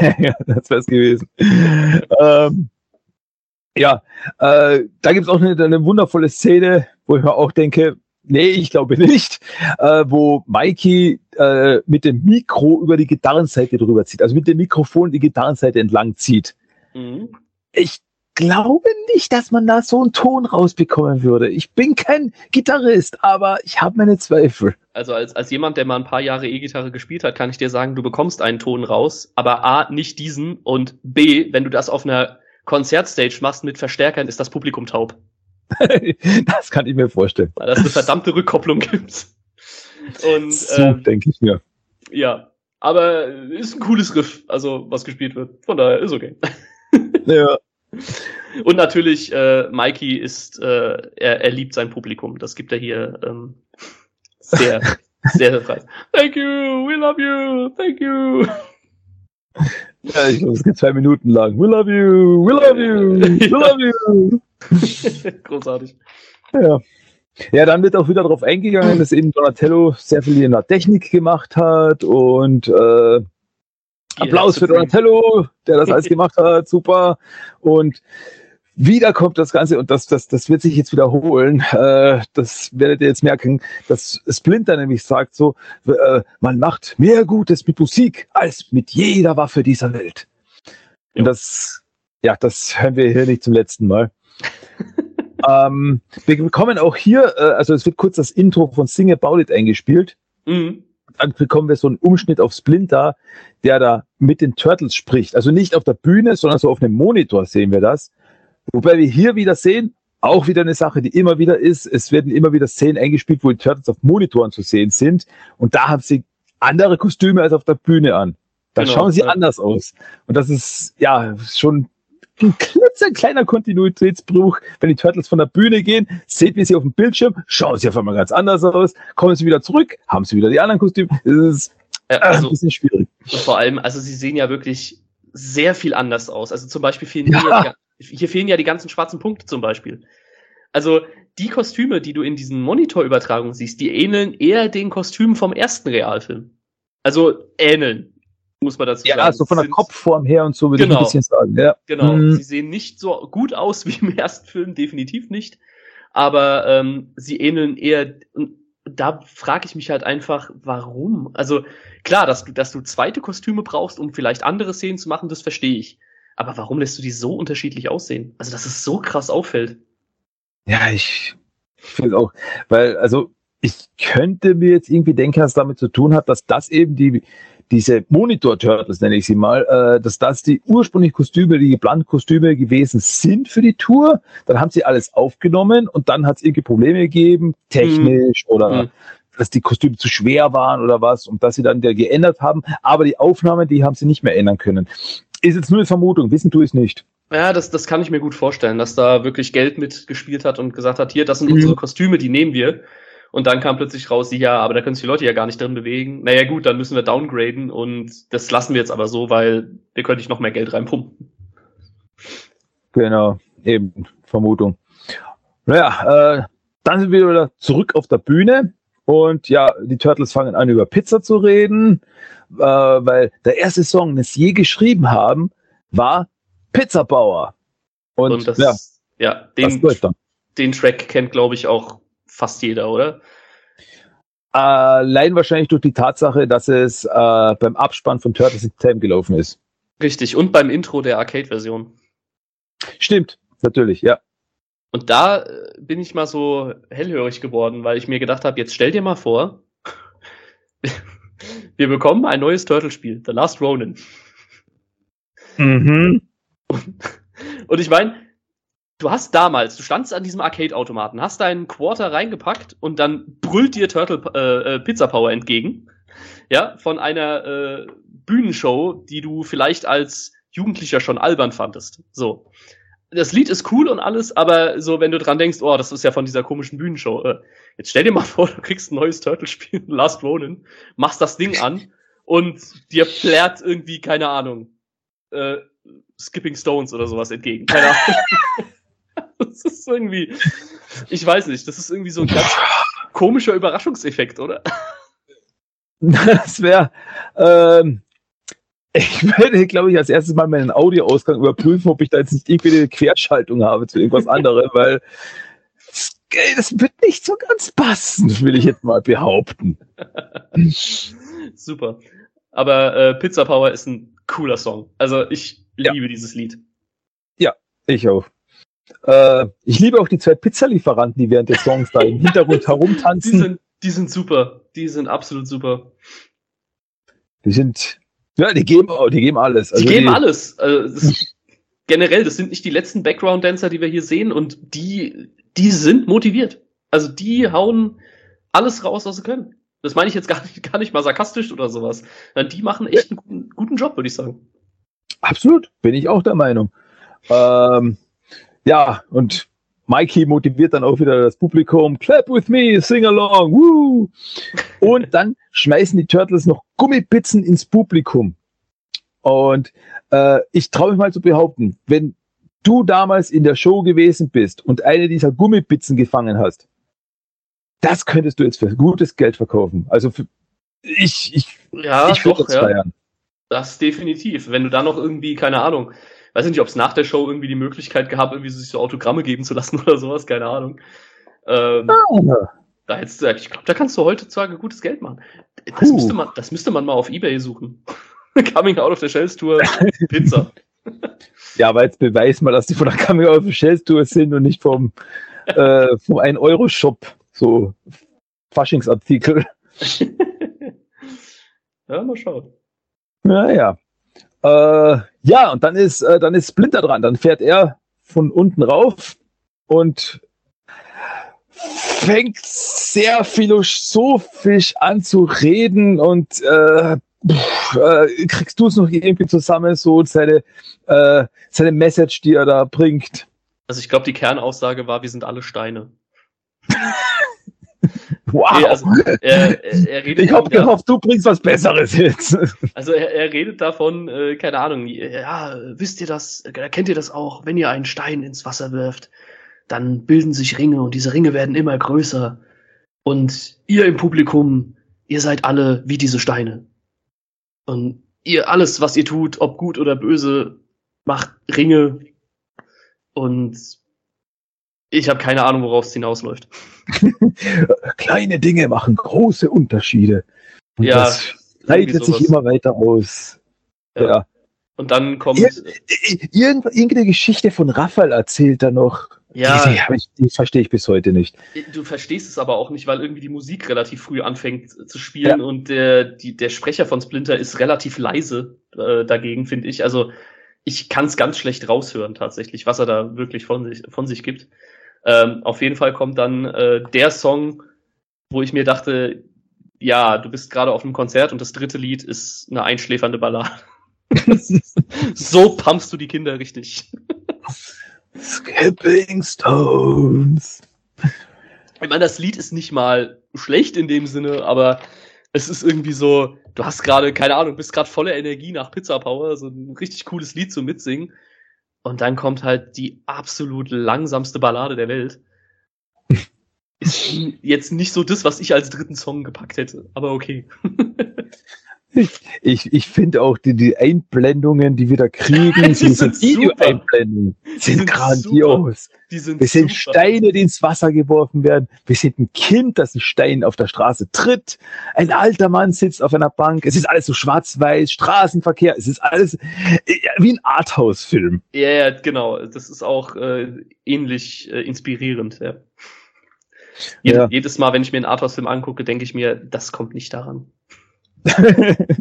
ja, das wäre es gewesen. ähm, ja, äh, da gibt es auch eine, eine wundervolle Szene, wo ich mir auch denke, nee, ich glaube nicht, äh, wo Mikey äh, mit dem Mikro über die Gitarrenseite drüber zieht, also mit dem Mikrofon die Gitarrenseite entlang zieht. Mhm. Ich glaube nicht, dass man da so einen Ton rausbekommen würde. Ich bin kein Gitarrist, aber ich habe meine Zweifel. Also als, als jemand, der mal ein paar Jahre E-Gitarre gespielt hat, kann ich dir sagen, du bekommst einen Ton raus, aber A, nicht diesen und B, wenn du das auf einer Konzertstage machst mit Verstärkern, ist das Publikum taub. das kann ich mir vorstellen. Weil das eine verdammte Rückkopplung gibt. Und So ähm, denke ich mir. ja, aber ist ein cooles Riff, also was gespielt wird. Von daher ist okay. Ja. Und natürlich, äh, Mikey ist, äh, er, er liebt sein Publikum. Das gibt er hier ähm, sehr, sehr frei. Thank you, we love you, thank you. Ja, ich glaube, es geht zwei Minuten lang. We love you, we love you, we love you. Großartig. Ja. ja, dann wird auch wieder darauf eingegangen, dass eben Donatello sehr viel in der Technik gemacht hat und äh, Applaus für Donatello, der das alles gemacht hat, super. Und wieder kommt das Ganze, und das, das, das wird sich jetzt wiederholen, äh, das werdet ihr jetzt merken, dass Splinter nämlich sagt so, äh, man macht mehr Gutes mit Musik als mit jeder Waffe dieser Welt. Und das, ja, das hören wir hier nicht zum letzten Mal. ähm, wir bekommen auch hier, äh, also es wird kurz das Intro von Sing About It eingespielt Mhm. dann bekommen wir so einen Umschnitt auf Splinter, der da mit den Turtles spricht. Also nicht auf der Bühne, sondern so auf einem Monitor sehen wir das. Wobei wir hier wieder sehen, auch wieder eine Sache, die immer wieder ist, es werden immer wieder Szenen eingespielt, wo die Turtles auf Monitoren zu sehen sind. Und da haben sie andere Kostüme als auf der Bühne an. Da Genau, schauen sie ja. anders aus. Und das ist, ja, schon ein klitzekleiner Kontinuitätsbruch. Wenn die Turtles von der Bühne gehen, seht ihr sie auf dem Bildschirm, schauen sie auf einmal ganz anders aus, kommen sie wieder zurück, haben sie wieder die anderen Kostüme. Das ist Äh, äh, ein also, bisschen schwierig. und vor allem, also sie sehen ja wirklich sehr viel anders aus. Also zum Beispiel fehlen Ja. hier, hier fehlen ja die ganzen schwarzen Punkte zum Beispiel. Also die Kostüme, die du in diesen Monitorübertragungen siehst, die ähneln eher den Kostümen vom ersten Realfilm. Also ähneln, muss man dazu Ja, sagen. so von der Sind- Kopfform her und so würde ich Genau. ein bisschen sagen. Ja. Genau, Mhm. sie sehen nicht so gut aus wie im ersten Film, definitiv nicht. Aber ähm, sie ähneln eher. Und da frage ich mich halt einfach, warum? Also klar, dass du, dass du zweite Kostüme brauchst, um vielleicht andere Szenen zu machen, das verstehe ich. Aber warum lässt du die so unterschiedlich aussehen? Also, dass es so krass auffällt. Ja, ich finde auch, weil, also ich könnte mir jetzt irgendwie denken, dass es damit zu tun hat, dass das eben die, diese Monitor-Turtles, nenne ich sie mal, äh, dass das die ursprünglichen Kostüme, die geplanten Kostüme gewesen sind für die Tour. Dann haben sie alles aufgenommen und dann hat es irgendwie Probleme gegeben, technisch oder Mhm. dass die Kostüme zu schwer waren oder was und dass sie dann der geändert haben. Aber die Aufnahmen, die haben sie nicht mehr ändern können. Ist jetzt nur eine Vermutung, wissen tue ich es nicht. Ja, das, das kann ich mir gut vorstellen, dass da wirklich Geld mitgespielt hat und gesagt hat, hier, das sind Mhm. unsere Kostüme, die nehmen wir. Und dann kam plötzlich raus, ja, aber da können sich die Leute ja gar nicht drin bewegen. Naja gut, dann müssen wir downgraden und das lassen wir jetzt aber so, weil wir können nicht noch mehr Geld reinpumpen. Genau, eben, Vermutung. Naja, äh, dann sind wir wieder zurück auf der Bühne und ja, die Turtles fangen an, über Pizza zu reden, äh, weil der erste Song, den sie je geschrieben haben, war Pizzabauer. Und, Und, das, ja, ja, den, den Track kennt, glaube ich, auch fast jeder, oder? Allein wahrscheinlich durch die Tatsache, dass es äh, beim Abspann von Turtles in Time gelaufen ist. Richtig, und beim Intro der Arcade-Version. Stimmt, natürlich, ja. Und da äh, bin ich mal so hellhörig geworden, weil ich mir gedacht habe, jetzt stell dir mal vor, wir bekommen ein neues Turtle-Spiel, The Last Ronin. Mhm. Und ich meine, du hast damals, du standst an diesem Arcade-Automaten, hast deinen Quarter reingepackt und dann brüllt dir Turtle äh, äh, Pizza Power entgegen. Ja, von einer äh, Bühnenshow, die du vielleicht als Jugendlicher schon albern fandest. So. Das Lied ist cool und alles, aber so, wenn du dran denkst, oh, das ist ja von dieser komischen Bühnenshow. Äh, jetzt stell dir mal vor, du kriegst ein neues Turtle-Spiel, Last Ronin, machst das Ding an und dir plärt irgendwie, keine Ahnung, äh, Skipping Stones oder sowas entgegen. Keine Ahnung. das ist irgendwie, ich weiß nicht, das ist irgendwie so ein ganz komischer Überraschungseffekt, oder? Das wäre, ähm, ich werde, glaube ich, als erstes mal meinen Audioausgang überprüfen, ob ich da jetzt nicht irgendwie eine Querschaltung habe zu irgendwas anderem, weil das, das wird nicht so ganz passen, will ich jetzt mal behaupten. Super. Aber äh, Pizza Power ist ein cooler Song. Also ich Ja. liebe dieses Lied. Ich auch. Äh, ich liebe auch die zwei Pizzalieferanten, die während des Songs da im Hintergrund Die herumtanzen. sind, die sind super. Die sind absolut super. Die sind, ja, die geben, die geben alles. Die geben alles. Also, das, generell, das sind nicht die letzten Background-Dancer, die wir hier sehen, und die, die sind motiviert. Also die hauen alles raus, was sie können. Das meine ich jetzt gar nicht, gar nicht mal sarkastisch oder sowas. Die machen echt einen guten, guten Job, würde ich sagen. Absolut, bin ich auch der Meinung. Ähm, ja, und Mikey motiviert dann auch wieder das Publikum. Clap with me, sing along, woo! Und dann schmeißen die Turtles noch Gummipizzen ins Publikum. Und äh, ich traue mich mal zu behaupten, wenn du damals in der Show gewesen bist und eine dieser Gummipizzen gefangen hast, das könntest du jetzt für gutes Geld verkaufen. Also für, ich, ich, Ja, ich würde das ja. feiern. Das definitiv. Wenn du da noch irgendwie, keine Ahnung, weiß nicht, ob es nach der Show irgendwie die Möglichkeit gab, irgendwie sich so Autogramme geben zu lassen oder sowas, keine Ahnung. Ähm, Ah, Da hättest du, ich glaube, da kannst du heutzutage gutes Geld machen. Das müsste man, das müsste man mal auf Ebay suchen. Coming out of the Shells Tour, Pizza. Ja, aber jetzt beweis mal, dass die von der Coming Out of Shells Tour sind und nicht vom, äh, vom 1-Euro-Shop. So Faschingsartikel. ja, mal schauen. Naja. Äh, ja, und dann ist, äh, dann ist Splinter dran. Dann fährt er von unten rauf und fängt sehr philosophisch an zu reden und äh, pff, äh, kriegst du es noch irgendwie zusammen, so seine, äh, seine Message, die er da bringt. Also ich glaube, die Kernaussage war, wir sind alle Steine. Wow. Nee, also, er, er, redet Ich hab ja- gehofft, du bringst was Besseres jetzt. Also er, er redet davon, äh, keine Ahnung, ja, wisst ihr das, äh, kennt ihr das auch, wenn ihr einen Stein ins Wasser wirft, dann bilden sich Ringe und diese Ringe werden immer größer. Und ihr im Publikum, ihr seid alle wie diese Steine. Und ihr alles, was ihr tut, ob gut oder böse, macht Ringe. Und ich habe keine Ahnung, worauf es hinausläuft. Kleine Dinge machen große Unterschiede. Und Ja, das breitet sich immer weiter aus. Ja. Ja. Und dann kommt, Ir irgend, irgendeine Geschichte von Raphael erzählt er noch. ja, Die, die, die verstehe ich bis heute nicht. Du verstehst es aber auch nicht, weil irgendwie die Musik relativ früh anfängt zu spielen und der, die, der Sprecher von Splinter ist relativ leise äh, dagegen, finde ich. Also ich kann es ganz schlecht raushören tatsächlich, was er da wirklich von sich, von sich gibt. Ähm, auf jeden Fall kommt dann äh, der Song, wo ich mir dachte, ja, du bist gerade auf einem Konzert und das dritte Lied ist eine einschläfernde Ballade. so pumpst du die Kinder richtig. Skipping Stones. Ich meine, das Lied ist nicht mal schlecht in dem Sinne, aber es ist irgendwie so, du hast gerade, keine Ahnung, bist gerade voller Energie nach Pizza Power, so ein richtig cooles Lied zum Mitsingen. Und dann kommt halt die absolut langsamste Ballade der Welt. Ist jetzt nicht so das, was ich als dritten Song gepackt hätte, aber okay. Ich, ich finde auch die, die Einblendungen, die wir da kriegen, Die sind Video-Einblendungen, sind, sind grandios. Die sind Wir sind super. Steine, die ins Wasser geworfen werden. Wir sind ein Kind, das einen Stein auf der Straße tritt. Ein alter Mann sitzt auf einer Bank. Es ist alles so schwarz-weiß, Straßenverkehr. Es ist alles wie ein Arthouse-Film. Ja, ja, genau. Das ist auch äh, ähnlich äh, inspirierend. Ja. Jed Ja. Jedes Mal, wenn ich mir einen Arthouse-Film angucke, denke ich mir, das kommt nicht daran.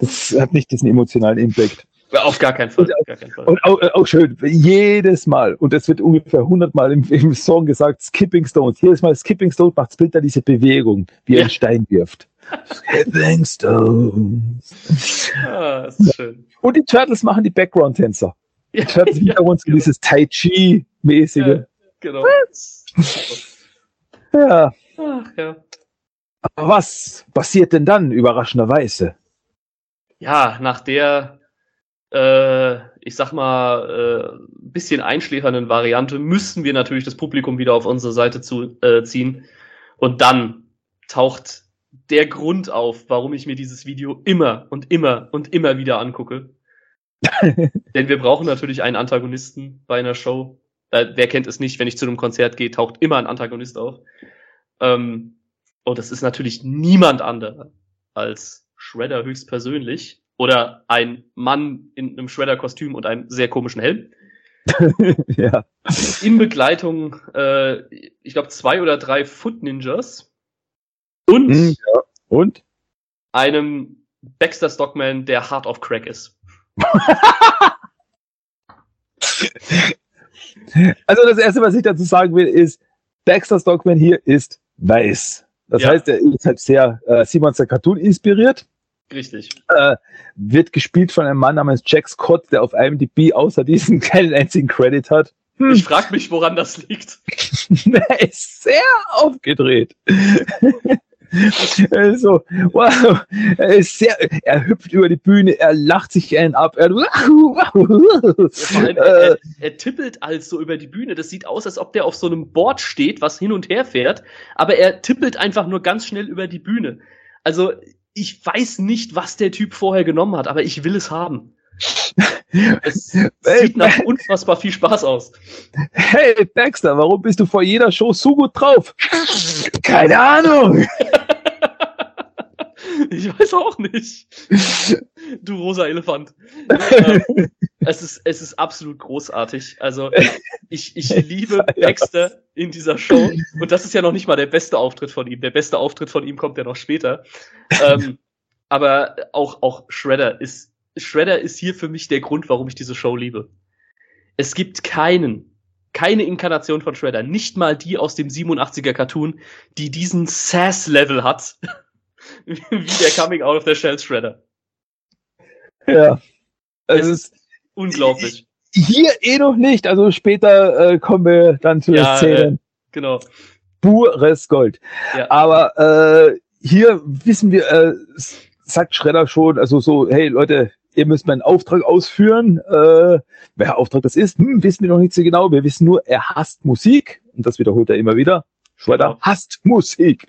das hat nicht diesen emotionalen Impact. Auf gar keinen Fall. Gar keinen Fall. Und auch, äh, auch schön, jedes Mal, und das wird ungefähr 100 Mal im, im Song gesagt, Skipping Stones. Jedes Mal Skipping Stones macht Splinter diese Bewegung, wie er Ja. einen Stein wirft. Skipping Stones. Ah, ist schön. Und die Turtles machen die Background-Tänzer. Die Ja, Turtles ja, Hintergrund so genau. dieses Tai Chi-mäßige. Ja, genau. Ja. Ach, ja. Aber was passiert denn dann, überraschenderweise? ja, nach der, äh, ich sag mal, äh, bisschen einschläfernden Variante müssen wir natürlich das Publikum wieder auf unsere Seite zu, äh, ziehen. Und dann taucht der Grund auf, warum ich mir dieses Video immer und immer und immer wieder angucke. Denn wir brauchen natürlich einen Antagonisten bei einer Show. Äh, wer kennt es nicht, wenn ich zu einem Konzert gehe, taucht immer ein Antagonist auf. Ähm, und das ist natürlich niemand anderer als Shredder höchstpersönlich oder ein Mann in einem Shredder-Kostüm und einem sehr komischen Helm. ja. In Begleitung, äh, ich glaube, zwei oder drei Foot Ninjas und Hm, ja. Und? einem Baxter Stockman, der hard of crack ist. Also das Erste, was ich dazu sagen will, ist, Baxter Stockman hier ist weiß. Das Ja. heißt, er ist halt sehr äh, Simons der Cartoon inspiriert. Richtig. Äh, wird gespielt von einem Mann namens Jack Scott, der auf IMDb außer diesen keinen einzigen Credit hat. Hm. Ich frage mich, woran das liegt. er ist sehr aufgedreht. Also, wow, er ist sehr, er hüpft über die Bühne, er lacht sich einen ab, er, allem, er, äh, er, er tippelt als so über die Bühne. Das sieht aus, als ob der auf so einem Board steht, was hin und her fährt. Aber er tippelt einfach nur ganz schnell über die Bühne. Also, ich weiß nicht, was der Typ vorher genommen hat, aber ich will es haben. Es sieht nach unfassbar viel Spaß aus. hey Baxter, warum bist du vor jeder Show so gut drauf? Keine Ahnung. Ich weiß auch nicht. Du rosa Elefant. Es, ist, es ist absolut großartig. Also ich, ich liebe Baxter in dieser Show. Und das ist ja noch nicht mal der beste Auftritt von ihm. Der beste Auftritt von ihm kommt ja noch später. Ähm, aber auch, auch Shredder ist, Shredder ist hier für mich der Grund, warum ich diese Show liebe. Es gibt keinen, keine Inkarnation von Shredder, nicht mal die aus dem 87er Cartoon, die diesen Sass-Level hat, wie der Coming Out of the Shell Shredder. Ja. Es Es ist Unglaublich. hier eh noch nicht, also später äh, kommen wir dann zu Ja, den Szenen. Genau. Pures Gold. Ja. Aber äh, hier wissen wir, äh, sagt Schredder schon, also so, hey Leute, ihr müsst meinen Auftrag ausführen. Äh, welcher Auftrag das ist, hm, wissen wir noch nicht so genau. Wir wissen nur, er hasst Musik. Und das wiederholt er immer wieder. Shredder Genau. hasst Musik.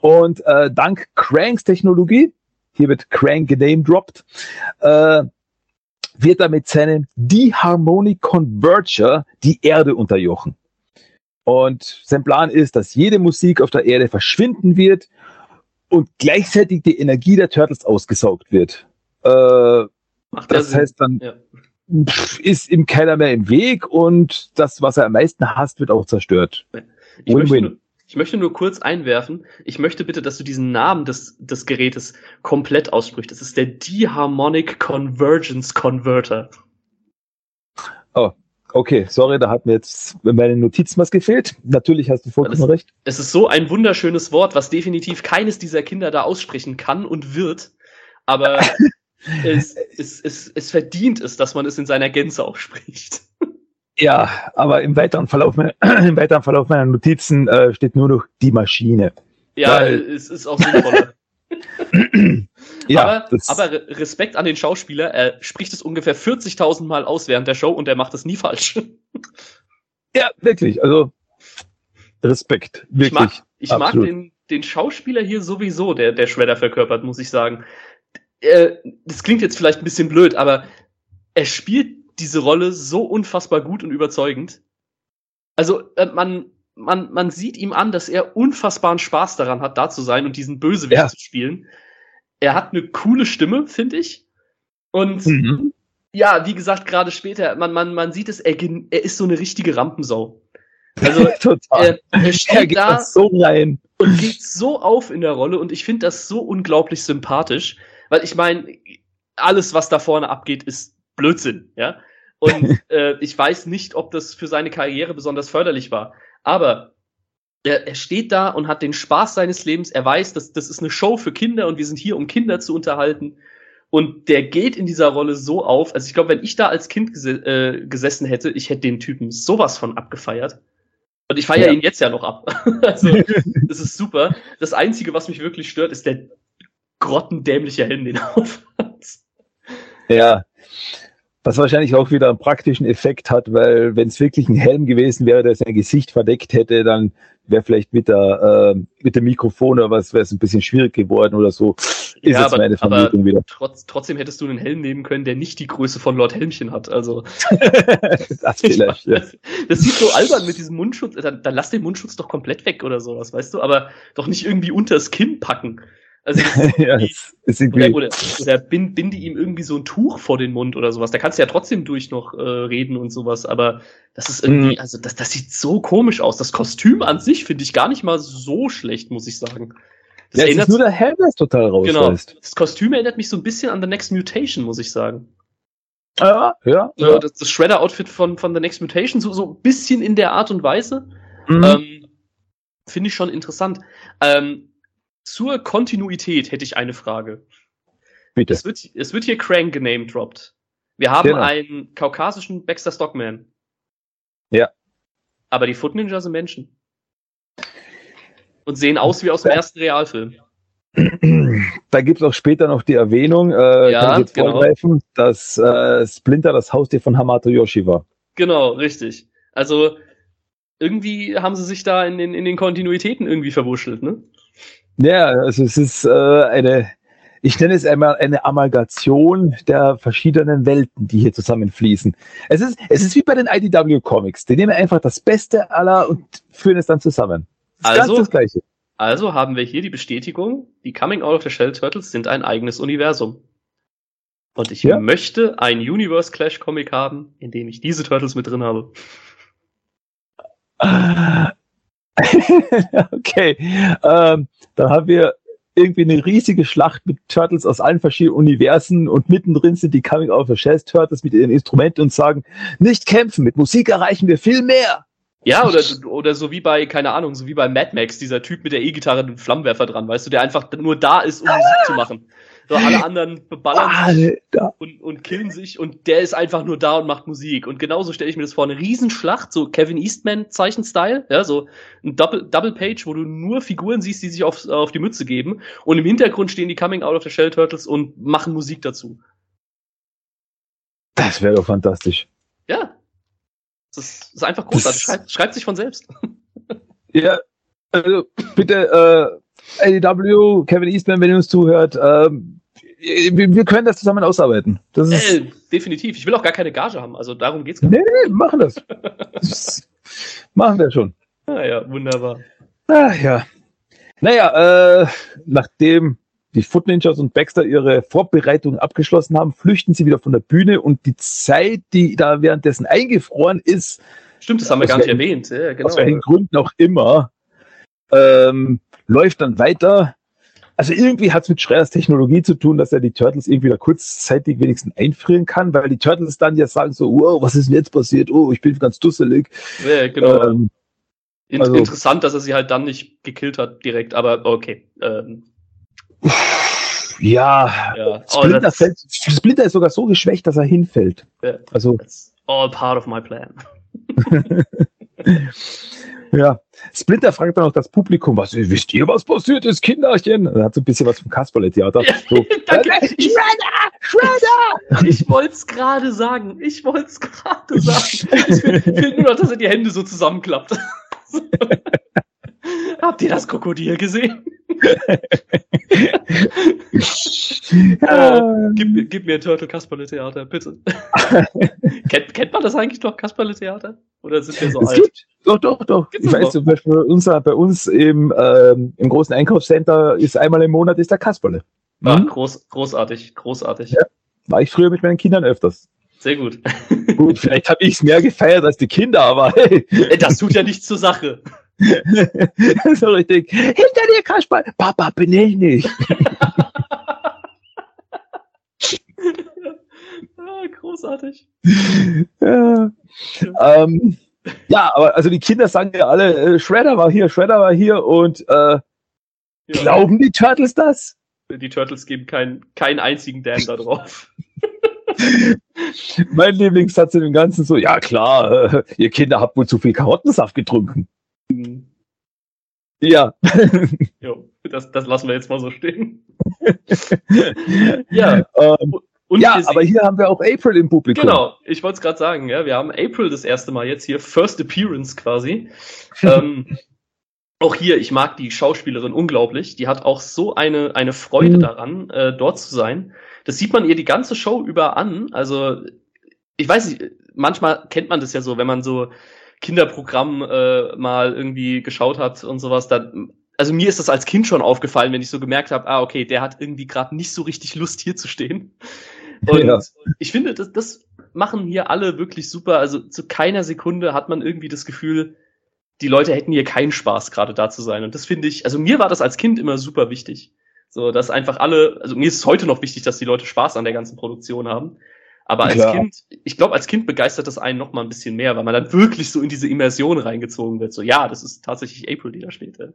Und äh, dank Cranks Technologie, hier wird Crank genamedroppt, äh, wird er mit seinem D-Harmonic Converger die Erde unterjochen. Und sein Plan ist, dass jede Musik auf der Erde verschwinden wird und gleichzeitig die Energie der Turtles ausgesaugt wird. Äh, das heißt dann, Ja. pff, ist ihm keiner mehr im Weg und das, was er am meisten hasst, wird auch zerstört. Ich möchte, Win-win. nur, ich möchte nur kurz einwerfen. Ich möchte bitte, dass du diesen Namen des, des Gerätes komplett aussprichst. Das ist der D-Harmonic Convergence Converter. Okay, sorry, da hat mir jetzt meine Notizen was gefehlt. Natürlich hast du vollkommen recht. Es ist so ein wunderschönes Wort, was definitiv keines dieser Kinder da aussprechen kann und wird. Aber es, es, es, es verdient es, dass man es in seiner Gänze ausspricht. Ja, aber im weiteren Verlauf meiner, im weiteren Verlauf meiner Notizen äh, steht nur noch die Maschine. Ja, Weil- es ist auch sinnvoller. Ja, aber, aber Re- Respekt an den Schauspieler, er spricht es ungefähr 40.000 Mal aus während der Show und er macht es nie falsch. ja, wirklich. Also Respekt, Ich wirklich. mag, ich mag den, den Schauspieler hier sowieso, der, der Shredder verkörpert, muss ich sagen. Äh, das klingt jetzt vielleicht ein bisschen blöd, aber er spielt diese Rolle so unfassbar gut und überzeugend. Also, äh, man, man, man sieht ihm an, dass er unfassbaren Spaß daran hat, da zu sein und diesen Bösewicht Ja. zu spielen. Er hat eine coole Stimme, finde ich. Und Mhm. ja, wie gesagt, gerade später, man, man, man sieht es, er, er ist so eine richtige Rampensau. Also, Total. er, er er steht geht da da so rein. und geht so auf in der Rolle und ich finde das so unglaublich sympathisch, weil ich meine, alles, was da vorne abgeht, ist Blödsinn, ja. Und äh, ich weiß nicht, ob das für seine Karriere besonders förderlich war. Aber er, er steht da und hat den Spaß seines Lebens. Er weiß, dass das ist eine Show für Kinder und wir sind hier, um Kinder zu unterhalten. Und der geht in dieser Rolle so auf. Also ich glaube, wenn ich da als Kind ges äh, gesessen hätte, ich hätte den Typen sowas von abgefeiert. Und ich feiere Ja. ihn jetzt ja noch ab. also, das ist super. Das Einzige, was mich wirklich stört, ist der grottendämliche Helm, den er aufhat. Ja. Was wahrscheinlich auch wieder einen praktischen Effekt hat, weil wenn es wirklich ein Helm gewesen wäre, der sein Gesicht verdeckt hätte, dann wäre vielleicht mit der äh, mit dem Mikrofon oder was wäre es ein bisschen schwierig geworden oder so. Ist Ja, jetzt aber- meine aber- Vermutung wieder. Trotz, trotzdem hättest du einen Helm nehmen können, der nicht die Größe von Lord Helmchen hat. Also das vielleicht. Ja. das, das sieht so albern mit diesem Mundschutz. Dann, dann lass den Mundschutz doch komplett weg oder sowas, weißt du? Aber doch nicht irgendwie unters Kinn packen. Also ja, ist irgendwie, oder, oder bind, binde ihm irgendwie so ein Tuch vor den Mund oder sowas. Da kannst du ja trotzdem durch noch äh, reden und sowas. Aber das ist irgendwie, Mhm. also das, das sieht so komisch aus. Das Kostüm an sich finde ich gar nicht mal so schlecht, muss ich sagen. Das ja, es erinnert ist nur der Helm, der es total Genau. rausreißt. Das Kostüm erinnert mich so ein bisschen an The Next Mutation, muss ich sagen. Ja, ja. Ja. Das, das Shredder-Outfit von, von The Next Mutation, so, so ein bisschen in der Art und Weise. Mhm. Ähm, Finde ich schon interessant. Ähm, zur Kontinuität hätte ich eine Frage. Bitte. Es wird, es wird hier Krang genamedroppt. Wir haben Genau. einen kaukasischen Baxter Stockman. Ja. Aber die Foot Ninja sind Menschen. Und sehen aus wie aus dem ersten Realfilm. Da gibt es auch später noch die Erwähnung, äh, Ja, kann ich jetzt genau. vorgreifen, dass äh, Splinter das Haustier von Hamato Yoshi war. Genau, richtig. Also irgendwie haben sie sich da in den, in den Kontinuitäten irgendwie verwuschelt, ne? Ja, also es ist äh, eine, ich nenne es einmal eine Amalgation der verschiedenen Welten, die hier zusammenfließen. Es ist, es ist wie bei den IDW Comics. Die nehmen einfach das Beste aller und führen es dann zusammen. Das ist Also- ganz das Gleiche. Also haben wir hier die Bestätigung, die Coming Out of the Shell Turtles sind ein eigenes Universum. Und ich Ja. möchte ein Universe Clash Comic haben, in dem ich diese Turtles mit drin habe. okay. Ähm, dann haben wir irgendwie eine riesige Schlacht mit Turtles aus allen verschiedenen Universen und mittendrin sind die Coming Out of the Shell Turtles mit ihren Instrumenten und sagen, nicht kämpfen, mit Musik erreichen wir viel mehr. Ja, oder, oder so wie bei, keine Ahnung, so wie bei Mad Max, dieser Typ mit der E-Gitarre und dem Flammenwerfer dran, weißt du, der einfach nur da ist, um Musik zu machen. So, alle anderen beballern sich Alter. und, und killen sich und der ist einfach nur da und macht Musik. Und genauso stelle ich mir das vor, eine Riesenschlacht, so Kevin Eastman Zeichenstyle, ja, so ein Double, Double Page, wo du nur Figuren siehst, die sich auf, auf die Mütze geben und im Hintergrund stehen die Coming Out of the Shell Turtles und machen Musik dazu. Das wäre doch fantastisch. Ja. Das ist, ist einfach großartig. Das- Schreibt, schreibt sich von selbst. Ja, also bitte, äh, AEW, Kevin Eastman, wenn ihr uns zuhört, ähm, wir, können das zusammen ausarbeiten. Das ist, Äh, definitiv. Ich will auch gar keine Gage haben, also darum geht's gar nee, nicht. nee, machen das. das machen wir schon. Ah, ja, wunderbar. Ah, ja. Naja, äh, nachdem die Foot Ninjas und Baxter ihre Vorbereitungen abgeschlossen haben, flüchten sie wieder von der Bühne und die Zeit, die da währenddessen eingefroren ist, Stimmt, das haben wir gar nicht erwähnt. Ja, genau. aus welchen Gründen auch immer, ähm, läuft dann weiter. Also irgendwie hat es mit Schreyers Technologie zu tun, dass er die Turtles irgendwie da kurzzeitig wenigstens einfrieren kann, weil die Turtles dann ja sagen so, wow, was ist denn jetzt passiert? Oh, ich bin ganz dusselig. Ja, genau. Ähm, In also- interessant, dass er sie halt dann nicht gekillt hat direkt, aber okay. Ähm, ja, ja. Splinter, das- fällt, Splinter ist sogar so geschwächt, dass er hinfällt. Ja. Also, That's all part of my plan. ja. Splinter fragt dann auch das Publikum, was, wisst ihr, was passiert ist, Kinderchen? Er hat so ein bisschen was vom Kasperle-Theater. Ja, So, danke. äh! Shredder! Ich wollte es gerade sagen. Ich wollte es gerade sagen. Es fehlt nur noch, dass er die Hände so zusammenklappt. Habt ihr das Krokodil gesehen? Gib, mir- gib mir ein Turtle Kasperle Theater, bitte. kennt, kennt man das eigentlich noch, Kasperle Theater? Oder sind wir so Es alt? gibt, doch, doch, doch. Gibt's ich weiß noch? zum Beispiel, unser, bei uns im, ähm, im großen Einkaufscenter ist einmal im Monat ist der Kasperle. Ah, Mhm. groß, großartig, großartig. Ja. War ich früher mit meinen Kindern öfters. Sehr gut. Gut, vielleicht habe ich es mehr gefeiert als die Kinder, aber hey, Das tut ja nichts zur Sache. so richtig. Hinter dir, Kasperle. Papa, bin ich nicht. Ah, Großartig. ja. Ähm, ja, aber also die Kinder sagen ja alle, äh, Shredder war hier, Shredder war hier und äh, Ja. glauben die Turtles das? Die Turtles geben keinen keinen einzigen Dan da drauf. Mein Lieblingssatz in dem Ganzen so, ja klar, äh, ihr Kinder habt wohl zu viel Karottensaft getrunken. Ja. Jo, das, das lassen wir jetzt mal so stehen. Ja, ähm, und ja, aber hier haben wir auch April im Publikum. Genau, ich wollte es gerade sagen, ja, wir haben April das erste Mal jetzt hier, First Appearance quasi. ähm, auch hier, ich mag die Schauspielerin unglaublich. Die hat auch so eine, eine Freude Mhm. daran, äh, dort zu sein. Das sieht man ihr die ganze Show über an. Also, ich weiß nicht, manchmal kennt man das ja so, wenn man so Kinderprogramm äh, mal irgendwie geschaut hat und sowas. Da, also mir ist das als Kind schon aufgefallen, wenn ich so gemerkt habe, ah, okay, der hat irgendwie gerade nicht so richtig Lust, hier zu stehen. Und Ja. ich finde, das, das machen hier alle wirklich super. Also zu keiner Sekunde hat man irgendwie das Gefühl, die Leute hätten hier keinen Spaß, gerade da zu sein. Und das finde ich, also mir war das als Kind immer super wichtig. So, dass einfach alle, also mir ist es heute noch wichtig, dass die Leute Spaß an der ganzen Produktion haben. Aber als Klar. Kind, ich glaube, als Kind begeistert das einen noch mal ein bisschen mehr, weil man dann wirklich so in diese Immersion reingezogen wird. So, ja, das ist tatsächlich April, die da steht. ja.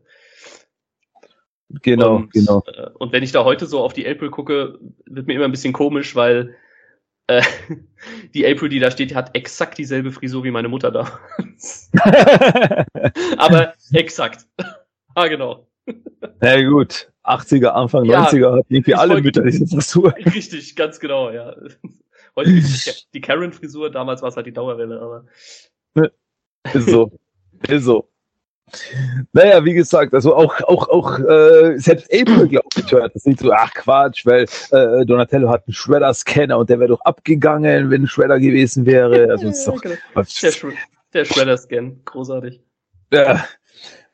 Genau, und, genau. Äh, und wenn ich da heute so auf die April gucke, wird mir immer ein bisschen komisch, weil äh, die April, die da steht, hat exakt dieselbe Frisur wie meine Mutter da. Aber exakt. ah, genau. Na gut, 80er, Anfang Ja, 90er hat irgendwie alle Mütter diese Frisur. Richtig, ganz genau, ja. Heute ist die- Karen-Frisur, damals war es halt die Dauerwelle, aber Ist so. Ist so. Naja, wie gesagt, also auch, auch, auch äh, selbst April glaubt die Turtles nicht so, ach Quatsch, weil äh, Donatello hat einen Shredder-Scanner und der wäre doch abgegangen, wenn ein Shredder gewesen wäre. Also ist doch, genau. der, Shred der Shredder-Scan, großartig. ja,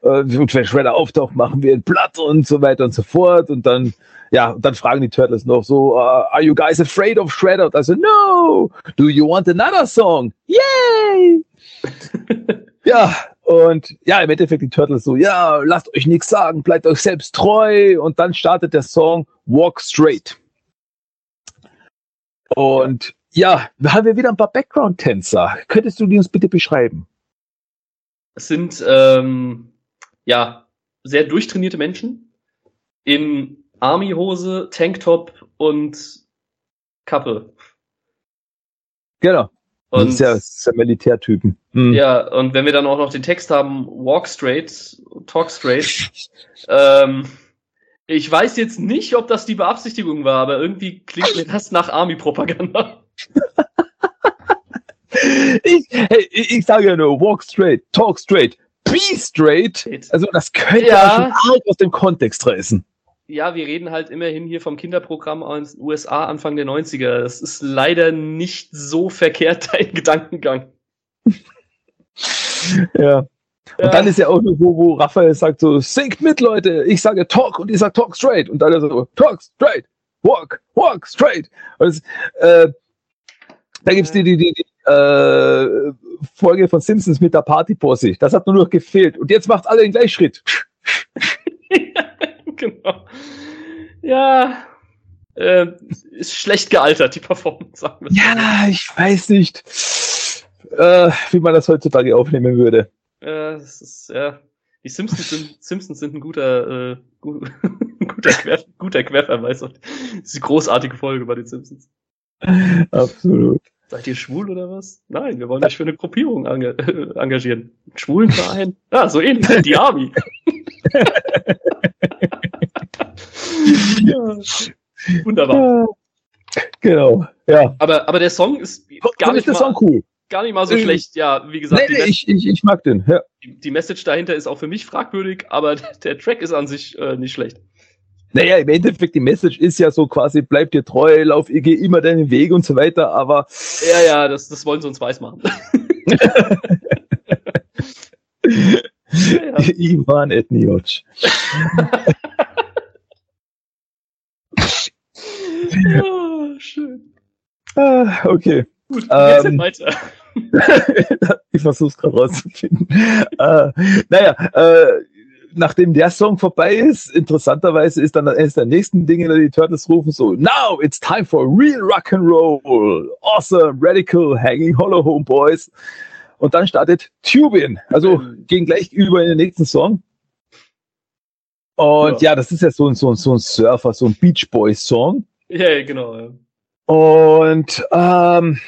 und wenn Shredder auftaucht, machen wir ihn platt und so weiter und so fort. Und dann, ja, und dann fragen die Turtles noch so, uh, are you guys afraid of Shredder? Und also, no! Do you want another song? Yay! ja, und ja, im Endeffekt die Turtles so, ja, lasst euch nichts sagen, bleibt euch selbst treu. Und dann startet der Song Walk Straight. Und ja, da haben wir wieder ein paar Background-Tänzer. Könntest du die uns bitte beschreiben? Es sind ähm, ja sehr durchtrainierte Menschen in Army-Hose, Tanktop und Kappe. Genau. Das Und ist ja, das ist ja Militärtypen. Hm. ja, und wenn wir dann auch noch den Text haben, walk straight, talk straight, ähm, ich weiß jetzt nicht, ob das die Beabsichtigung war, aber irgendwie klingt mir das nach Army-Propaganda. Ich, hey, ich, ich sage ja nur, walk straight, talk straight, be straight. Also das könnte Ja. schon arg aus dem Kontext reißen. Ja, wir reden halt immerhin hier vom Kinderprogramm aus den USA Anfang der 90er. Das ist leider nicht so verkehrt dein Gedankengang. Ja. Und Ja. dann ist ja auch noch, wo, wo Raphael sagt so, singt mit, Leute. Ich sage talk und ich sage talk straight. Und dann so, talk straight, walk, walk straight. Und das, äh, da gibt's die, die, die, die äh, Folge von Simpsons mit der Partyposse. Das hat nur noch gefehlt. Und jetzt macht alle den Gleichschritt. genau. Ja, äh, ist schlecht gealtert, die Performance, sagen wir. Ja, ich weiß nicht, äh, wie man das heutzutage aufnehmen würde. Ja, das ist, ja. Die Simpsons sind, Simpsons sind ein guter, äh, gu guter, Quer, guter Querverweis auf diese großartige Folge bei den Simpsons. Absolut. Seid ihr schwul oder was? Nein, wir wollen euch für eine Gruppierung äh, engagieren. Einen Schwulen Verein? Ja, so ähnlich wie die Army. ja. Wunderbar. Genau, ja. Aber, aber der Song ist gar nicht, ist der mal, Song cool. gar nicht mal so Ähm, schlecht. Ja, wie gesagt, Nee, ich, ich, ich mag den. Ja. die, die Message dahinter ist auch für mich fragwürdig, aber der, der Track ist an sich äh, nicht schlecht. Naja, im Endeffekt, die Message ist ja so quasi, bleib dir treu, lauf, geh immer deinen Weg und so weiter, aber Ja, ja, das, das wollen sie uns weiß machen. ja, Ivan Etnioc. ja, schön. Ah, okay. Gut, jetzt Ähm, weiter. ich versuche es gerade rauszufinden. äh, naja, äh, nachdem der Song vorbei ist, interessanterweise ist dann eines der nächsten Dinge, die Turtles rufen so, Now it's time for real rock and roll. Awesome, radical, hanging hollow home boys. Und dann startet Tubin. Also gehen gleich über in den nächsten Song. Und ja, ja das ist ja so ein, so ein, so ein Surfer, so ein Beach Boys Song. Ja, genau. Ja. Und ähm,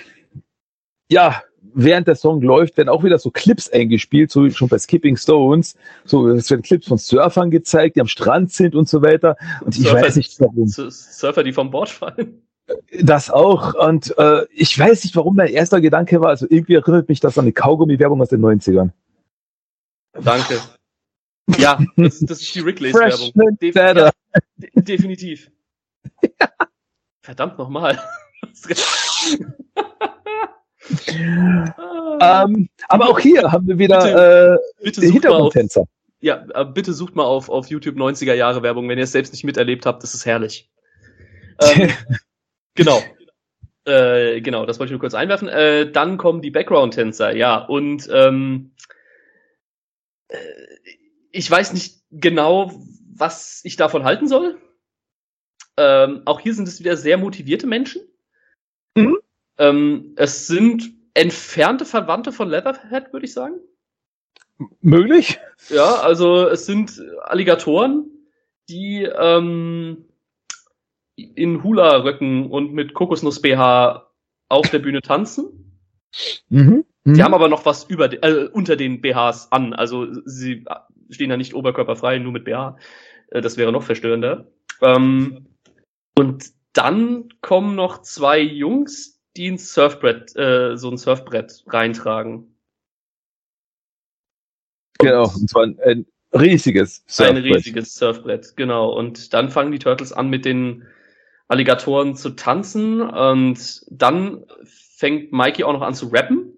ja, während der Song läuft, werden auch wieder so Clips eingespielt, so wie schon bei Skipping Stones. So, es werden Clips von Surfern gezeigt, die am Strand sind und so weiter. Und Surfer, ich weiß nicht warum. Surfer, die vom Bord fallen. Das auch. Und äh, ich weiß nicht, warum mein erster Gedanke war. Also irgendwie erinnert mich das an eine Kaugummi-Werbung aus den 90ern. Danke. Ja, das, das ist die Wrigley's-Werbung. Def ja, definitiv. Ja. Verdammt nochmal. ähm, aber auch hier haben wir wieder bitte, äh, Hintergrundtänzer. Ja, äh, bitte sucht mal auf, auf YouTube 90er Jahre Werbung, wenn ihr es selbst nicht miterlebt habt, das ist herrlich. Ähm, genau. Äh, genau, das wollte ich nur kurz einwerfen. Äh, dann kommen die Background-Tänzer, ja, und ähm, äh, ich weiß nicht genau, was ich davon halten soll. Ähm, auch hier sind es wieder sehr motivierte Menschen. Mhm. Ähm, es sind entfernte Verwandte von Leatherhead, würde ich sagen. Möglich? Ja, also es sind Alligatoren, die ähm, in Hula-Röcken und mit Kokosnuss-BH auf der Bühne tanzen. Mhm. Mhm. Die haben aber noch was über äh, unter den BHs an. Also sie stehen da nicht oberkörperfrei, nur mit BH. Äh, das wäre noch verstörender. Ähm, und dann kommen noch zwei Jungs, die ein Surfbrett, äh, so ein Surfbrett reintragen. Genau, und zwar ein, ein riesiges Surfbrett. Ein riesiges Surfbrett, genau. Und dann fangen die Turtles an, mit den Alligatoren zu tanzen. Und dann fängt Mikey auch noch an zu rappen,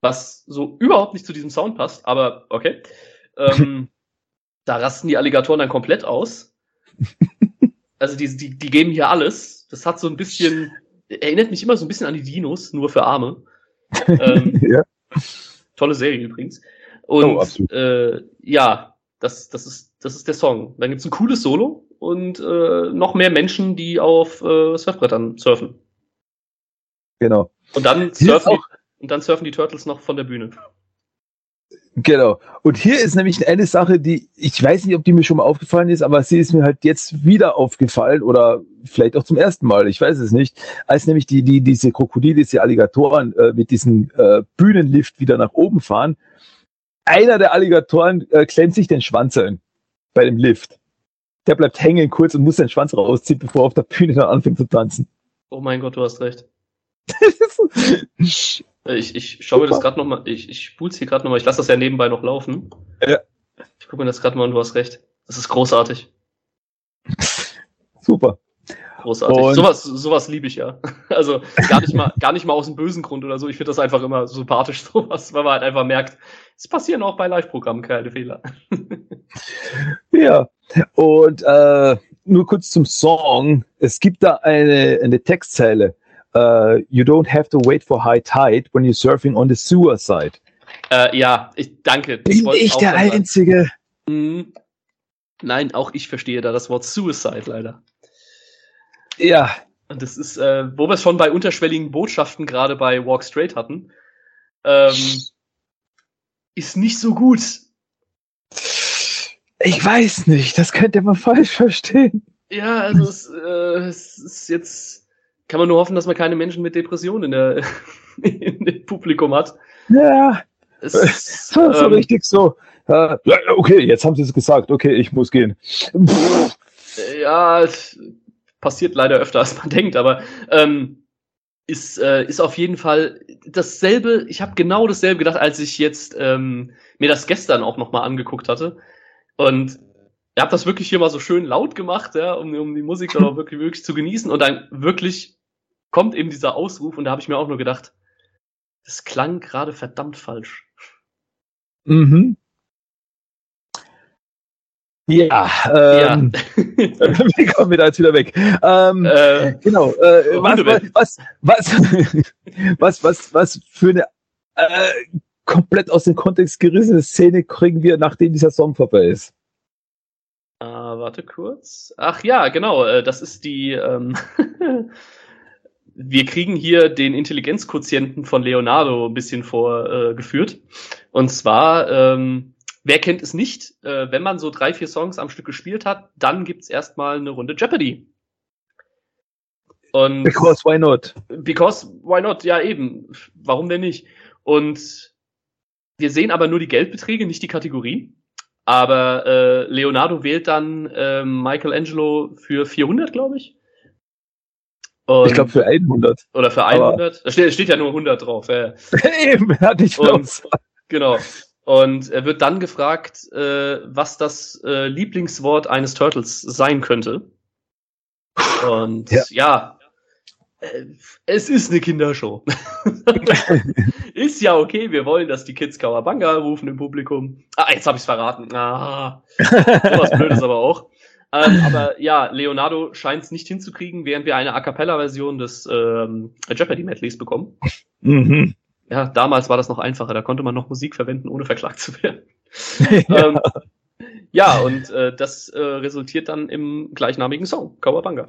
was so überhaupt nicht zu diesem Sound passt, aber okay. Ähm, da rasten die Alligatoren dann komplett aus. Also die, die, die geben hier alles. Das hat so ein bisschen erinnert mich immer so ein bisschen an die Dinos, nur für Arme. Ähm, ja. Tolle Serie übrigens. Und oh, äh, ja, das, das, ist, das ist der Song. Dann gibt's ein cooles Solo und äh, noch mehr Menschen, die auf äh, Surfbrettern surfen. Genau. Und dann, surfen und dann surfen die Turtles noch von der Bühne. Genau. Und hier ist nämlich eine Sache, die, ich weiß nicht, ob die mir schon mal aufgefallen ist, aber sie ist mir halt jetzt wieder aufgefallen oder vielleicht auch zum ersten Mal, ich weiß es nicht, als nämlich die, die, diese Krokodile, diese Alligatoren äh, mit diesem äh, Bühnenlift wieder nach oben fahren. Einer der Alligatoren äh, klemmt sich den Schwanz ein bei dem Lift. Der bleibt hängen kurz und muss seinen Schwanz rausziehen, bevor er auf der Bühne dann anfängt zu tanzen. Oh mein Gott, du hast recht. Äh, ich, ich schaue mir das gerade nochmal, ich, ich spul's hier gerade nochmal, ich lasse das ja nebenbei noch laufen. Ja. Ich gucke mir das gerade mal und du hast recht. Das ist großartig. Super. Großartig. Und sowas, sowas liebe ich ja. Also gar nicht mal, gar nicht mal aus dem bösen Grund oder so. Ich finde das einfach immer sympathisch, sowas, weil man halt einfach merkt, es passieren auch bei Live-Programmen keine Fehler. ja. Und äh, nur kurz zum Song. Es gibt da eine, eine Textzeile uh, you don't have to wait for high tide when you're surfing on the sewer side. Äh, ja, ich danke. Bin ich der Einzige? Mhm. Nein, auch ich verstehe da das Wort Suicide leider. Ja. Und das ist, äh, wo wir es schon bei unterschwelligen Botschaften gerade bei Walk Straight hatten, ähm, ist nicht so gut. Ich weiß nicht, das könnte man falsch verstehen. Ja, also es, äh, es ist jetzt kann man nur hoffen, dass man keine Menschen mit Depressionen in der, in dem Publikum hat. Ja. Es, so, so ähm, richtig so. Uh, okay, jetzt haben sie es gesagt. Okay, ich muss gehen. Ja, passiert leider öfter, als man denkt, aber ähm, ist, äh, ist auf jeden Fall dasselbe. Ich habe genau dasselbe gedacht, als ich jetzt ähm, mir das gestern auch nochmal angeguckt hatte. Und ihr habt das wirklich hier mal so schön laut gemacht, ja, um, um die Musik dann auch wirklich, wirklich zu genießen. Und dann wirklich kommt eben dieser Ausruf und da habe ich mir auch nur gedacht, das klang gerade verdammt falsch. Mhm. Ja, ähm, ja. wir kommen wieder jetzt wieder weg. Ähm, äh, genau. Äh, was, was, was, was, was, was, für eine äh, komplett aus dem Kontext gerissene Szene kriegen wir, nachdem dieser Song vorbei ist. Äh, warte kurz. Ach ja, genau, äh, das ist die. Ähm wir kriegen hier den Intelligenzquotienten von Leonardo ein bisschen vorgeführt. Und zwar, ähm, wer kennt es nicht, äh, wenn man so drei, vier Songs am Stück gespielt hat, dann gibt's erstmal eine Runde Jeopardy. Und Because why not? Because why not? Ja, eben. Warum denn nicht? Und wir sehen aber nur die Geldbeträge, nicht die Kategorie. Aber äh, Leonardo wählt dann äh, Michelangelo für 400, glaube ich. Und, Ich glaube für 100. oder für aber- 100. Da steht, steht ja nur 100 drauf. Ja. Eben, hatte ich Und-. Genau. Und er wird dann gefragt, äh, was das äh, Lieblingswort eines Turtles sein könnte. Und Ja. ja, äh, es ist eine Kindershow. ist ja okay, wir wollen, dass die Kids Kawabanga rufen im Publikum. Ah, jetzt habe ich's verraten. Ah, sowas Blödes aber auch. Ähm, aber ja, Leonardo scheint es nicht hinzukriegen, während wir eine A Cappella-Version des ähm, Jeopardy-Medleys bekommen. Mhm. Ja, damals war das noch einfacher. Da konnte man noch Musik verwenden, ohne verklagt zu werden. ja. ähm, ja, und äh, das äh, resultiert dann im gleichnamigen Song, Kawabanga.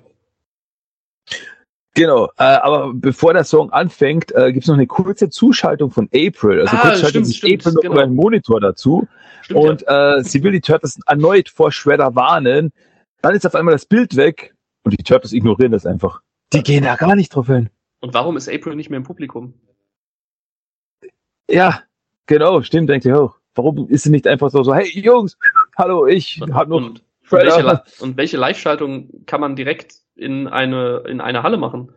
Genau, äh, aber bevor der Song anfängt, äh, gibt es noch eine kurze Zuschaltung von April. Also Ah, kurz schaltet stimmt, sich stimmt, April noch genau. über einen Monitor dazu Stimmt und äh, sie will die Turtles erneut vor Shredder warnen. Dann ist auf einmal das Bild weg und die Turtles ignorieren das einfach. Die gehen da gar nicht drauf hin. ja. Und warum ist April nicht mehr im Publikum? Ja, genau, stimmt, denke ich auch. Warum ist sie nicht einfach so, so hey Jungs, hallo, ich Und, hab noch und, und welche, und welche Live-Schaltung kann man direkt in eine, in eine Halle machen?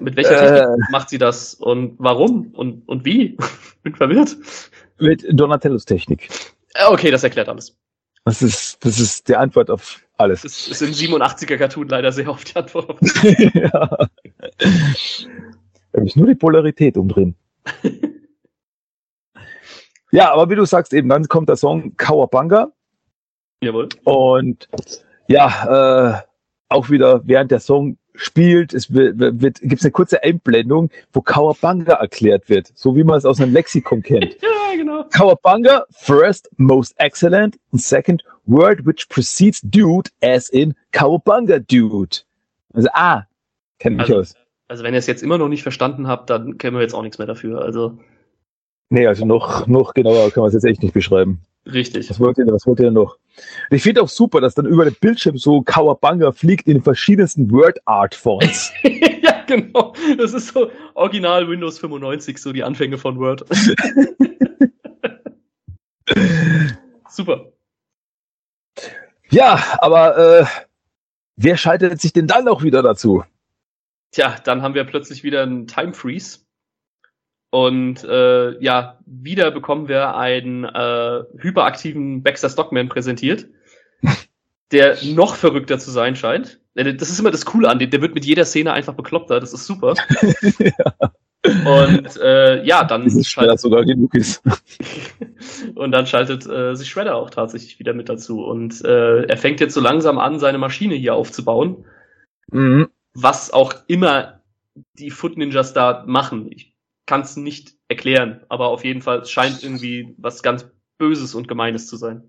Mit welcher Äh. Technik macht sie das? Und warum? Und, und wie? Bin verwirrt. mit Donatellos Technik. Äh, Okay, das erklärt alles. Das ist, das ist die Antwort auf alles. Das ist im 87er Cartoon leider sehr oft die Antwort. auf- ja. Da muss nur die Polarität umdrehen. ja, aber wie du sagst, eben dann kommt der Song Kawabanga Jawohl. und ja, äh, auch wieder während der Song spielt, es wird, wird, gibt es eine kurze Einblendung, wo Kawabanga erklärt wird, so wie man es aus einem Lexikon kennt. Ja, genau. Kawabanga, first, most excellent, and second, word which precedes dude, as in Kawabanga dude. Also, ah, kennt mich Also- aus. Also wenn ihr es jetzt immer noch nicht verstanden habt, dann kennen wir jetzt auch nichts mehr dafür. Also Nee, also noch, noch genauer kann man es jetzt echt nicht beschreiben. Richtig. Was wollt ihr, was wollt ihr denn noch? Ich finde auch super, dass dann über den Bildschirm so Kawabanga fliegt in den verschiedensten Word Art Fonts. ja, genau. Das ist so original Windows 95, so die Anfänge von Word. Super. ja, aber äh, wer schaltet sich denn dann auch wieder dazu? Tja, dann haben wir plötzlich wieder einen Time Freeze. Und äh, ja, wieder bekommen wir einen äh, hyperaktiven Baxter Stockman präsentiert, der noch verrückter zu sein scheint. Äh, Das ist immer das Coole an dem, der wird mit jeder Szene einfach bekloppter, das ist super. Und äh, ja, dann ist schwer sogar genug ist. und dann schaltet äh, sich Shredder auch tatsächlich wieder mit dazu. Und äh, er fängt jetzt so langsam an, seine Maschine hier aufzubauen, Mhm. was auch immer die Foot Ninjas da machen. Ich kann es nicht erklären, aber auf jeden Fall scheint irgendwie was ganz Böses und Gemeines zu sein.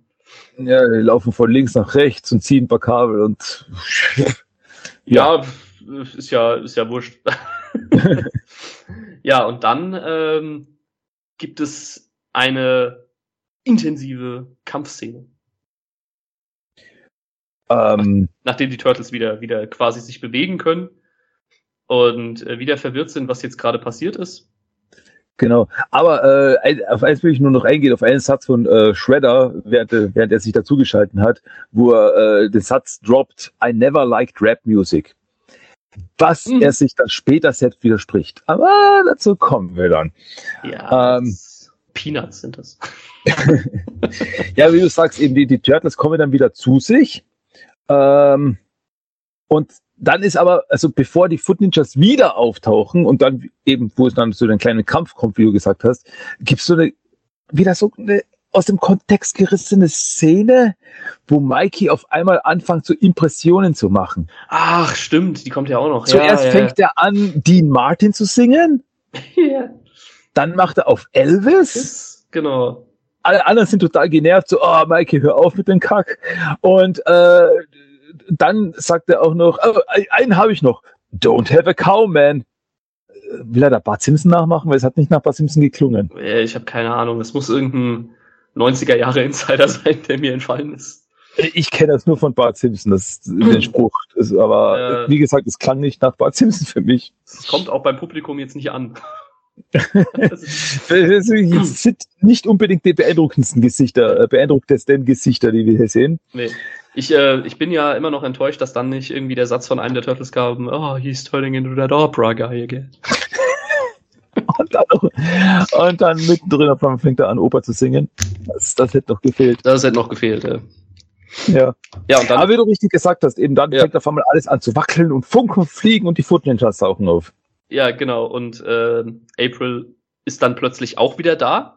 Ja, die laufen von links nach rechts und ziehen ein paar Kabel und Ja, ist ja, ist ja wurscht. ja, und dann ähm, gibt es eine intensive Kampfszene. ähm, nachdem die Turtles wieder, wieder quasi sich bewegen können und äh, wieder verwirrt sind, was jetzt gerade passiert ist. Genau. Aber äh, auf eins will ich nur noch eingehen, auf einen Satz von äh, Shredder, während, äh, während er sich dazugeschalten hat, wo er äh, den Satz droppt, I never liked Rap Music. Was Mhm. er sich dann später selbst widerspricht. Aber dazu kommen wir dann. Ja, Ähm. Peanuts sind das. Ja, wie du sagst, eben die, die Turtles kommen dann wieder zu sich. Ähm, und dann ist aber, also bevor die Foot Ninjas wieder auftauchen und dann eben, wo es dann zu den kleinen Kampf kommt, wie du gesagt hast, gibt's so eine, wieder so eine aus dem Kontext gerissene Szene, wo Mikey auf einmal anfängt, so Impressionen zu machen. Ach, stimmt, die kommt ja auch noch. Zuerst ja, fängt er an, Dean Martin zu singen. ja. Dann macht er auf Elvis. Genau. Alle anderen sind total genervt, so, oh, Mikey, hör auf mit dem Kack. Und äh, dann sagt er auch noch, oh, einen habe ich noch. Don't have a cow, man. Will er da Bart Simpson nachmachen? Weil es hat nicht nach Bart Simpson geklungen. Äh, Ich habe keine Ahnung. Es muss irgendein 90er-Jahre-Insider sein, der mir entfallen ist. Ich kenne das nur von Bart Simpson, das den Spruch. Das, aber Äh. wie gesagt, es klang nicht nach Bart Simpson für mich. Es kommt auch beim Publikum jetzt nicht an. Das ist- sind nicht unbedingt die beeindruckendsten Gesichter, äh, beeindrucktesten Gesichter, die wir hier sehen. nee. Ich, äh, ich bin ja immer noch enttäuscht, dass dann nicht irgendwie der Satz von einem der Turtles kam, oh, he's turning into that opera guy again. Und dann, und dann mittendrin fängt er an, Oper zu singen. Das, das hätte noch gefehlt. Das hätte noch gefehlt. Äh. Ja. Ja, und dann Aber wie du richtig gesagt hast, eben dann Ja. fängt auf einmal alles an zu wackeln und funken fliegen und die Foot Ninjas tauchen auf. Ja, genau. Und äh, April ist dann plötzlich auch wieder da.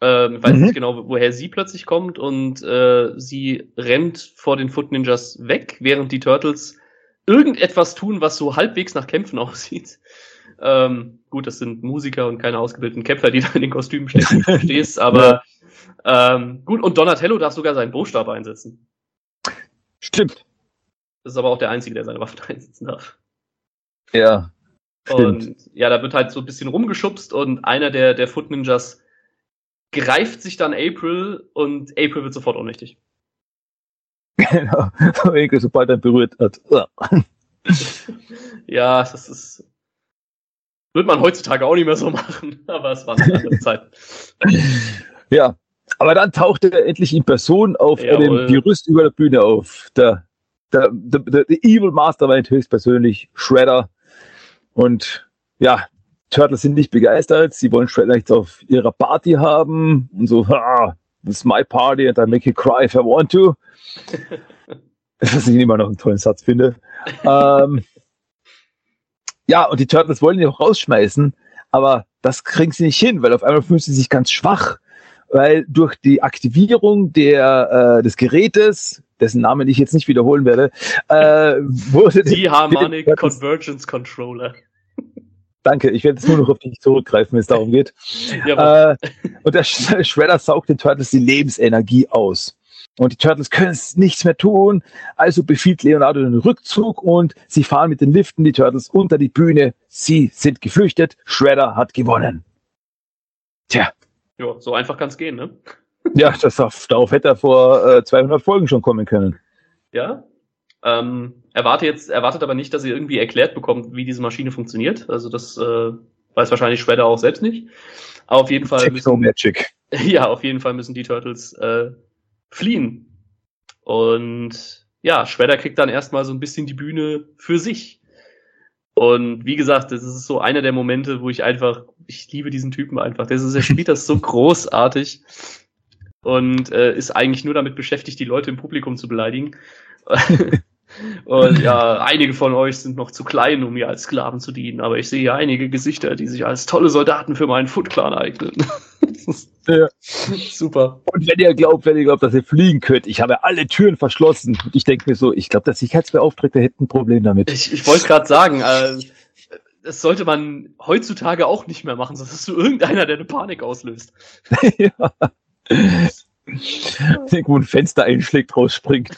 Ähm, ich weiß Mhm. nicht genau, woher sie plötzlich kommt und äh, sie rennt vor den Foot Ninjas weg, während die Turtles irgendetwas tun, was so halbwegs nach Kämpfen aussieht. Ähm, gut, das sind Musiker und keine ausgebildeten Kämpfer, die da in den Kostümen du verstehst, aber ähm, gut, und Donatello darf sogar seinen Buchstab einsetzen. Stimmt. Das ist aber auch der Einzige, der seine Waffen einsetzen darf. Ja. Stimmt. Und ja, da wird halt so ein bisschen rumgeschubst und einer der, der Foot Ninjas greift sich dann April und April wird sofort ohnmächtig. Genau. Sobald er berührt hat. Ja, das ist. Wird man heutzutage auch nicht mehr so machen, aber es war eine andere Zeit. Ja. Aber dann taucht er endlich in Person auf Jawohl. dem Gerüst über der Bühne auf. Der, der, der, der, der Evil Mastermind höchstpersönlich, Shredder. Und ja, Turtles sind nicht begeistert. Sie wollen Shredder auf ihrer Party haben. Und so, ah, this is my party and I make you cry if I want to. Was ich immer noch einen tollen Satz finde. ähm, ja, und die Turtles wollen ihn auch rausschmeißen, aber das kriegen sie nicht hin, weil auf einmal fühlen sie sich ganz schwach, weil durch die Aktivierung der, äh, des Gerätes, dessen Namen ich jetzt nicht wiederholen werde, äh, wurde Die Harmonic Turtles- Convergence Controller. Danke, ich werde jetzt nur noch auf dich zurückgreifen, wenn es darum geht. Ja, Äh, und der Sh- Shredder saugt den Turtles die Lebensenergie aus. Und die Turtles können es nichts mehr tun. Also befiehlt Leonardo den Rückzug und sie fahren mit den Liften die Turtles unter die Bühne. Sie sind geflüchtet. Shredder hat gewonnen. Tja, ja, so einfach kann's gehen, ne? ja, das, auf- darauf hätte er vor äh, 200 Folgen schon kommen können. Ja. Ähm, erwarte jetzt, erwartet aber nicht, dass ihr irgendwie erklärt bekommt, wie diese Maschine funktioniert. Also das äh, weiß wahrscheinlich Shredder auch selbst nicht. Aber auf jeden Fall Techno müssen, Magic. ja, auf jeden Fall müssen die Turtles äh, fliehen. Und ja, Shredder kriegt dann erstmal so ein bisschen die Bühne für sich. Und wie gesagt, das ist so einer der Momente, wo ich einfach, ich liebe diesen Typen einfach. Das ist, er spielt das so großartig und äh, ist eigentlich nur damit beschäftigt, die Leute im Publikum zu beleidigen. und ja, einige von euch sind noch zu klein, um mir als Sklaven zu dienen, aber ich sehe hier einige Gesichter, die sich als tolle Soldaten für meinen Foot Clan eignen. Ja. Super. Und wenn ihr glaubt, wenn ihr glaubt, dass ihr fliegen könnt, ich habe alle Türen verschlossen. Und ich denke mir so, ich glaube, der Sicherheitsbeauftragte hätte ein Problem damit. Ich, ich wollte gerade sagen, äh, das sollte man heutzutage auch nicht mehr machen, sonst ist du irgendeiner, der eine Panik auslöst. ja. Irgendwo ein Fenster einschlägt, rausspringt.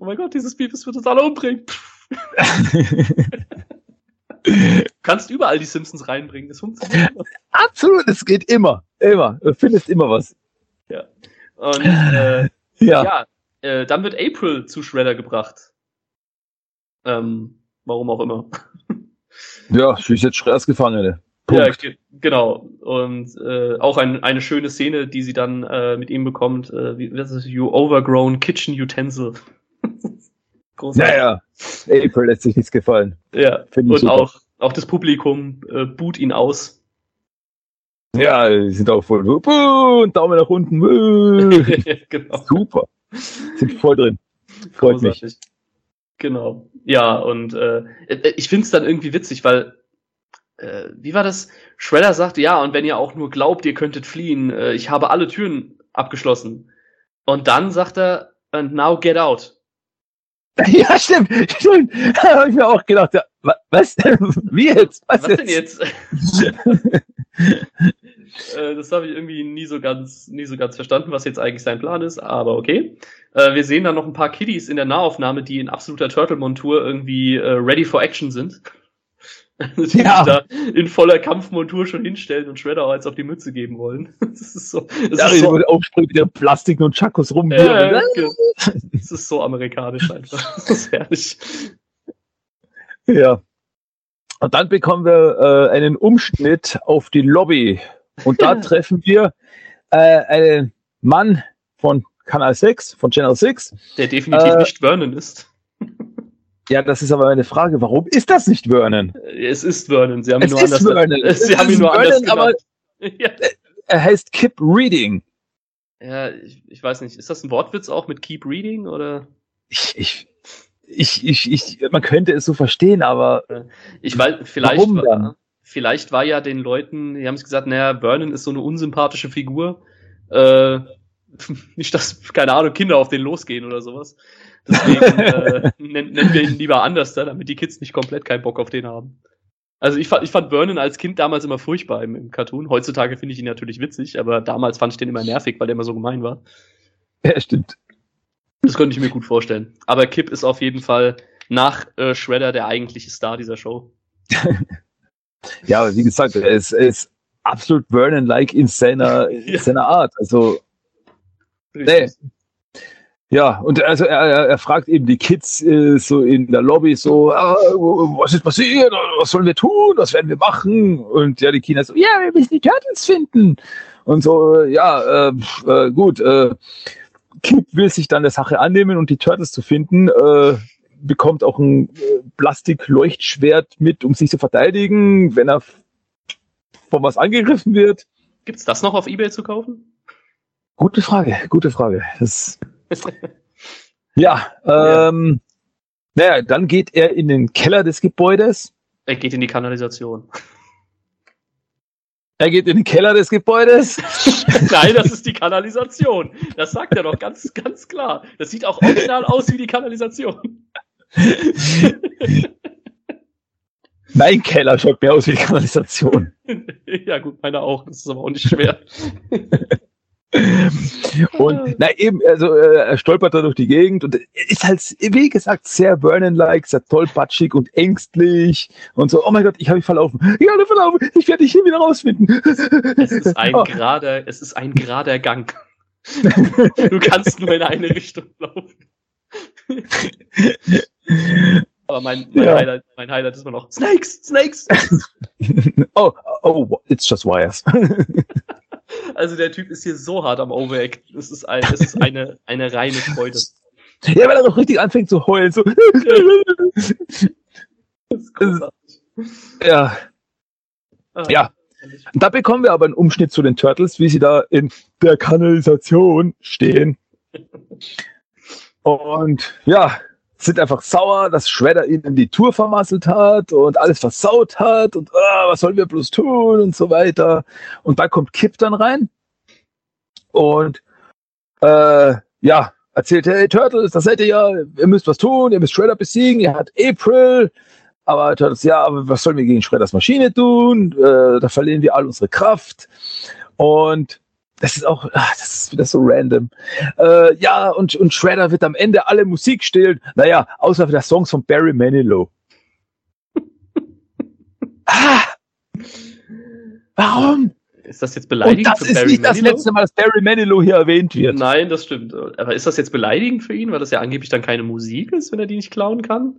Oh mein Gott, dieses Beavis wird uns alle umbringen. Du kannst überall die Simpsons reinbringen, das funktioniert. immer. Absolut, es geht immer. Immer. Du findest immer was. Und äh, Ja. ja, äh, dann wird April zu Shredder gebracht. Ähm, warum auch immer. Ja, sie ist jetzt Schredders Gefangene. Ja, Punkt. ge genau. Und äh, auch ein, eine schöne Szene, die sie dann äh, mit ihm bekommt. Äh, wie, was ist? You overgrown kitchen utensil. Großartig. Ja, ja. April lässt sich nichts gefallen. Ja, Finde ich und auch, auch das Publikum äh, boot ihn aus. Ja, die sind auch voll. Buh, und Daumen nach unten. Genau. Super. Sind voll drin. Freut mich. Großartig. Genau. Ja, und äh, äh, ich find's dann irgendwie witzig, weil, äh, wie war das? Shredder sagt, ja, und wenn ihr auch nur glaubt, ihr könntet fliehen, äh, ich habe alle Türen abgeschlossen. Und dann sagt er, and now get out. Ja, stimmt, stimmt. Da habe ich mir auch gedacht, ja, wa- was? Wie jetzt? Was, Was denn jetzt? Äh, das habe ich irgendwie nie so ganz, nie so ganz verstanden, was jetzt eigentlich sein Plan ist, aber okay. Äh, wir sehen da noch ein paar Kiddies in der Nahaufnahme, die in absoluter Turtle-Montur irgendwie äh, ready for action sind. Die Ja. sich da in voller Kampfmontur schon hinstellen und Shredder jetzt auf die Mütze geben wollen. Das ist so, das Ja, ist so, mit ihren Plastiken und Chakos rum. ja, ja, ge- das ist so amerikanisch einfach. Das ist herrlich. Ja. Und dann bekommen wir äh, einen Umschnitt auf die Lobby. Und da treffen wir äh, einen Mann von Kanal 6, von Channel 6. Der definitiv Äh, nicht Vernon ist. Ja, das ist aber meine Frage. Warum ist das nicht Vernon? Es ist Vernon. Sie haben ihn Es nur ist anders. Vernon. Sie Es haben ihn nur anders Vernon, aber- genannt. Ja. Er heißt Kip Reading. Ja, ich, ich weiß nicht. Ist das ein Wortwitz auch mit Keep Reading oder? Ich, ich, ich, ich, ich, man könnte es so verstehen, aber Ich weiß, vielleicht, Warum war, vielleicht war ja den Leuten, die haben es gesagt, naja, Vernon ist so eine unsympathische Figur. Äh, nicht, dass, keine Ahnung, Kinder auf den losgehen oder sowas. Deswegen äh, nennen, nennen wir ihn lieber anders, da, damit die Kids nicht komplett keinen Bock auf den haben. Also ich fand, ich fand Vernon als Kind damals immer furchtbar im, im Cartoon. Heutzutage finde ich ihn natürlich witzig, aber damals fand ich den immer nervig, weil der immer so gemein war. ja, stimmt. Das könnte ich mir gut vorstellen. Aber Kip ist auf jeden Fall nach äh, Shredder der eigentliche Star dieser Show. Ja, aber wie gesagt, er ist, er ist absolut Vernon-like in seiner, in Ja. seiner Art. Also, nee. Ja, und also er, er, fragt eben die Kids äh, so in der Lobby so, ah, was ist passiert? Was sollen wir tun? Was werden wir machen? Und ja, die Kinder so, ja, wir müssen die Turtles finden. Und so, äh, ja, äh, äh, gut, äh, Kip will sich dann der Sache annehmen und die Turtles zu finden, äh, bekommt auch ein äh, Plastik-Leuchtschwert mit, um sich zu verteidigen, wenn er von was angegriffen wird. Gibt's das noch auf Ebay zu kaufen? Gute Frage, gute Frage. Das, ja, Ja. ähm, naja, dann geht er in den Keller des Gebäudes. Er geht in die Kanalisation. Er geht in den Keller des Gebäudes. Nein, das ist die Kanalisation. Das sagt er doch ganz, ganz klar. Das sieht auch original aus wie die Kanalisation. mein Keller schaut mehr aus wie die Kanalisation. ja, gut, meiner auch. Das ist aber auch nicht schwer. Und na eben, also äh, er stolpert da durch die Gegend und ist halt, wie gesagt, sehr Vernon-like, sehr tollpatschig und ängstlich und so, oh mein Gott, ich habe mich verlaufen. Ich habe mich verlaufen, ich werde dich hier wieder rausfinden. Es ist ein Oh. gerader, es ist ein gerader Gang. Du kannst nur in eine Richtung laufen. Aber mein, mein, Ja. Highlight, mein Highlight ist immer noch Snakes, Snakes. oh, oh, it's just wires. Also der Typ ist hier so hart am Overact. Es ist, ein, es ist eine, eine reine Freude. ja, weil er doch richtig anfängt zu heulen, so. Großartig. ja, Ah, ja. Da bekommen wir aber einen Umschnitt zu den Turtles, wie sie da in der Kanalisation stehen. Und ja, sind einfach sauer, dass Shredder ihnen die Tour vermasselt hat und alles versaut hat und ah, was sollen wir bloß tun und so weiter. Und da kommt Kip dann rein und äh, ja, erzählt, hey Turtles, das seid ihr ja, ihr müsst was tun, ihr müsst Shredder besiegen, ihr habt April, aber Turtles, ja, aber was sollen wir gegen Shredders Maschine tun? Äh, da verlieren wir all unsere Kraft. Und das ist auch, ach, das ist wieder so random. Äh, ja, und, und Shredder wird am Ende alle Musik stillen. Naja, außer für der Songs von Barry Manilow. ah, warum? Ist das jetzt Und beleidigend das für ist Barry nicht das Manilow? letzte Mal, dass Barry Manilow hier erwähnt wird. Nein, das stimmt. Aber ist das jetzt beleidigend für ihn, weil das ja angeblich dann keine Musik ist, wenn er die nicht klauen kann?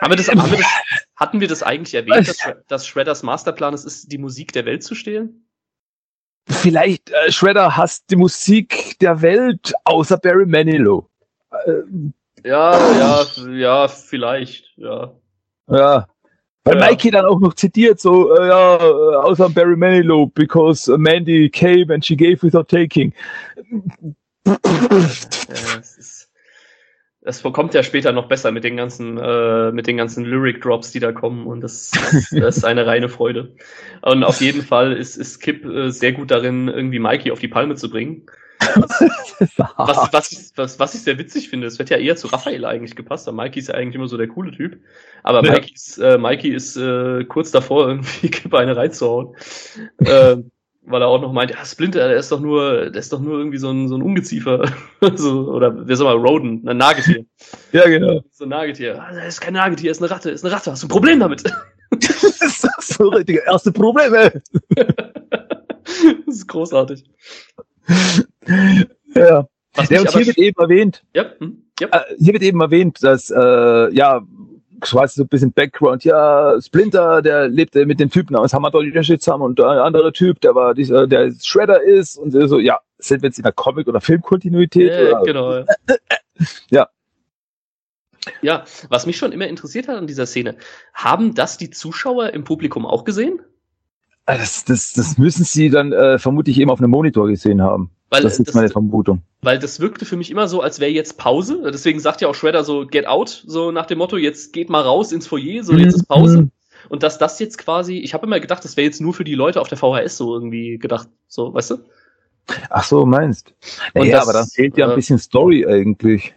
Haben wir das, haben wir das, hatten wir das eigentlich erwähnt, dass, dass Shredders Masterplan es ist, die Musik der Welt zu stehlen? Vielleicht äh, Shredder hasst die Musik der Welt, außer Barry Manilow. Äh, Ja, ja, ja, vielleicht, ja. Ja. Weil Ja. Mikey dann auch noch zitiert, so, äh, ja, äh, außer Barry Manilow, because Mandy came and she gave without taking. Ja, es ist, das kommt ja später noch besser mit den ganzen, äh, mit den ganzen Lyric Drops, die da kommen und das, das ist eine reine Freude. Und auf jeden Fall ist, ist Kip äh, sehr gut darin, irgendwie Mikey auf die Palme zu bringen. was, was, ich, was, was ich sehr witzig finde, es wird ja eher zu Raphael eigentlich gepasst, weil Mikey ist ja eigentlich immer so der coole Typ. Aber Ja. Mikey ist, äh, Mikey ist äh, kurz davor, irgendwie Kippe eine reinzuhauen. ähm, weil er auch noch meint, ja, Splinter, der ist doch nur, der ist doch nur irgendwie so ein, so ein Ungeziefer. so, oder wie soll man, Rodent, ein Nagetier. ja, genau. So ein Nagetier. Ah, Er ist kein Nagetier, er ist eine Ratte, er ist eine Ratte. Hast du ein Problem damit? Das ist so richtige erste Probleme. das ist großartig. Ja. Was Ja, und hier wird eben erwähnt, ja, hm, ja. äh, hier wird eben erwähnt, dass, äh, ja, quasi so ein bisschen Background, ja, Splinter, der lebte mit dem Typen aus Dolly zusammen und der andere Typ, der war dieser, der Shredder ist und so, ja, sind wir jetzt in der Comic- oder Filmkontinuität? Ja, oder? genau. ja. Ja. Ja, was mich schon immer interessiert hat an dieser Szene, haben das die Zuschauer im Publikum auch gesehen? Ah, Das, das, das müssen sie dann äh, vermutlich eben auf einem Monitor gesehen haben. Weil das ist das, meine Vermutung. weil das wirkte für mich immer so, als wäre jetzt Pause. Deswegen sagt ja auch Shredder so, get out, so nach dem Motto, jetzt geht mal raus ins Foyer, so jetzt ist Pause. Mhm. Und dass das jetzt quasi, ich habe immer gedacht, das wäre jetzt nur für die Leute auf der VHS so irgendwie gedacht, so, weißt du? Ach so, meinst. Und Ja, das, aber da fehlt ja ein äh, bisschen Story eigentlich.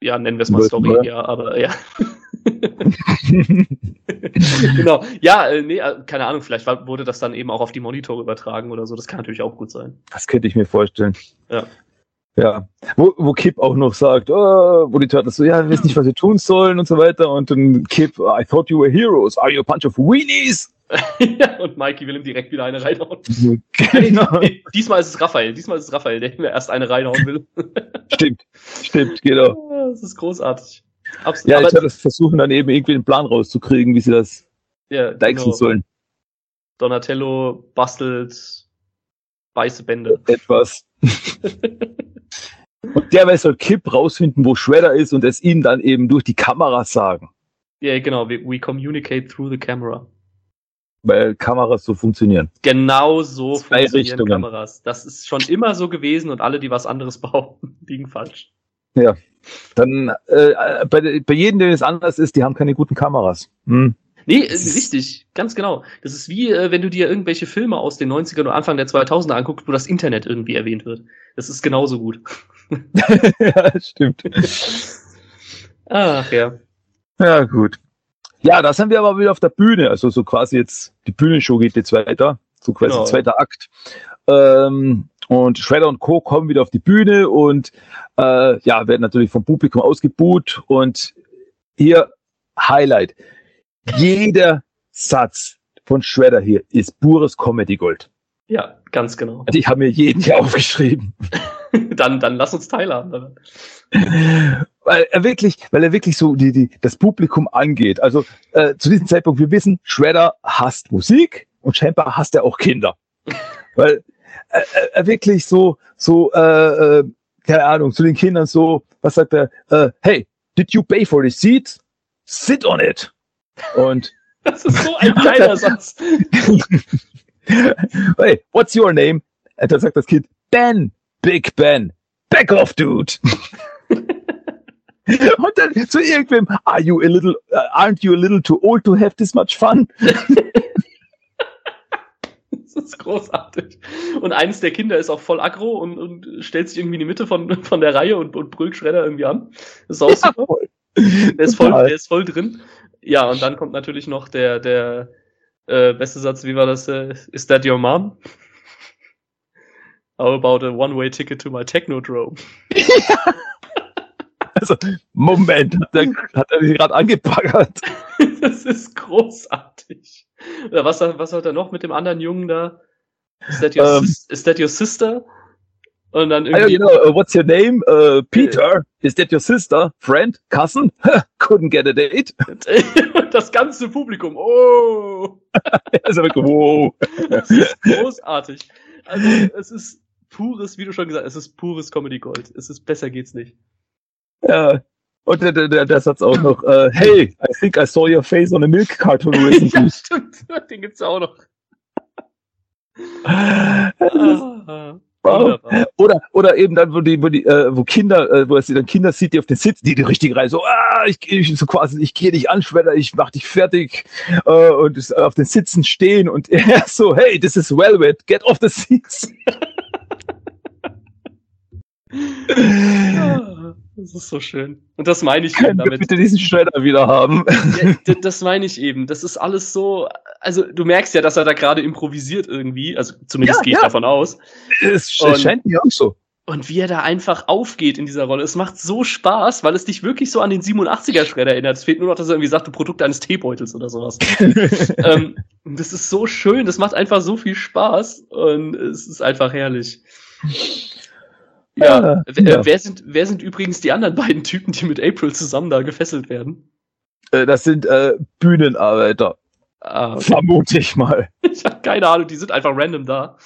Ja, nennen wir es mal Story, ja, aber ja. genau. Ja, äh, nee, äh, keine Ahnung, vielleicht wurde das dann eben auch auf die Monitore übertragen oder so. Das kann natürlich auch gut sein. Das könnte ich mir vorstellen. Ja. Ja. Wo, wo Kip auch noch sagt, oh, wo die Turtles so, ja, wir wissen nicht, was wir tun sollen und so weiter. Und dann Kip, I thought you were heroes. Are you a bunch of weenies? ja, und Mikey will ihm direkt wieder eine reinhauen. genau. Nee, diesmal ist es Raphael. Diesmal ist es Raphael, der ihm erst eine reinhauen will. Stimmt. Stimmt, genau. das ist großartig. Absolut. Ja, Aber- Turtles versuchen dann eben irgendwie einen Plan rauszukriegen, wie sie das ja, deichseln genau. sollen. Donatello bastelt weiße Bände. Etwas. und derweil soll Kip rausfinden, wo Shredder ist und es ihnen dann eben durch die Kamera sagen. Ja, genau. We, we communicate through the camera. Weil Kameras so funktionieren. Genau so Zwei funktionieren Richtungen. Kameras. Das ist schon immer so gewesen und alle, die was anderes behaupten, liegen falsch. Dann äh, bei, bei jedem, der es anders ist, die haben keine guten Kameras. Hm. Nee, äh, richtig, ganz genau. Das ist wie, äh, wenn du dir irgendwelche Filme aus den 90ern oder Anfang der 2000er anguckst, wo das Internet irgendwie erwähnt wird. Das ist genauso gut. ja, stimmt. Ach ja. Ja, gut. Ja, da sind wir aber wieder auf der Bühne. Also so quasi jetzt, die Bühnenshow geht jetzt weiter. So quasi Genau. zweiter Akt. Ähm, und Shredder und Co. kommen wieder auf die Bühne und äh, ja, werden natürlich vom Publikum ausgebuht. Und hier Highlight. Jeder Satz von Shredder hier ist pures Comedy Gold. Ja, ganz genau. Also ich habe mir jeden hier aufgeschrieben. Dann, dann lass uns teilhaben. weil er wirklich, weil er wirklich so die, die, das Publikum angeht. Also äh, zu diesem Zeitpunkt, wir wissen, Shredder hasst Musik und scheinbar hasst er auch Kinder. weil er- er wirklich so, so, äh, äh, keine Ahnung, zu den Kindern so, was sagt er, äh, hey, did you pay for the seat? Sit on it. Und Das ist so ein geiler Satz. hey, what's your name? Und dann sagt das Kind, Ben, Big Ben, back off, dude. Und dann zu irgendwem, are you a little, uh, aren't you a little too old to have this much fun? Das ist großartig. Und eines der Kinder ist auch voll aggro und, und stellt sich irgendwie in die Mitte von, von der Reihe und, und brüllt Schredder irgendwie an. Das ist auch super. voll. Der ist voll, der ist voll drin. Ja, und dann kommt natürlich noch der, der äh, beste Satz, wie war das? Äh, Is that your mom? How about a one-way ticket to my Technodrome? Also, Moment, hat er, hat er gerade angepackert. das ist großartig. Oder was, was hat er noch mit dem anderen Jungen da? Is that your, Ähm. sis is that your sister? Und dann irgendwie. genau, uh, what's your name? Uh, Peter, is that your sister? Friend? Cousin? Couldn't get a date. Und das ganze Publikum. Oh! Also, wow. Das ist großartig. Also, es ist pures, wie du schon gesagt hast, es ist pures Comedy Gold. Es ist besser geht's nicht. Ja. Und der, der, der, Satz auch noch, äh, hey, I think I saw your face on a milk cartoon recently. ja, stimmt. Den gibt's auch noch. Ah, wunderbar. Oder, oder eben dann, wo die, wo die, äh, wo Kinder, äh, wo es dann Kinder sieht, die auf den Sitz, die die richtige Reihe so, ah, ich, ich so quasi, ich gehe dich an, Schwedder, ich mach dich fertig, äh, und auf den Sitzen stehen und er so, hey, this is Velvet, get off the seats. Das ist so schön. Und das meine ich eben damit. bitte diesen Shredder wieder haben? Ja, das meine ich eben. Das ist alles so. Also, du merkst ja, dass er da gerade improvisiert irgendwie. Also, zumindest Ja, gehe ich ja. davon aus. Es Und- scheint mir auch so. Und wie er da einfach aufgeht in dieser Rolle. Es macht so Spaß, weil es dich wirklich so an den 87er-Shredder erinnert. Es fehlt nur noch, dass er irgendwie sagt, du Produkt eines Teebeutels oder sowas. ähm, das ist so schön. Das macht einfach so viel Spaß. Und es ist einfach herrlich. Ja, Ah, wer, ja. wer, sind, wer sind übrigens die anderen beiden Typen, die mit April zusammen da gefesselt werden? Äh, Das sind äh, Bühnenarbeiter, Ah, okay. vermute ich mal. Ich habe keine Ahnung, die sind einfach random da.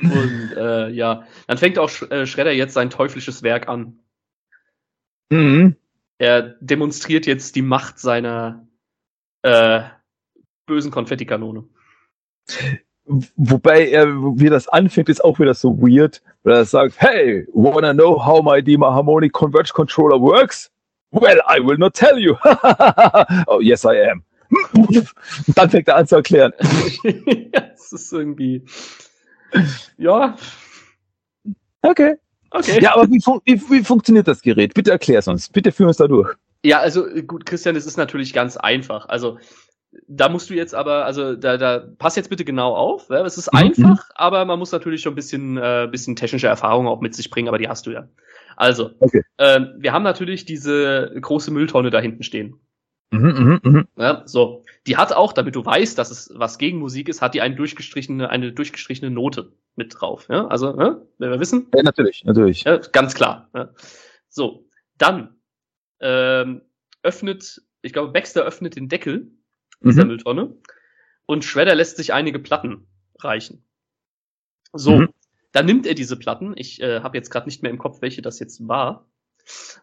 Und äh, ja, dann fängt auch Sch äh, Shredder jetzt sein teuflisches Werk an. Mhm. Er demonstriert jetzt die Macht seiner äh, bösen Konfettikanone. Wobei er, wie das anfängt, ist auch wieder so weird, weil er sagt, hey, wanna know how my Dima Harmonic Converge Controller works? Well, I will not tell you. oh, yes, I am. Und dann fängt er an zu erklären. ja, es ist irgendwie. Ja, Okay. okay. Ja, aber wie, fun wie, wie funktioniert das Gerät? Bitte erklär's uns. Bitte führ uns da durch. Ja, also gut, Christian, es ist natürlich ganz einfach. Also da musst du jetzt aber, also da, da pass jetzt bitte genau auf. Ja? Es ist Mhm, einfach, aber man muss natürlich schon ein bisschen, äh, bisschen technische Erfahrung auch mit sich bringen, aber die hast du ja. Also, Okay. ähm, wir haben natürlich diese große Mülltonne da hinten stehen. Mhm, mhm, mhm. Ja, so. Die hat auch, damit du weißt, dass es was gegen Musik ist, hat die eine durchgestrichene, eine durchgestrichene Note mit drauf. Ja? Also, ne? wenn wir wissen, Ja, natürlich, natürlich. ja, ganz klar. Ja. So, dann ähm, öffnet, ich glaube, Baxter öffnet den Deckel dieser Mhm. Mülltonne und Shredder lässt sich einige Platten reichen. So, Mhm. dann nimmt er diese Platten. Ich äh, habe jetzt gerade nicht mehr im Kopf, welche das jetzt war.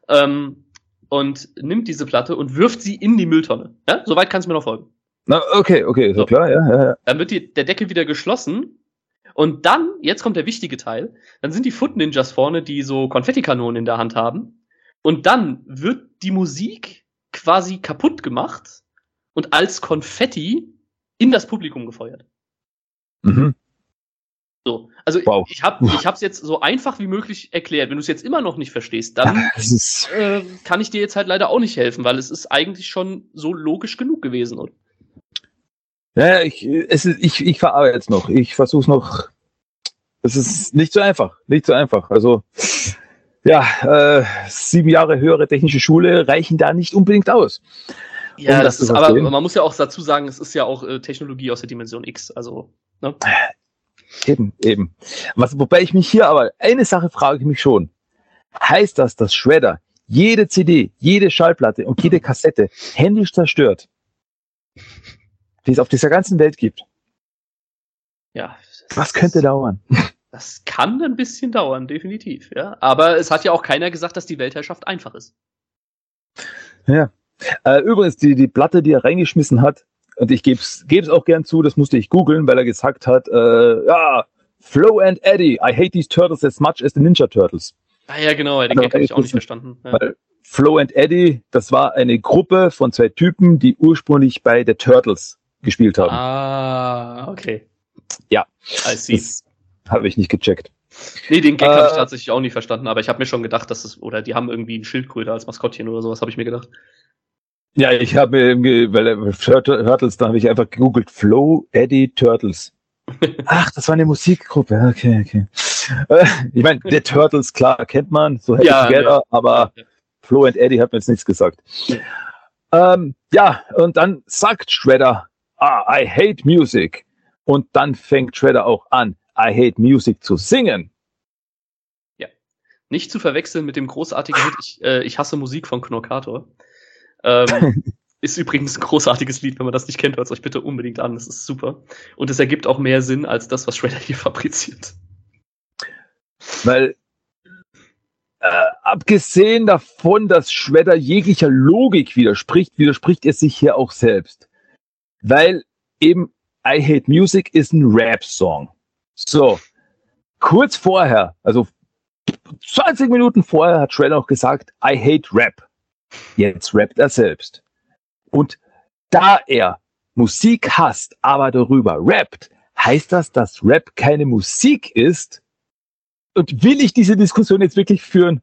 Ähm, und nimmt diese Platte und wirft sie in die Mülltonne. Ja? Soweit kannst du mir noch folgen. Na, okay, okay, so. klar, ja, ja, ja. Dann wird die, der Deckel wieder geschlossen. Und dann, jetzt kommt der wichtige Teil, dann sind die Foot Ninjas vorne, die so Konfettikanonen in der Hand haben. Und dann wird die Musik quasi kaputt gemacht und als Konfetti in das Publikum gefeuert. Mhm. So, also Wow. ich habe ich hab's jetzt so einfach wie möglich erklärt. Wenn du es jetzt immer noch nicht verstehst, dann ist, äh, kann ich dir jetzt halt leider auch nicht helfen, weil es ist eigentlich schon so logisch genug gewesen. Und ja, ich, es ist, ich, ich verarbeite jetzt noch. Ich versuche noch. Es ist nicht so einfach, nicht so einfach. Also, ja, äh, sieben Jahre höhere technische Schule reichen da nicht unbedingt aus. Ja, Um das das ist, aber man muss ja auch dazu sagen, es ist ja auch äh, Technologie aus der Dimension X. Also, ne? Eben, eben. Was, wobei ich mich hier aber, eine Sache frage ich mich schon. Heißt das, dass Shredder jede CD, jede Schallplatte und jede Kassette händisch zerstört, die es auf dieser ganzen Welt gibt? Ja. Was ist- könnte dauern? Das kann ein bisschen dauern, definitiv, ja. Aber es hat ja auch keiner gesagt, dass die Weltherrschaft einfach ist. Ja. Äh, übrigens, die, die Platte, die er reingeschmissen hat, und ich gebe es auch gern zu, das musste ich googeln, weil er gesagt hat, äh, ja, Flo and Eddie, I hate these turtles as much as the Ninja Turtles. Ah ja, genau, den Also, Gag habe ich auch nicht verstanden. Ja. Flo and Eddie, das war eine Gruppe von zwei Typen, die ursprünglich bei The Turtles gespielt haben. Ah, okay. Ja. I see. Das habe ich nicht gecheckt. Nee, den Gag habe ich Äh, tatsächlich auch nicht verstanden, aber ich habe mir schon gedacht, dass es, oder die haben irgendwie einen Schildkröte als Maskottchen oder sowas, habe ich mir gedacht. Ja, ich habe mir, weil Turtle- Turtles, da habe ich einfach gegoogelt, Flo Eddie Turtles. Ach, das war eine Musikgruppe. Okay, okay. Äh, ich meine, The Turtles, klar, kennt man, so Happy Ja, Together, ja. aber Ja. Flo and Eddie hat mir jetzt nichts gesagt. Ähm, ja, und dann sagt Shredder, ah, I hate music. Und dann fängt Shredder auch an, I hate music zu singen. Nicht zu verwechseln mit dem großartigen Hit Ich, äh, ich hasse Musik von Knorkator. Ähm, ist übrigens ein großartiges Lied, wenn man das nicht kennt, hört es euch bitte unbedingt an. Das ist super. Und es ergibt auch mehr Sinn als das, was Shredder hier fabriziert. Weil äh, abgesehen davon, dass Shredder jeglicher Logik widerspricht, widerspricht er sich hier auch selbst. Weil eben I Hate Music ist ein Rap-Song. So, kurz vorher, also 20 Minuten vorher hat Shredder noch gesagt, I hate Rap. Jetzt rappt er selbst. Und da er Musik hasst, aber darüber rappt, heißt das, dass Rap keine Musik ist? und will ich diese Diskussion jetzt wirklich führen?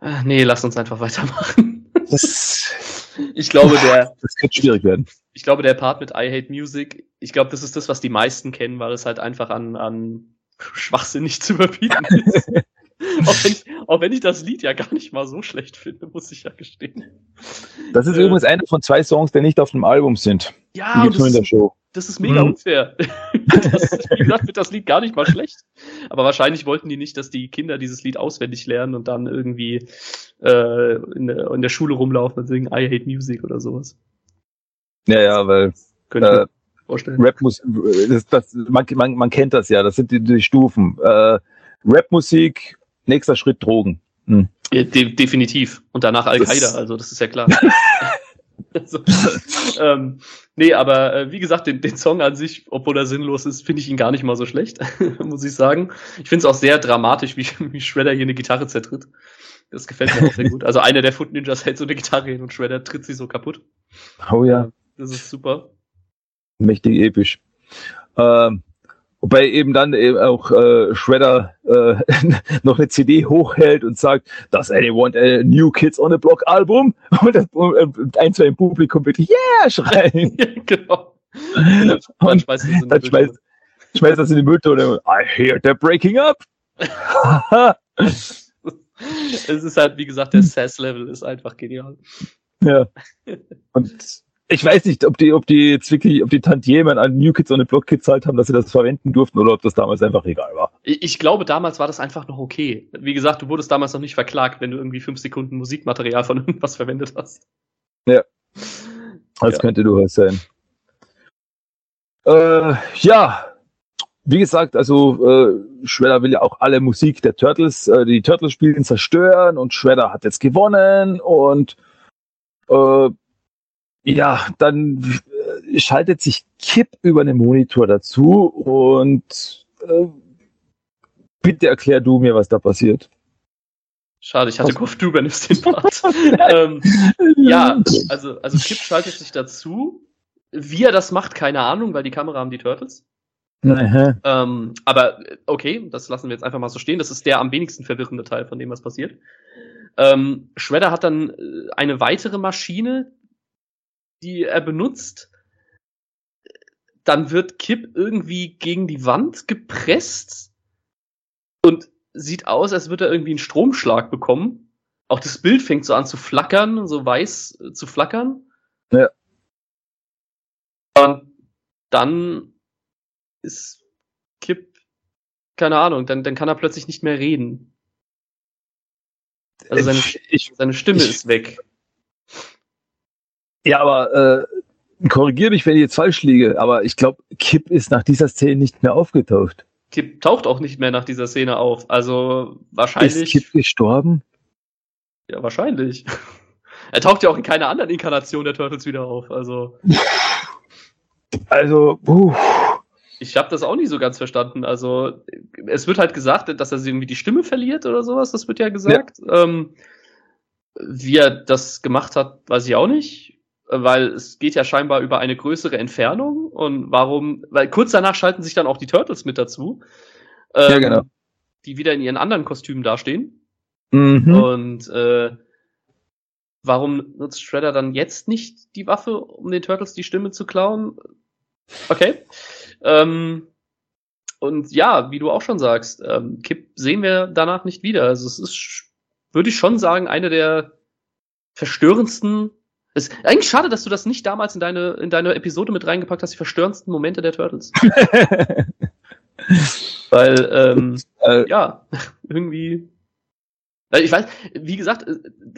Ah, nee, lass uns einfach weitermachen. Das, Ich glaube, der, das könnte schwierig werden. ich glaube, der Part mit I Hate Music, ich glaube, das ist das, was die meisten kennen, weil es halt einfach an, an Schwachsinn nicht zu überbieten ist. auch, wenn ich, auch wenn ich das Lied ja gar nicht mal so schlecht finde, muss ich ja gestehen. Das ist Äh, übrigens einer von zwei Songs, die nicht auf dem Album sind. Ja, nur in das, der Show. das ist mega Mhm. unfair. das, wie gesagt, wird das Lied gar nicht mal schlecht. Aber wahrscheinlich wollten die nicht, dass die Kinder dieses Lied auswendig lernen und dann irgendwie äh, in, der, in der Schule rumlaufen und singen I Hate Music oder sowas. Ja, ja, weil Könnte äh, vorstellen. Rap muss, das, das, man, man, man kennt das ja, das sind die, die Stufen. Äh, Rapmusik, nächster Schritt Drogen. Hm. Ja, de definitiv. Und danach Al-Qaida, also das ist ja klar. also, ähm, nee, aber äh, wie gesagt, den, den Song an sich, obwohl er sinnlos ist, finde ich ihn gar nicht mal so schlecht, muss ich sagen. Ich finde es auch sehr dramatisch, wie, wie Shredder hier eine Gitarre zertritt. Das gefällt mir auch sehr gut. Also einer der Foot Ninjas hält so eine Gitarre hin und Shredder tritt sie so kaputt. Oh ja, Das ist super. mächtig episch. Ähm, wobei eben dann eben auch äh, Shredder äh, noch eine CD hochhält und sagt, does anyone a New Kids on the Block Album? Und, das, und ein, zwei im Publikum wirklich, yeah, schreien. Genau. Dann Und schmeißt er es in die dann schmeißt, schmeißt das in die Mülltonne. I hear they're breaking up. Es ist halt, wie gesagt, der Sass-Level ist einfach genial. Ja. Und ich weiß nicht, ob die, ob die jetzt wirklich, ob die Tantiemen an New Kids on the Block gezahlt haben, dass sie das verwenden durften oder ob das damals einfach egal war. Ich glaube, damals war das einfach noch okay. Wie gesagt, du wurdest damals noch nicht verklagt, wenn du irgendwie fünf Sekunden Musikmaterial von irgendwas verwendet hast. Das Ja. könnte durchaus sein. Äh, ja, wie gesagt, also äh, Shredder will ja auch alle Musik der Turtles, äh, die Turtles spielen, zerstören und Shredder hat jetzt gewonnen und äh, ja, dann äh, schaltet sich Kip über den Monitor dazu und äh, bitte erklär du mir, was da passiert. Schade, ich hatte Was? gehofft, du übernimmst den Part. ähm, ja, also, also Kip schaltet sich dazu. Wie er das macht, keine Ahnung, weil die Kamera haben die Turtles. Ähm, aber äh, okay, das lassen wir jetzt einfach mal so stehen. Das ist der am wenigsten verwirrende Teil von dem, was passiert. Ähm, Shredder hat dann äh, eine weitere Maschine, die er benutzt. Dann wird Kip irgendwie gegen die Wand gepresst und sieht aus, als würde er irgendwie einen Stromschlag bekommen. Auch das Bild fängt so an zu flackern, so weiß äh, zu flackern. Ja. Und dann ist Kip, keine Ahnung, dann, dann kann er plötzlich nicht mehr reden. Also seine, ich, seine Stimme ich- ist weg. Ja, aber äh, korrigiere mich, wenn ich jetzt falsch liege, aber ich glaube, Kip ist nach dieser Szene nicht mehr aufgetaucht. Kip taucht auch nicht mehr nach dieser Szene auf. Also Ist wahrscheinlich. Kip gestorben? Ja, wahrscheinlich. Er taucht ja auch in keiner anderen Inkarnation der Turtles wieder auf. Also Also, uh, ich habe das auch nicht so ganz verstanden. Also es wird halt gesagt, dass er irgendwie die Stimme verliert oder sowas. Das wird ja gesagt. Ähm, wie er das gemacht hat, weiß ich auch nicht. Weil es geht ja scheinbar über eine größere Entfernung. Und warum? Weil kurz danach schalten sich dann auch die Turtles mit dazu. Ähm, Ja, genau. Die wieder in ihren anderen Kostümen dastehen. mhm. Und äh, warum nutzt Shredder dann jetzt nicht die Waffe, um den Turtles die Stimme zu klauen? Okay. Ähm, und ja, wie du auch schon sagst, ähm, Kip sehen wir danach nicht wieder. Also es ist, würde ich schon sagen, eine der verstörendsten. Es, eigentlich schade, dass du das nicht damals in deine, in deine Episode mit reingepackt hast, die verstörendsten Momente der Turtles. Weil, ähm, äh, ja, irgendwie. Ich weiß, wie gesagt, äh,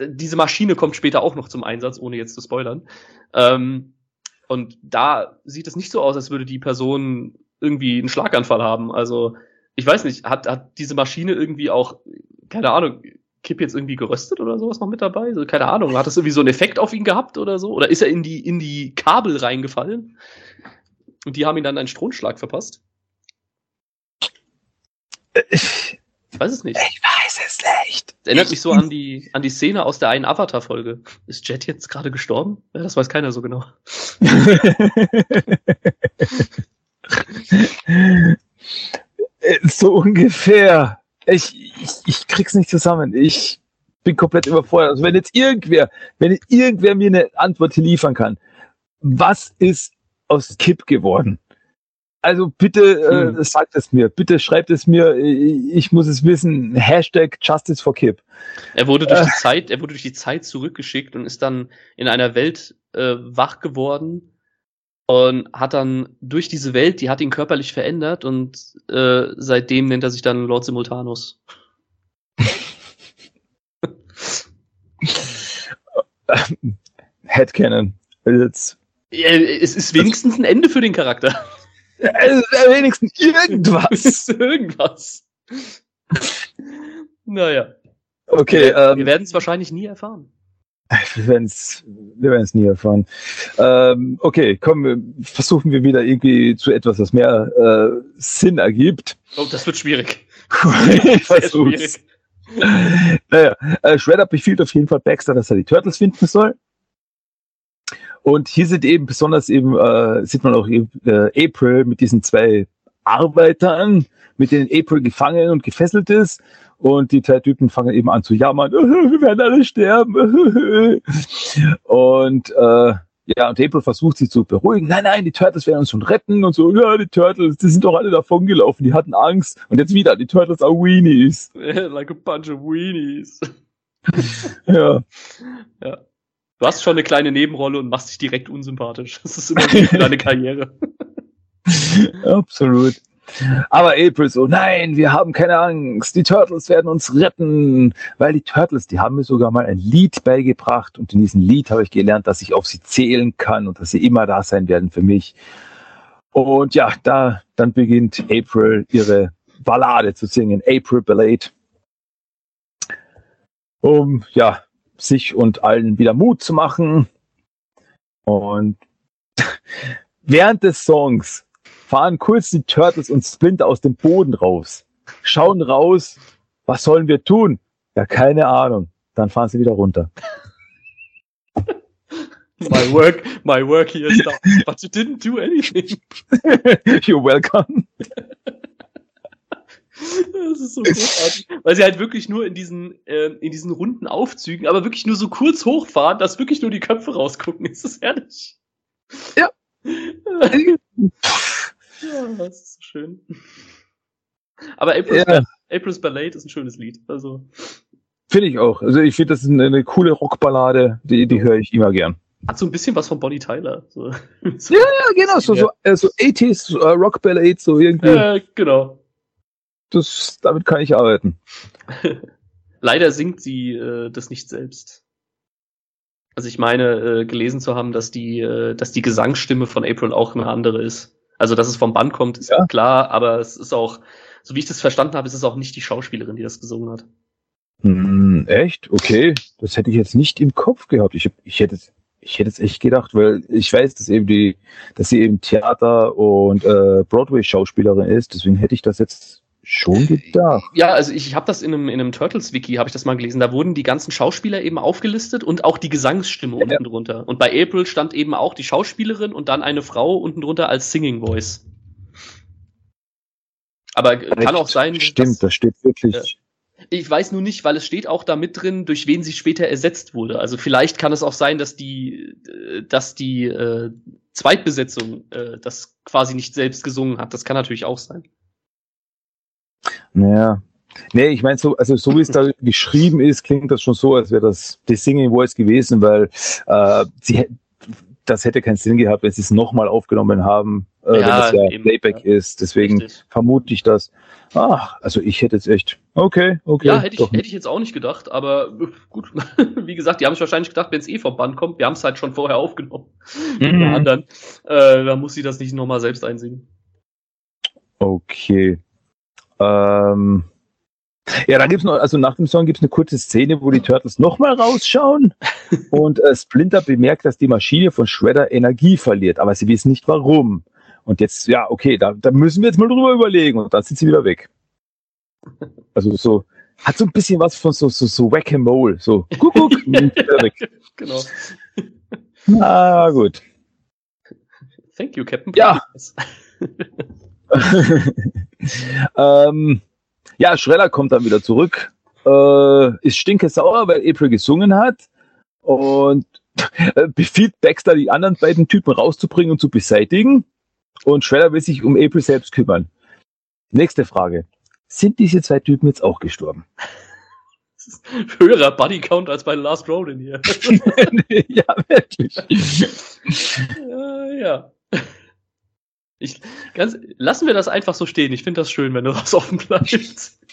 diese Maschine kommt später auch noch zum Einsatz, ohne jetzt zu spoilern. Ähm, und da sieht es nicht so aus, als würde die Person irgendwie einen Schlaganfall haben. Also, ich weiß nicht, hat, hat diese Maschine irgendwie auch, keine Ahnung, Kipp jetzt irgendwie geröstet oder sowas noch mit dabei? So, keine Ahnung, hat das irgendwie so einen Effekt auf ihn gehabt oder so? Oder ist er in die, in die Kabel reingefallen? Und die haben ihn dann einen Stromschlag verpasst? ich, Ich weiß es nicht. ich weiß es nicht. Das erinnert mich so an die, an die Szene aus der einen Avatar-Folge. Ist Jet jetzt gerade gestorben? Ja, das weiß keiner so genau. So ungefähr. Ich, ich, ich krieg's nicht zusammen. Ich bin komplett überfordert. Also wenn jetzt irgendwer, wenn jetzt irgendwer mir eine Antwort liefern kann, was ist aus Kip geworden? Also bitte Hm. äh, sagt es mir, bitte schreibt es mir, ich, ich muss es wissen. Hashtag Justice for Kip. Er wurde durch Äh. die Zeit, er wurde durch die Zeit zurückgeschickt und ist dann in einer Welt äh, wach geworden und hat dann durch diese Welt, die hat ihn körperlich verändert und äh, seitdem nennt er sich dann Lord Simultanus. Headcanon. Ja, es ist wenigstens ein Ende für den Charakter. äh, wenigstens irgendwas. Irgendwas. naja. Okay, wir ähm, werden es wahrscheinlich nie erfahren. Wir werden es wir werden's nie erfahren. Ähm, okay, kommen wir, versuchen wir wieder irgendwie zu etwas, was mehr äh, Sinn ergibt. Oh, das wird schwierig. ich versuch's. Naja, äh, Shredder befiehlt auf jeden Fall Baxter, dass er die Turtles finden soll. Und hier sind eben besonders eben, äh, sieht man auch eben, äh, April mit diesen zwei Arbeitern, mit denen April gefangen und gefesselt ist. Und die drei Typen fangen eben an zu jammern, wir werden alle sterben. und äh, ja, und April versucht sie zu beruhigen. Nein, nein, die Turtles werden uns schon retten und so. Ja, die Turtles, die sind doch alle davon gelaufen, die hatten Angst. Und jetzt wieder, die Turtles are Weenies. like a bunch of weenies. Ja. Du hast schon eine kleine Nebenrolle und machst dich direkt unsympathisch. Das ist immer deine Karriere. Absolut. Aber April so, nein, wir haben keine Angst. Die Turtles werden uns retten. Weil die Turtles, die haben mir sogar mal ein Lied beigebracht. Und in diesem Lied habe ich gelernt, dass ich auf sie zählen kann und dass sie immer da sein werden für mich. Und ja, da, dann beginnt April ihre Ballade zu singen. April Ballade. Um, ja, sich und allen wieder Mut zu machen. Und während des Songs fahren kurz die Turtles und Splinter aus dem Boden raus, schauen raus, was sollen wir tun? Ja, keine Ahnung. Dann fahren sie wieder runter. My work, my work here is done. But you didn't do anything. You're welcome. Das ist so großartig. Weil sie halt wirklich nur in diesen, äh, in diesen runden Aufzügen, aber wirklich nur so kurz hochfahren, dass wirklich nur die Köpfe rausgucken. Ist das herrlich? Ja. ja, das ist so schön. Aber April's, Ja, April's Ballade ist ein schönes Lied. Also, finde ich auch. Also ich finde, das ist eine, eine coole Rockballade, die, die höre ich immer gern. hat so ein bisschen was von Bonnie Tyler. So, so, Ja, ja, genau, so, so, äh, so 80s äh, Rockballade, so irgendwie. äh, genau. Das, damit kann ich arbeiten. Leider singt sie äh, das nicht selbst. Also ich meine, äh, gelesen zu haben, dass die, äh, dass die Gesangsstimme von April auch eine andere ist. Also dass es vom Band kommt, ist Ja. klar, aber es ist auch, so wie ich das verstanden habe, ist es auch nicht die Schauspielerin, die das gesungen hat. Hm, echt? Okay. Das hätte ich jetzt nicht im Kopf gehabt. Ich, ich hätte es, ich hätte es echt gedacht, weil ich weiß, dass eben die, dass sie eben Theater und äh, Broadway-Schauspielerin ist. Deswegen hätte ich das jetzt schon gedacht. Ja, also ich habe das in einem, in einem Turtles-Wiki, habe ich das mal gelesen. Da wurden die ganzen Schauspieler eben aufgelistet und auch die Gesangsstimme Ja. unten drunter. Und bei April stand eben auch die Schauspielerin und dann eine Frau unten drunter als Singing Voice. Aber äh, kann auch sein, Stimmt, dass, das steht wirklich. Ich weiß nur nicht, weil es steht auch da mit drin, durch wen sie später ersetzt wurde. Also vielleicht kann es auch sein, dass die, äh, dass die äh, Zweitbesetzung äh, das quasi nicht selbst gesungen hat. Das kann natürlich auch sein. Naja. Nee, ich meine, so, also so wie es da geschrieben ist, klingt das schon so, als wäre das die Singing Voice gewesen, weil äh, sie das hätte keinen Sinn gehabt, wenn sie es nochmal aufgenommen haben, äh, Ja, wenn das ja Playback ist. Deswegen Richtig. vermute ich das. Ach, also ich hätte jetzt echt. Okay, okay. Ja, hätte ich, hätte ich jetzt auch nicht gedacht, aber gut. Wie gesagt, die haben sich wahrscheinlich gedacht, wenn es eh vom Band kommt, wir haben es halt schon vorher aufgenommen. Mit Mhm. der anderen. Äh, da muss sie das nicht nochmal selbst einsingen. Okay. Ähm, ja, dann gibt's noch, also nach dem Song gibt's eine kurze Szene, wo die Turtles nochmal rausschauen und äh, Splinter bemerkt, dass die Maschine von Shredder Energie verliert, aber sie wissen nicht warum. Und jetzt, ja, okay, da, da müssen wir jetzt mal drüber überlegen und dann sind sie wieder weg. Also so, hat so ein bisschen was von so, so, so Whack-a-Mole, so, guck, guck, wieder weg. Genau. Na gut. Thank you, Captain. Ja. Ähm, Ja, Schreller kommt dann wieder zurück, äh, ist stinke sauer, weil April gesungen hat und äh, befiehlt Baxter, die anderen beiden Typen rauszubringen und zu beseitigen. Und Shredder will sich um April selbst kümmern. Nächste Frage. Sind diese zwei Typen jetzt auch gestorben? Höherer Bodycount als bei Last Ronin hier. ja, wirklich. äh, ja. Ich, ganz, lassen wir das einfach so stehen. Ich finde das schön, wenn du das offen bleibst.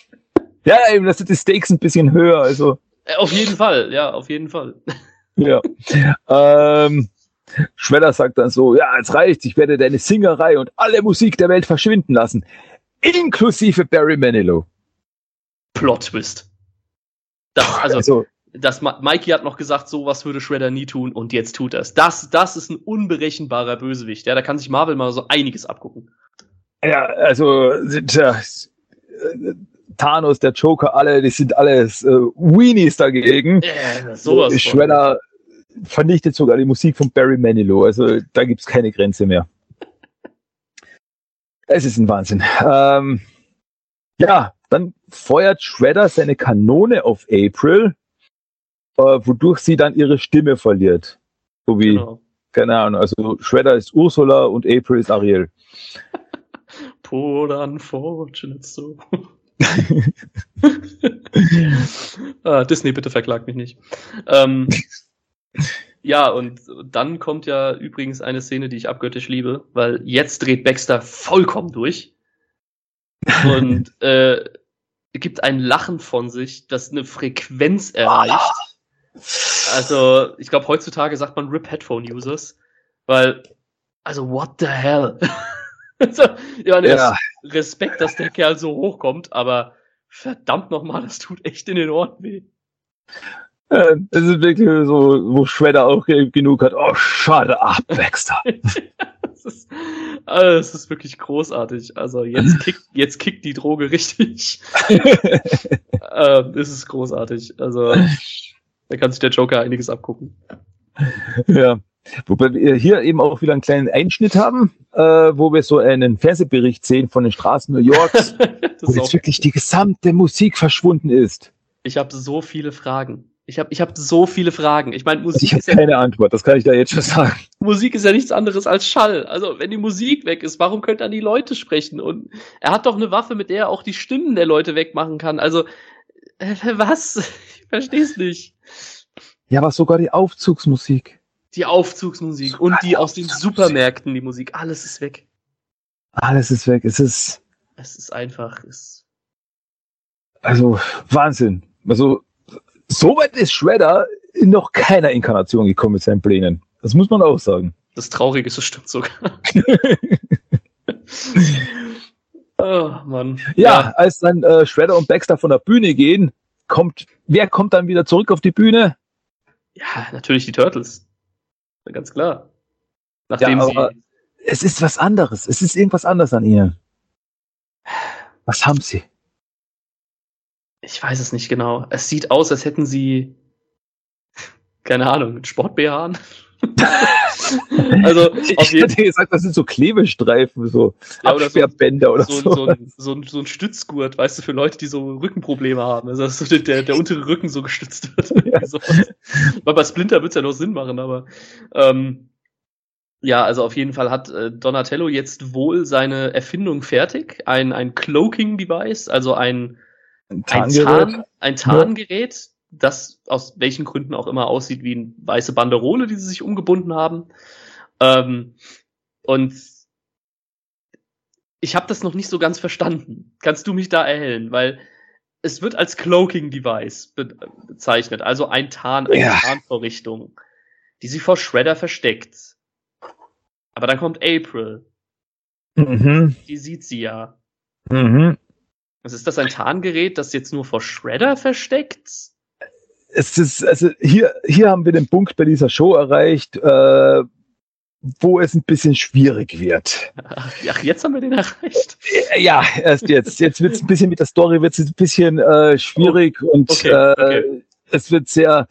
Ja, eben, das sind die Stakes ein bisschen höher, also. Äh, auf jeden Fall, ja, auf jeden Fall. Ja. ähm, Schweller sagt dann so, ja, es reicht, ich werde deine Singerei und alle Musik der Welt verschwinden lassen. Inklusive Barry Manilow. Plot Twist. Das, also, also das, Mikey hat noch gesagt, so was würde Shredder nie tun und jetzt tut er es. Das, das ist ein unberechenbarer Bösewicht. Ja, da kann sich Marvel mal so einiges abgucken. Ja, also tja, Thanos, der Joker, alle, die sind alles äh, Weenies dagegen. Ja, sowas Shredder vernichtet sogar die Musik von Barry Manilow. Also da gibt's keine Grenze mehr. es ist ein Wahnsinn. Ähm, ja, dann feuert Shredder seine Kanone auf April, wodurch sie dann ihre Stimme verliert. So wie, genau. keine Ahnung, also Shredder ist Ursula und April ist Ariel. Poor unfortunate so. ah, Disney, bitte verklagt mich nicht. Ähm, ja, und dann kommt ja übrigens eine Szene, die ich abgöttisch liebe, weil jetzt dreht Baxter vollkommen durch und äh, gibt ein Lachen von sich, das eine Frequenz erreicht. Also, ich glaube, heutzutage sagt man RIP Headphone Users, weil, also, what the hell? also, ich meine, ja. Respekt, dass der Kerl so hochkommt, aber verdammt nochmal, das tut echt in den Ohren weh. Das ist wirklich so, wo Shredder auch genug hat. Oh, schade ab, Baxter. das, ist, also das ist wirklich großartig. Also jetzt kickt, jetzt kickt die Droge richtig. ähm, das ist großartig. Also da kann sich der Joker einiges abgucken. Ja. Wobei wir hier eben auch wieder einen kleinen Einschnitt haben, äh, wo wir so einen Fernsehbericht sehen von den Straßen New Yorks, wo jetzt wirklich die gesamte Musik verschwunden ist. Ich habe so viele Fragen. Ich habe ich hab so viele Fragen. Ich meine, Musik ich ist ja keine Antwort, das kann ich da jetzt schon sagen. Musik ist ja nichts anderes als Schall. Also, wenn die Musik weg ist, warum könnte er die Leute sprechen? Und er hat doch eine Waffe, mit der er auch die Stimmen der Leute wegmachen kann. Also, was? Ich versteh's nicht. Ja, aber sogar die Aufzugsmusik. Die Aufzugsmusik sogar und die, die aus den Supermärkten, die Musik, alles ist weg. Alles ist weg. Es ist. Es ist einfach. Es also, Wahnsinn. Also, so weit ist Shredder in noch keiner Inkarnation gekommen mit seinen Plänen. Das muss man auch sagen. Das Traurige ist, das stimmt sogar. oh, Mann. Ja, ja. als dann äh, Shredder und Baxter von der Bühne gehen, kommt, wer kommt dann wieder zurück auf die Bühne? Ja, natürlich die Turtles. Ganz klar. Nachdem ja, aber sie es ist was anderes. Es ist irgendwas anderes an ihnen. Was haben sie? Ich weiß es nicht genau. Es sieht aus, als hätten sie, keine Ahnung, Sport-BH an. also, ich hätte gesagt, das sind so Klebestreifen, so ja, oder Absperrbänder so, oder so. So, so, ein, so, ein, so ein Stützgurt, weißt du, für Leute, die so Rückenprobleme haben. Also, dass so der, der untere Rücken so gestützt wird. Ja. so. Weil bei Splinter wird es ja noch Sinn machen, aber ähm, ja, also auf jeden Fall hat äh, Donatello jetzt wohl seine Erfindung fertig. Ein, ein Cloaking-Device, also ein ein Tarngerät, ein, Tarn, ein Tarngerät. Das aus welchen Gründen auch immer aussieht wie eine weiße Banderole, die sie sich umgebunden haben. Ähm, und ich habe das noch nicht so ganz verstanden. Kannst du mich da erhellen? Weil es wird als Cloaking Device be bezeichnet, also ein Tarn, eine ja. Tarnvorrichtung, die sie vor Shredder versteckt. Aber dann kommt April. Mhm. Die sieht sie ja. Mhm. Also ist das ein Tarngerät, das jetzt nur vor Shredder versteckt? Es ist, also hier, hier haben wir den Punkt bei dieser Show erreicht, äh, wo es ein bisschen schwierig wird. Ach, jetzt haben wir den erreicht. Ja, erst jetzt. Jetzt wird es ein bisschen mit der Story wird es ein bisschen äh, schwierig oh, und okay, okay. Äh, es wird sehr,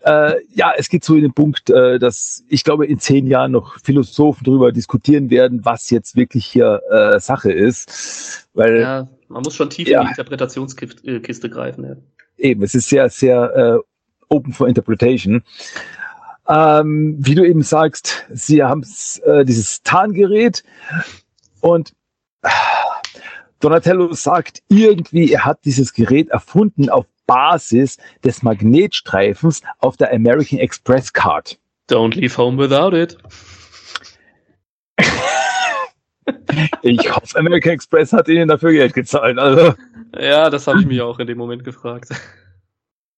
äh, ja, es geht so in den Punkt, äh, dass ich glaube, in zehn Jahren noch Philosophen darüber diskutieren werden, was jetzt wirklich hier äh, Sache ist. Weil ja, Man muss schon tief Ja. in die Interpretationskiste greifen. Ja. Eben, es ist sehr, sehr äh, open for interpretation. Ähm, wie du eben sagst, sie haben äh, dieses Tarngerät und äh, Donatello sagt irgendwie, er hat dieses Gerät erfunden auf Basis des Magnetstreifens auf der American Express Card. Don't leave home without it. Ich hoffe, American Express hat ihnen dafür Geld gezahlt. Also, Ja, das habe ich mich auch in dem Moment gefragt.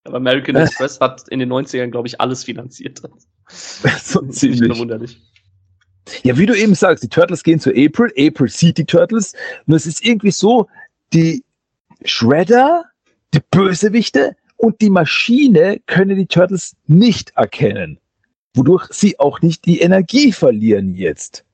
Aber American Express hat in den 90ern, glaube ich, alles finanziert. so Das ist nicht ziemlich. verwunderlich. Ja, wie du eben sagst, die Turtles gehen zu April, April sieht die Turtles. Und es ist irgendwie so, die Shredder, die Bösewichte und die Maschine können die Turtles nicht erkennen. Wodurch sie auch nicht die Energie verlieren jetzt.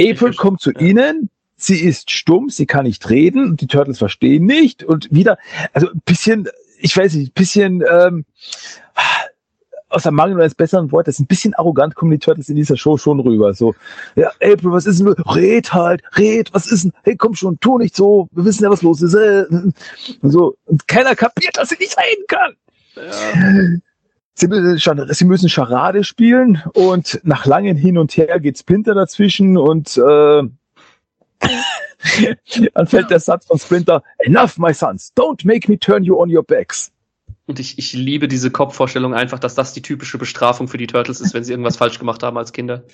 April kommt zu ja. ihnen, sie ist stumm, sie kann nicht reden und die Turtles verstehen nicht und wieder, also ein bisschen, ich weiß nicht, ein bisschen, ähm, aus der Mangel eines besseren Wortes, ein bisschen arrogant kommen die Turtles in dieser Show schon rüber. So, ja, April, was ist denn? Red halt, red, was ist denn? Hey, komm schon, tu nicht so, wir wissen ja, was los ist. Äh. Und so, und keiner kapiert, dass sie nicht reden kann. Ja, Sie müssen, sie müssen Charade spielen und nach langen Hin und Her geht Splinter dazwischen und äh, dann fällt der Satz von Splinter, enough, my sons, don't make me turn you on your backs. und ich, ich liebe diese Kopfvorstellung einfach, dass das die typische Bestrafung für die Turtles ist, wenn sie irgendwas falsch gemacht haben als Kinder.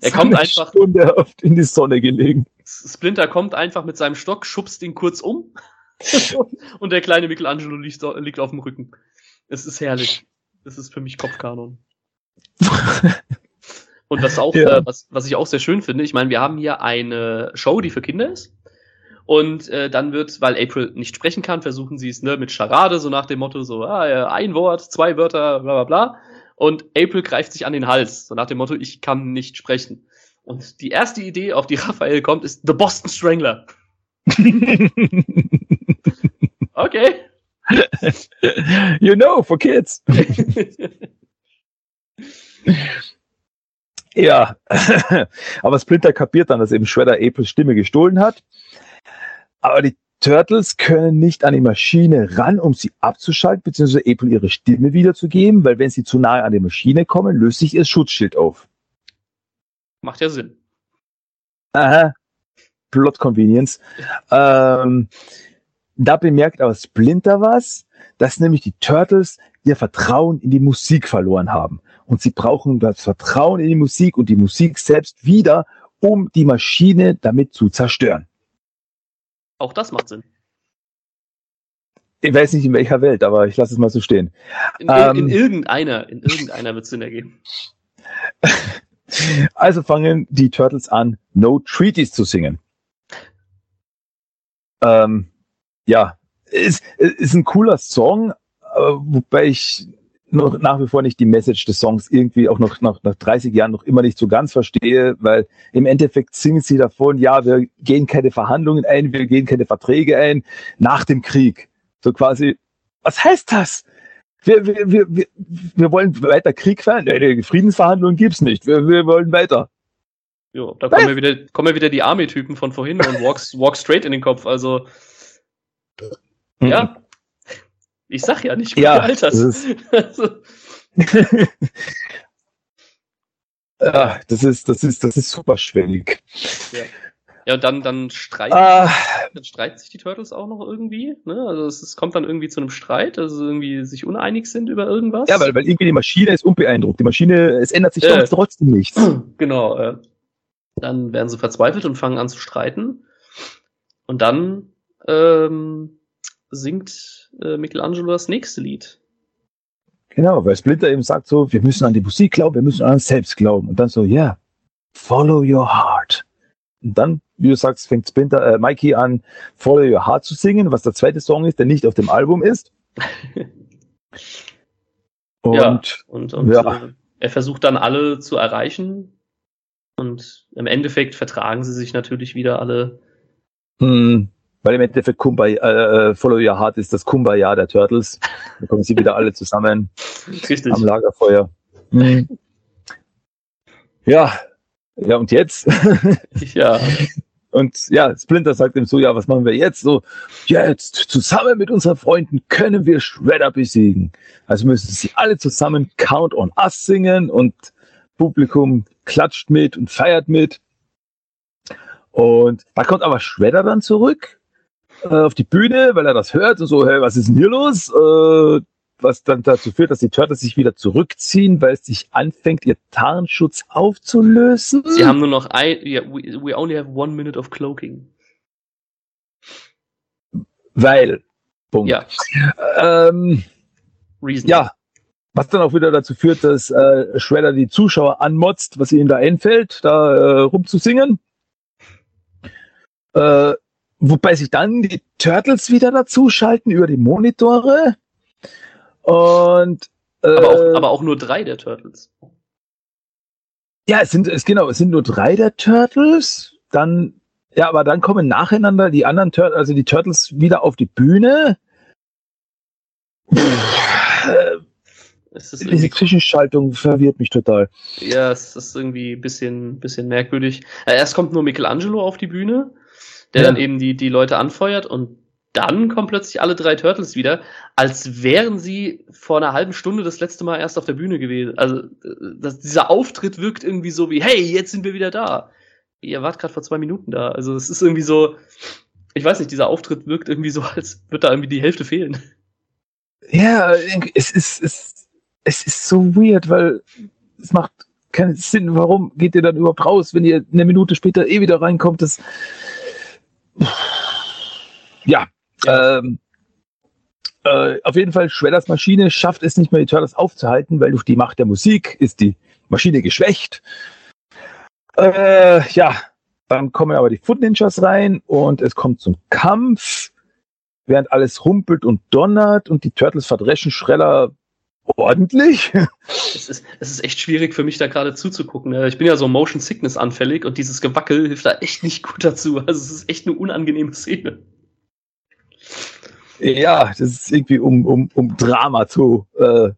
Er kommt einfach, Stunde oft in die Sonne gelegen. Splinter kommt einfach mit seinem Stock, schubst ihn kurz um und der kleine Michelangelo liegt, liegt auf dem Rücken. Es ist herrlich. Das ist für mich Kopfkanon. Und was auch, Ja. äh, was, was ich auch sehr schön finde, ich meine, wir haben hier eine Show, die für Kinder ist. Und äh, dann wird, weil April nicht sprechen kann, versuchen sie es ne, mit Charade, so nach dem Motto, so ah, ein Wort, zwei Wörter, bla bla bla. Und April greift sich an den Hals, so nach dem Motto, ich kann nicht sprechen. Und die erste Idee, auf die Raphael kommt, ist The Boston Strangler. Okay. you know, for kids. Ja, aber Splinter kapiert dann, dass eben Shredder Aprils Stimme gestohlen hat. Aber die Turtles können nicht an die Maschine ran, um sie abzuschalten, beziehungsweise April ihre Stimme wiederzugeben, weil wenn sie zu nahe an die Maschine kommen, löst sich ihr Schutzschild auf. Macht ja Sinn. Aha. Plot Convenience. Ähm, da bemerkt aber Splinter was, dass nämlich die Turtles ihr Vertrauen in die Musik verloren haben. Und sie brauchen das Vertrauen in die Musik und die Musik selbst wieder, um die Maschine damit zu zerstören. Auch das macht Sinn. Ich weiß nicht in welcher Welt, aber ich lasse es mal so stehen. In, Ähm. in, in irgendeiner, in irgendeiner wird Sinn ergeben. Also fangen die Turtles an, No Treaties zu singen. Ähm, ja, ist, ist ein cooler Song, äh, wobei ich noch nach wie vor nicht die Message des Songs irgendwie auch noch nach, nach 30 Jahren noch immer nicht so ganz verstehe, weil im Endeffekt singen sie davon, ja, wir gehen keine Verhandlungen ein, wir gehen keine Verträge ein nach dem Krieg. So quasi, was heißt das? Wir, wir, wir, wir, wir wollen weiter Krieg führen? Friedensverhandlungen gibt's nicht. Wir, wir wollen weiter. Jo, da kommen ja wieder, kommen ja wieder die Army-Typen von vorhin und walks, walk straight in den Kopf. Also, ja. Ich sag ja nicht, Ja, gute Alters. das Also, Ja, das ist, das ist, das ist super schwellig. ja, und dann, dann streiten, Ah, dann streiten sich die Turtles auch noch irgendwie. Ne? Also es, es kommt dann irgendwie zu einem Streit, also sie irgendwie sich uneinig sind über irgendwas. ja, weil, weil irgendwie die Maschine ist unbeeindruckt. Die Maschine, es ändert sich Äh. trotzdem nichts. Genau. Äh, dann werden sie verzweifelt und fangen an zu streiten. Und dann ähm, singt äh, Michelangelo das nächste Lied. Genau, weil Splinter eben sagt so, wir müssen an die Musik glauben, wir müssen an uns selbst glauben. Und dann so, ja, yeah, follow your heart. Und dann, wie du sagst, fängt Splinter, äh, Mikey an, Follow Your Heart zu singen, was der zweite Song ist, der nicht auf dem Album ist. Und Ja. Und, und Ja. äh, er versucht dann alle zu erreichen. Und im Endeffekt vertragen sie sich natürlich wieder alle. Hm, weil im Endeffekt Kumbaya, äh, Follow Your Heart ist das Kumbaya der Turtles. Da kommen sie wieder alle zusammen Richtig. am Lagerfeuer. Hm. Ja, ja und jetzt? Ja. Und ja, Splinter sagt ihm so, ja, was machen wir jetzt? So, jetzt zusammen mit unseren Freunden können wir Shredder besiegen. Also müssen sie alle zusammen Count on Us singen und Publikum klatscht mit und feiert mit. Und da kommt aber Shredder dann zurück äh, auf die Bühne, weil er das hört und so, hey, was ist denn hier los? Äh, was dann dazu führt, dass die Turtles sich wieder zurückziehen, weil es sich anfängt, ihr Tarnschutz aufzulösen. Sie haben nur noch ein, yeah, we, we only have one minute of cloaking. Weil, Punkt. Ja, Ähm, reason. ja, was dann auch wieder dazu führt, dass äh, Shredder die Zuschauer anmotzt, was ihnen da einfällt, da äh, rumzusingen. Äh, wobei sich dann die Turtles wieder dazuschalten über die Monitore. Und äh, Aber auch, aber auch nur drei der Turtles. ja, es sind es genau, es sind nur drei der Turtles. Dann ja, aber dann kommen nacheinander die anderen Turtles, also die Turtles wieder auf die Bühne. Äh, diese Zwischenschaltung verwirrt mich total. ja, es ist irgendwie ein bisschen, bisschen merkwürdig. Äh, erst kommt nur Michelangelo auf die Bühne, der Ja. dann eben die, die Leute anfeuert und dann kommen plötzlich alle drei Turtles wieder, als wären sie vor einer halben Stunde das letzte Mal erst auf der Bühne gewesen. Also das, dieser Auftritt wirkt irgendwie so wie, hey, jetzt sind wir wieder da. Ihr wart gerade vor zwei Minuten da. Also es ist irgendwie so, ich weiß nicht, dieser Auftritt wirkt irgendwie so, als würde da irgendwie die Hälfte fehlen. Ja, es ist, es, es ist so weird, weil es macht keinen Sinn. Warum geht ihr dann überhaupt raus, wenn ihr eine Minute später eh wieder reinkommt? Das, ja, Ähm, äh, auf jeden Fall, Shredders Maschine schafft es nicht mehr, die Turtles aufzuhalten, weil durch die Macht der Musik ist die Maschine geschwächt. Äh, ja, dann kommen aber die Foot Ninjas rein und es kommt zum Kampf, während alles rumpelt und donnert und die Turtles verdreschen Schreller ordentlich. Es ist, es ist echt schwierig für mich, da gerade zuzugucken. ne? Ich bin ja so Motion Sickness anfällig und dieses Gewackel hilft da echt nicht gut dazu. Also es ist echt eine unangenehme Szene. ja, das ist irgendwie um, um, um Drama zu, äh,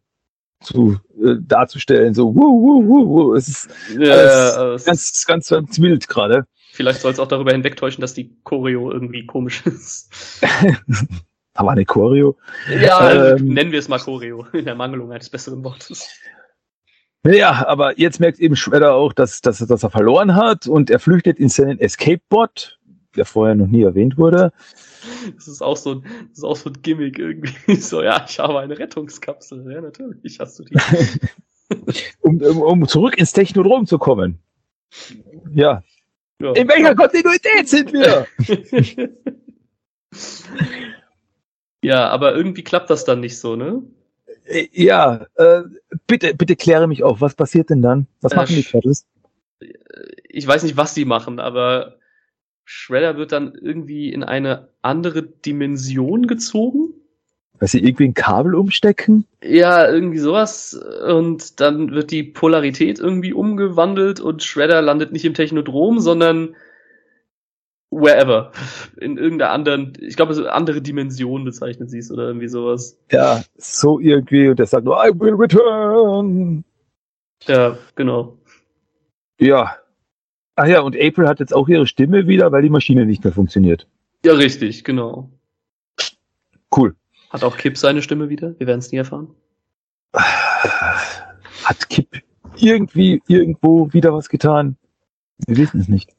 zu äh, darzustellen. So, wuh, wuh, wuh, wuh. Es ist Ja, aber es ganz, ist, ganz, ganz wild gerade. vielleicht soll es auch darüber hinwegtäuschen, dass die Choreo irgendwie komisch ist. Aber eine Choreo. Ja, Ähm. nennen wir es mal Choreo, in der Mangelung eines besseren Wortes. Ja, aber jetzt merkt eben Shredder auch, dass, dass, dass er verloren hat und er flüchtet in seinen Escape-Bot, der vorher noch nie erwähnt wurde. Das ist auch so ein, das ist auch so ein Gimmick irgendwie. So, ja, ich habe eine Rettungskapsel. Ja, natürlich hast du die. um, um, um zurück ins Technodrom zu kommen. Ja. Ja. In welcher Kontinuität sind wir? Ja, aber irgendwie klappt das dann nicht so, ne? Äh, ja, äh, bitte, bitte kläre mich auf. Was passiert denn dann? Was Äh, machen die Turtles? ich weiß nicht, was die machen, aber Shredder wird dann irgendwie in eine andere Dimension gezogen. Dass sie irgendwie ein Kabel umstecken? Ja, irgendwie sowas. Und dann wird die Polarität irgendwie umgewandelt und Shredder landet nicht im Technodrom, sondern wherever. In irgendeiner anderen, ich glaube, andere Dimension bezeichnet sie es oder irgendwie sowas. Ja, so irgendwie. Und der sagt nur, I will return. Ja, genau. Ja. Ach ja, und April hat jetzt auch ihre Stimme wieder, weil die Maschine nicht mehr funktioniert. Ja, richtig, genau. Cool. Hat auch Kip seine Stimme wieder? Wir werden es nie erfahren. Hat Kip irgendwie irgendwo wieder was getan? Wir wissen es nicht.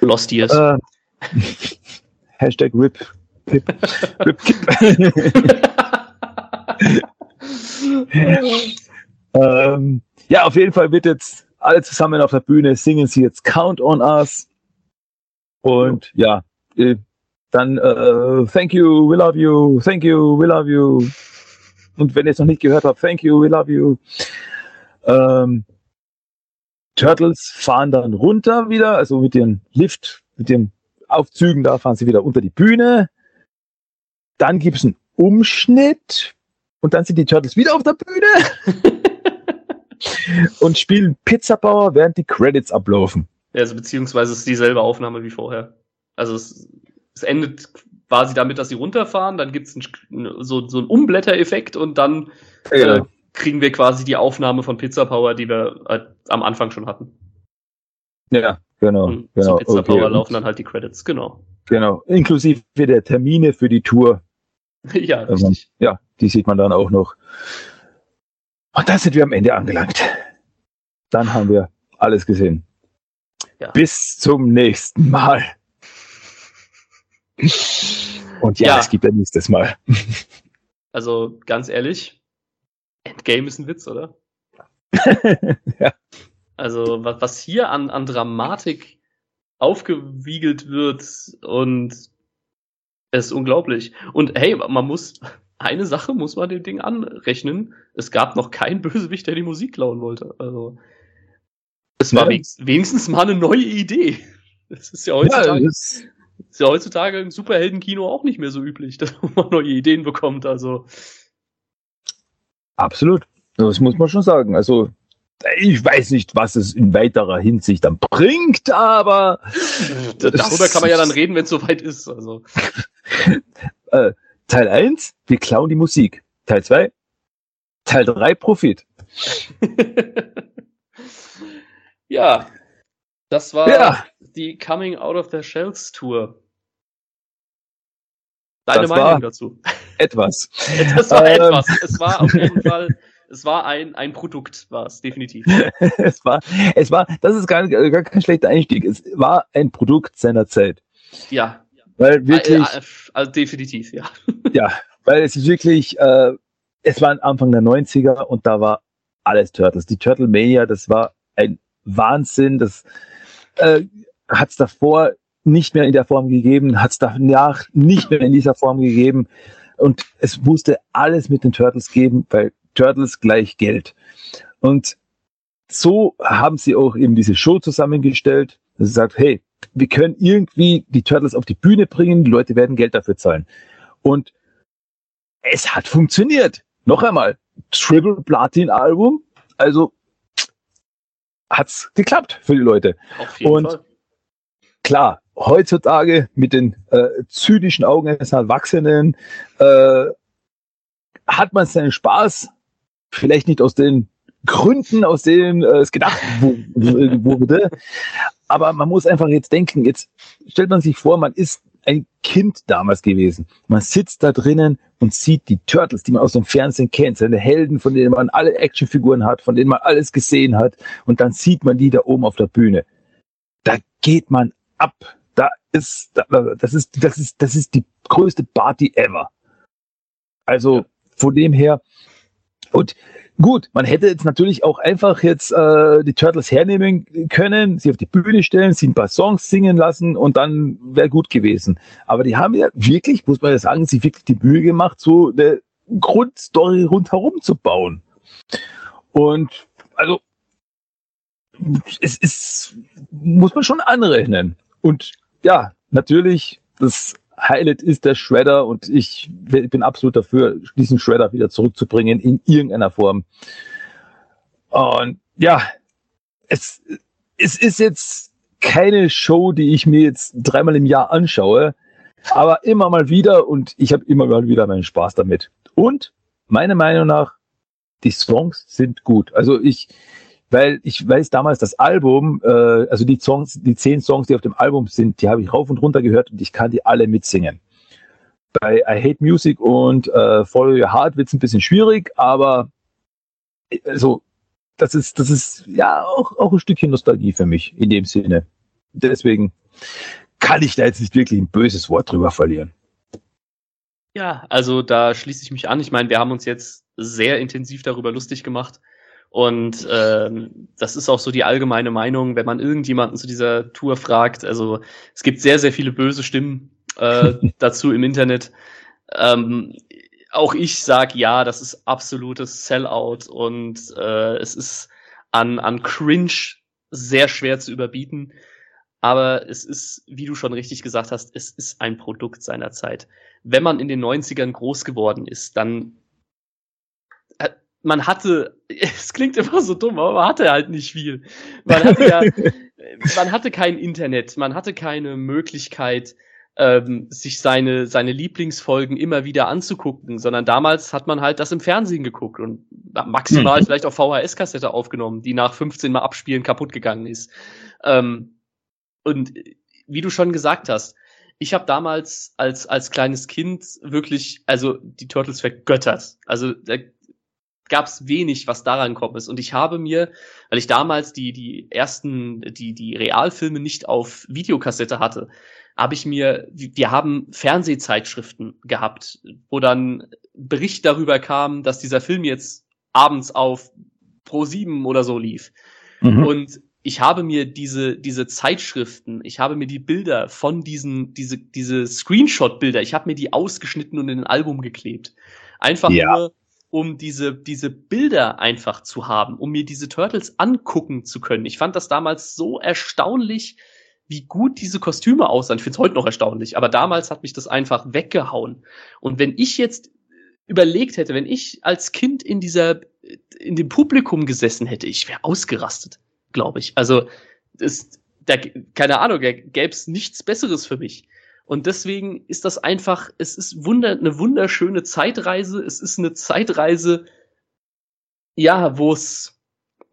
Lost Years. Äh, Hashtag RIP. RIP Kip. ähm, ja, auf jeden Fall wird jetzt alle zusammen auf der Bühne singen sie jetzt Count on Us. Und ja, äh, dann äh, Thank you, we love you, thank you, we love you. Und wenn ihr es noch nicht gehört habt, Thank you, we love you. Ähm, Turtles fahren dann runter wieder, also mit dem Lift, mit den Aufzügen, da fahren sie wieder unter die Bühne. Dann gibt's einen Umschnitt und dann sind die Turtles wieder auf der Bühne und spielen Pizzabauer, während die Credits ablaufen. Ja, also beziehungsweise es ist dieselbe Aufnahme wie vorher. Also es, es endet quasi damit, dass sie runterfahren, dann gibt's ein, so, so einen Umblättereffekt und dann äh, kriegen wir quasi die Aufnahme von Pizza Power, die wir äh, am Anfang schon hatten. Ja, genau, Und genau. Zum Pizza Power okay. laufen dann halt die Credits, genau. Genau, inklusive der Termine für die Tour. ja, Also, richtig. ja, die sieht man dann auch noch. Und da sind wir am Ende angelangt. Dann haben wir alles gesehen. Ja. Bis zum nächsten Mal. Und ja, Ja. es gibt ein nächstes Mal. Also ganz ehrlich, Endgame ist ein Witz, oder? ja. Also was, was hier an, an Dramatik aufgewiegelt wird und es ist unglaublich. Und hey, man muss, eine Sache muss man dem Ding anrechnen. Es gab noch keinen Bösewicht, der die Musik klauen wollte. Also es war Ja. wenigstens, mal eine neue Idee. Das ist ja Ja, heutzutage, das, ist ja heutzutage im Superheldenkino auch nicht mehr so üblich, dass man neue Ideen bekommt. Also absolut. Das muss man schon sagen. Also, ich weiß nicht, was es in weiterer Hinsicht dann bringt, aber da- darüber kann man ja dann reden, wenn es soweit ist. Also Teil 1, wir klauen die Musik. Teil 2, Teil 3, Profit. ja, das war Ja. die Coming Out of the Shells Tour. Deine Das Meinung dazu? Etwas. Das war Ähm. etwas. Es war auf jeden Fall, es war ein, ein Produkt, war es definitiv. es war, es war, das ist gar, gar kein schlechter Einstieg. Es war ein Produkt seiner Zeit. Ja, Weil wirklich, äh, äh, also definitiv, ja. ja, weil es ist wirklich, äh, es war Anfang der 90er und da war alles Turtles. Die Turtle Mania, das war ein Wahnsinn. Das äh, hat es davor nicht mehr in der Form gegeben, hat es danach nicht mehr in dieser Form gegeben. Und es musste alles mit den Turtles geben, weil Turtles gleich Geld. Und so haben sie auch eben diese Show zusammengestellt. dass Sie sagt, hey, wir können irgendwie die Turtles auf die Bühne bringen, die Leute werden Geld dafür zahlen. Und es hat funktioniert. Noch einmal, Triple Platin Album, also hat's geklappt für die Leute. Auf jeden Und- Fall. Klar, heutzutage mit den äh, zynischen Augen eines Erwachsenen äh, hat man seinen Spaß, vielleicht nicht aus den Gründen, aus denen äh, es gedacht wurde, aber man muss einfach jetzt denken, jetzt stellt man sich vor, man ist ein Kind damals gewesen. Man sitzt da drinnen und sieht die Turtles, die man aus dem Fernsehen kennt, seine Helden, von denen man alle Actionfiguren hat, von denen man alles gesehen hat, und dann sieht man die da oben auf der Bühne. Da geht man ab. Da ist, da, das ist, das ist, das ist die größte Party ever. Also von dem her. Und gut, man hätte jetzt natürlich auch einfach jetzt äh, die Turtles hernehmen können, sie auf die Bühne stellen, sie ein paar Songs singen lassen und dann wäre gut gewesen. Aber die haben ja wirklich, muss man ja sagen, sich wirklich die Mühe gemacht, so eine Grundstory rundherum zu bauen. Und also es ist, muss man schon anrechnen. Und ja, natürlich, das Highlight ist der Shredder und ich bin absolut dafür, diesen Shredder wieder zurückzubringen in irgendeiner Form. Und ja, es, es ist jetzt keine Show, die ich mir jetzt dreimal im Jahr anschaue, aber immer mal wieder und ich habe immer mal wieder meinen Spaß damit. Und meiner Meinung nach, die Songs sind gut. Also ich, weil ich weiß damals das Album, äh, also die Songs, die zehn Songs, die auf dem Album sind, die habe ich rauf und runter gehört und ich kann die alle mitsingen. Bei I Hate Music und äh, Follow Your Heart wird es ein bisschen schwierig, aber also das ist, das ist ja auch, auch ein Stückchen Nostalgie für mich in dem Sinne. Deswegen kann ich da jetzt nicht wirklich ein böses Wort drüber verlieren. Ja, also da schließe ich mich an. Ich meine, wir haben uns jetzt sehr intensiv darüber lustig gemacht. Und ähm, das ist auch so die allgemeine Meinung, wenn man irgendjemanden zu dieser Tour fragt. Also es gibt sehr, sehr viele böse Stimmen äh, dazu im Internet. Ähm, auch ich sag ja, das ist absolutes Sellout und äh, es ist an, an Cringe sehr schwer zu überbieten. Aber es ist, wie du schon richtig gesagt hast, es ist ein Produkt seiner Zeit. Wenn man in den 90ern groß geworden ist, dann man hatte, es klingt immer so dumm, aber man hatte halt nicht viel. Man hatte ja, man hatte kein Internet, man hatte keine Möglichkeit, ähm, sich seine, seine Lieblingsfolgen immer wieder anzugucken, sondern damals hat man halt das im Fernsehen geguckt und maximal Mhm. vielleicht auf VHS-Kassette aufgenommen, die nach 15 Mal abspielen kaputt gegangen ist. Ähm, und wie du schon gesagt hast, ich habe damals als als kleines Kind wirklich also die Turtles vergöttert. Also gab es wenig, was daran kommt ist. Und ich habe mir, weil ich damals die die ersten die die Realfilme nicht auf Videokassette hatte, habe ich mir, wir haben Fernsehzeitschriften gehabt, wo dann Bericht darüber kam, dass dieser Film jetzt abends auf Pro 7 oder so lief. Mhm. Und ich habe mir diese, diese Zeitschriften, ich habe mir die Bilder von diesen, diese, diese Screenshot-Bilder, ich habe mir die ausgeschnitten und in ein Album geklebt. Einfach ja. nur, um diese, diese Bilder einfach zu haben, um mir diese Turtles angucken zu können. Ich fand das damals so erstaunlich, wie gut diese Kostüme aussahen. Ich finde es heute noch erstaunlich, aber damals hat mich das einfach weggehauen. Und wenn ich jetzt überlegt hätte, wenn ich als Kind in dieser, in dem Publikum gesessen hätte, ich wäre ausgerastet glaube ich. Also ist, da, keine Ahnung, gäbe es nichts Besseres für mich. Und deswegen ist das einfach, es ist wunder, eine wunderschöne Zeitreise. Es ist eine Zeitreise, ja, wo es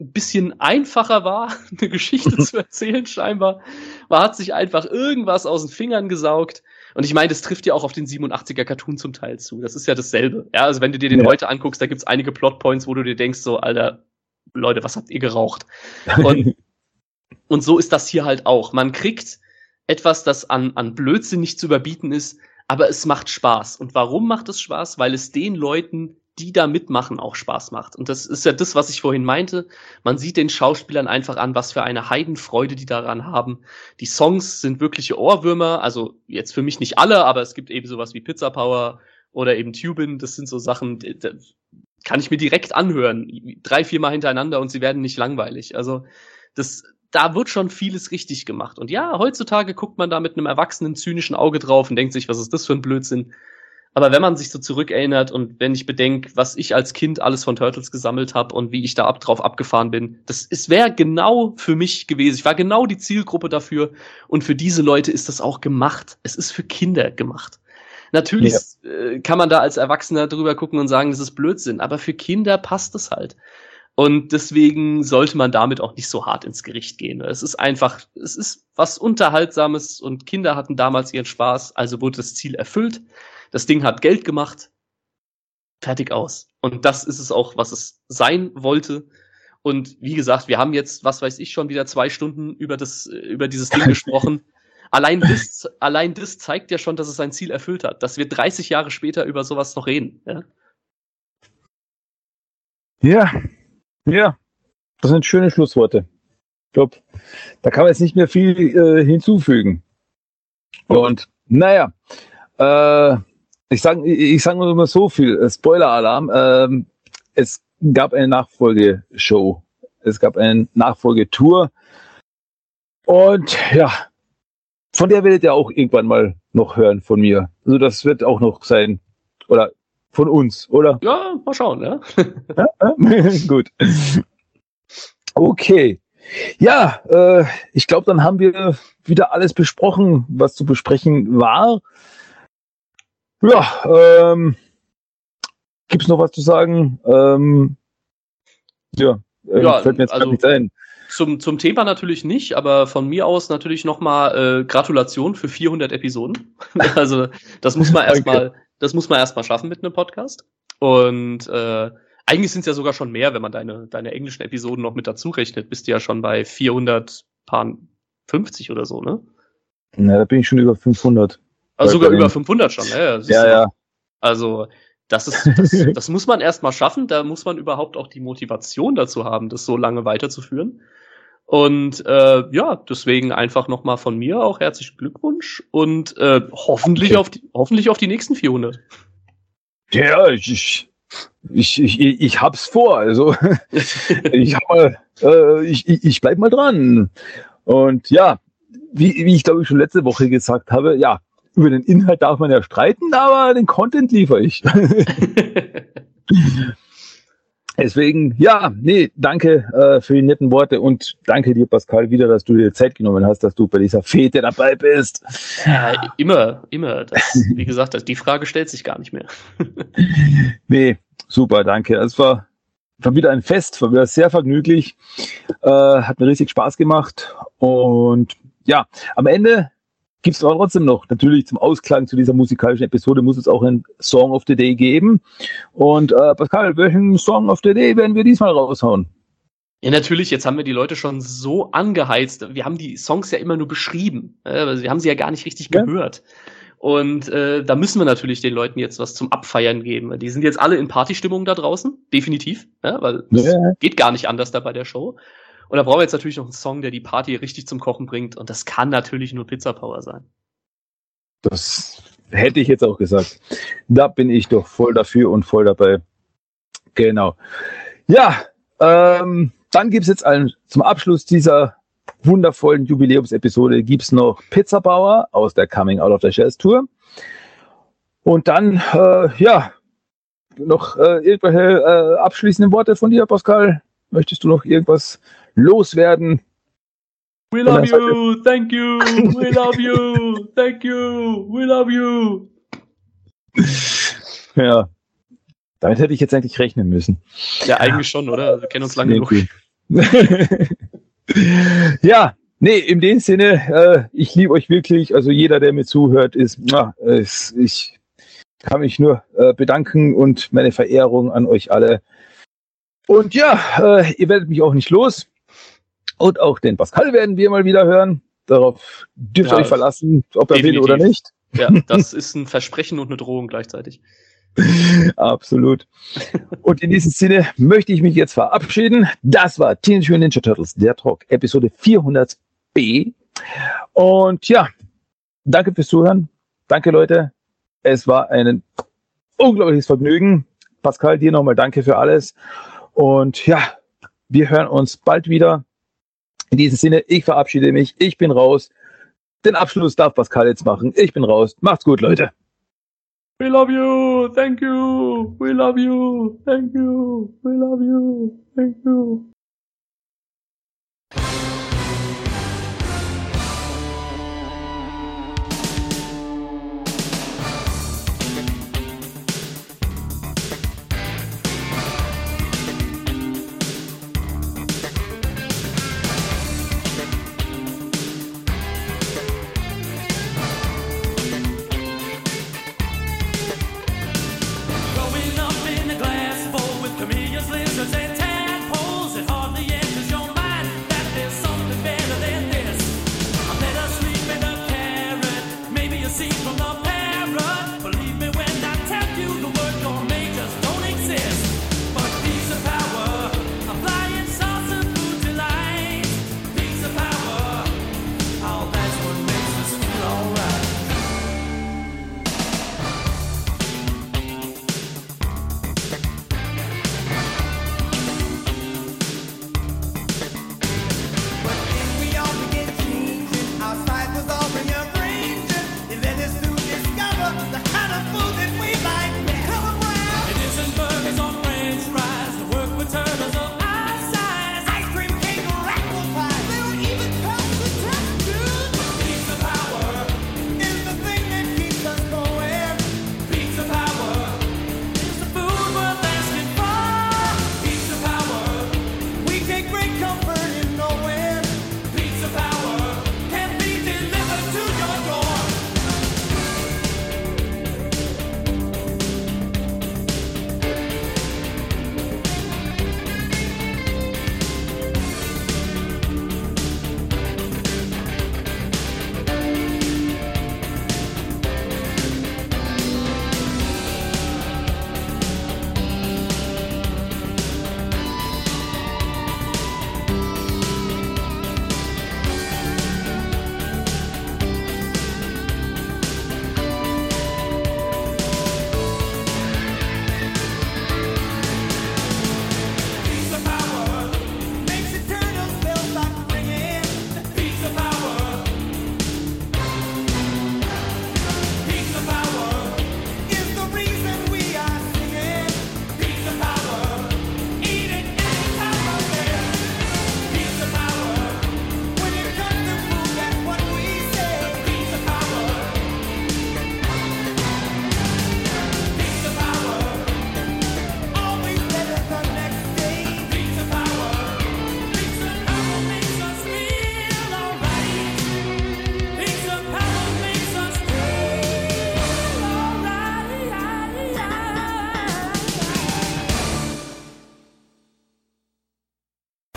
ein bisschen einfacher war, eine Geschichte zu erzählen, scheinbar. Man hat sich einfach irgendwas aus den Fingern gesaugt. Und ich meine, das trifft ja auch auf den 87er Cartoon zum Teil zu. Das ist ja dasselbe. Ja, also wenn du dir den ja. heute anguckst, da gibt's einige Plotpoints, wo du dir denkst, so, Alter, Leute, was habt ihr geraucht? Und, und so ist das hier halt auch. Man kriegt etwas, das an, an Blödsinn nicht zu überbieten ist, aber es macht Spaß. Und warum macht es Spaß? Weil es den Leuten, die da mitmachen, auch Spaß macht. Und das ist ja das, was ich vorhin meinte. Man sieht den Schauspielern einfach an, was für eine Heidenfreude die daran haben. Die Songs sind wirkliche Ohrwürmer. Also jetzt für mich nicht alle, aber es gibt eben sowas wie Pizza Power oder eben Tubin. Das sind so Sachen, kann ich mir direkt anhören, drei, viermal hintereinander und sie werden nicht langweilig. Also das, da wird schon vieles richtig gemacht. Und ja, heutzutage guckt man da mit einem erwachsenen, zynischen Auge drauf und denkt sich, was ist das für ein Blödsinn? Aber wenn man sich so zurückerinnert und wenn ich bedenke, was ich als Kind alles von Turtles gesammelt habe und wie ich da ab, drauf abgefahren bin, das es wäre genau für mich gewesen. Ich war genau die Zielgruppe dafür und für diese Leute ist das auch gemacht. Es ist für Kinder gemacht. Natürlich ja. äh, kann man da als Erwachsener drüber gucken und sagen, das ist Blödsinn, aber für Kinder passt es halt. Und deswegen sollte man damit auch nicht so hart ins Gericht gehen. Es ist einfach, es ist was Unterhaltsames und Kinder hatten damals ihren Spaß, also wurde das Ziel erfüllt. Das Ding hat Geld gemacht. Fertig aus. Und das ist es auch, was es sein wollte. Und wie gesagt, wir haben jetzt, was weiß ich, schon wieder zwei Stunden über das, über dieses Ding gesprochen. Allein das, allein das zeigt ja schon, dass es sein Ziel erfüllt hat, dass wir 30 Jahre später über sowas noch reden. Ja, ja, ja. das sind schöne Schlussworte. Ich glaube, da kann man jetzt nicht mehr viel äh, hinzufügen. Und naja, äh, ich sage ich sag nur immer so viel, äh, Spoiler-Alarm, äh, es gab eine Nachfolgeshow, es gab eine Nachfolgetour und ja, von der werdet ihr auch irgendwann mal noch hören von mir. Also das wird auch noch sein. Oder von uns, oder? Ja, mal schauen, ja. ja? Gut. Okay. Ja, äh, ich glaube, dann haben wir wieder alles besprochen, was zu besprechen war. Ja, ähm, gibt's noch was zu sagen? Ähm, ja, äh, ja, fällt mir jetzt also, nicht ein. Zum, zum Thema natürlich nicht, aber von mir aus natürlich nochmal äh, Gratulation für 400 Episoden. also das muss man erstmal, das muss man erstmal schaffen mit einem Podcast. Und äh, eigentlich sind es ja sogar schon mehr, wenn man deine, deine englischen Episoden noch mit dazu rechnet. Bist du ja schon bei 450 oder so, ne? Na, da bin ich schon über 500. Also sogar über 500 schon, ne? Ja, ja. Also das ist, das, das muss man erstmal schaffen. Da muss man überhaupt auch die Motivation dazu haben, das so lange weiterzuführen. Und äh, ja, deswegen einfach nochmal von mir auch herzlichen Glückwunsch und äh, hoffentlich okay. auf die hoffentlich auf die nächsten 400. Ja, ich ich ich, ich, hab's vor. Also ich hab mal, äh, ich, ich, ich bleib mal dran. Und ja, wie, wie ich glaube ich schon letzte Woche gesagt habe, ja, über den Inhalt darf man ja streiten, aber den Content liefere ich. Deswegen, ja, nee, danke äh, für die netten Worte und danke dir, Pascal, wieder, dass du dir Zeit genommen hast, dass du bei dieser Fete dabei bist. Ja, immer, immer. Das, wie gesagt, die Frage stellt sich gar nicht mehr. nee, super, danke. Es war, war wieder ein Fest, war wieder sehr vergnüglich, äh, hat mir richtig Spaß gemacht und ja, am Ende gibt es aber trotzdem noch, natürlich zum Ausklang zu dieser musikalischen Episode muss es auch einen Song of the Day geben. Und äh, Pascal, welchen Song of the Day werden wir diesmal raushauen? Ja, natürlich, jetzt haben wir die Leute schon so angeheizt. Wir haben die Songs ja immer nur beschrieben. Äh, wir haben sie ja gar nicht richtig ja. gehört. Und äh, da müssen wir natürlich den Leuten jetzt was zum Abfeiern geben. Die sind jetzt alle in Partystimmung da draußen, definitiv, ja, weil ja. es geht gar nicht anders da bei der Show. Und da brauchen wir jetzt natürlich noch einen Song, der die Party richtig zum Kochen bringt. Und das kann natürlich nur Pizza Power sein. Das hätte ich jetzt auch gesagt. Da bin ich doch voll dafür und voll dabei. Genau. Ja, ähm, dann gibt's jetzt einen, zum Abschluss dieser wundervollen Jubiläumsepisode gibt's noch Pizza Bauer aus der Coming Out of the Shells Tour. Und dann, äh, ja, noch äh, irgendwelche äh, abschließenden Worte von dir, Pascal? Möchtest du noch irgendwas loswerden. We love you, thank you, we love you, thank you, we love you. Ja, damit hätte ich jetzt eigentlich rechnen müssen. Ja, eigentlich schon, oder? Wir kennen uns lange genug. ja, nee, in dem Sinne, äh, ich liebe euch wirklich. Also jeder, der mir zuhört, ist, äh, ich kann mich nur äh, bedanken und meine Verehrung an euch alle. Und ja, äh, ihr werdet mich auch nicht los. Und auch den Pascal werden wir mal wieder hören. Darauf dürft ihr euch verlassen, ob er will oder nicht. Ja, das ist ein Versprechen und eine Drohung gleichzeitig. Absolut. Und in diesem Sinne möchte ich mich jetzt verabschieden. Das war Teenage Mutant Ninja Turtles, der Talk, Episode 400b. Und ja, danke fürs Zuhören. Danke, Leute. Es war ein unglaubliches Vergnügen. Pascal, dir nochmal danke für alles. Und ja, wir hören uns bald wieder. In diesem Sinne, ich verabschiede mich. Ich bin raus. Den Abschluss darf Pascal jetzt machen. Ich bin raus. Macht's gut, Leute. We love you. Thank you. We love you. Thank you. We love you. Thank you.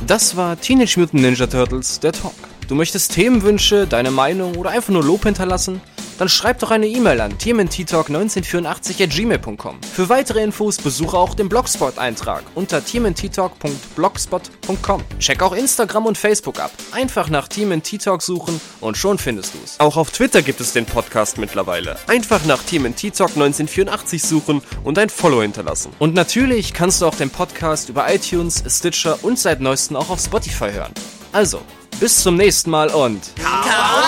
Das war Teenage Mutant Ninja Turtles, der Talk. Du möchtest Themenwünsche, deine Meinung oder einfach nur Lob hinterlassen? Dann schreib doch eine E-Mail an tmnttalk1984 at gmail.com. Für weitere Infos besuche auch den Blogspot-Eintrag unter tmnttalk.blogspot.com. Check auch Instagram und Facebook ab. Einfach nach TMNT Talk suchen und schon findest du's. Auch auf Twitter gibt es den Podcast mittlerweile. Einfach nach TMNT Talk 1984 suchen und ein Follow hinterlassen. Und natürlich kannst du auch den Podcast über iTunes, Stitcher und seit neuestem auch auf Spotify hören. Also, bis zum nächsten Mal und... Kawaii!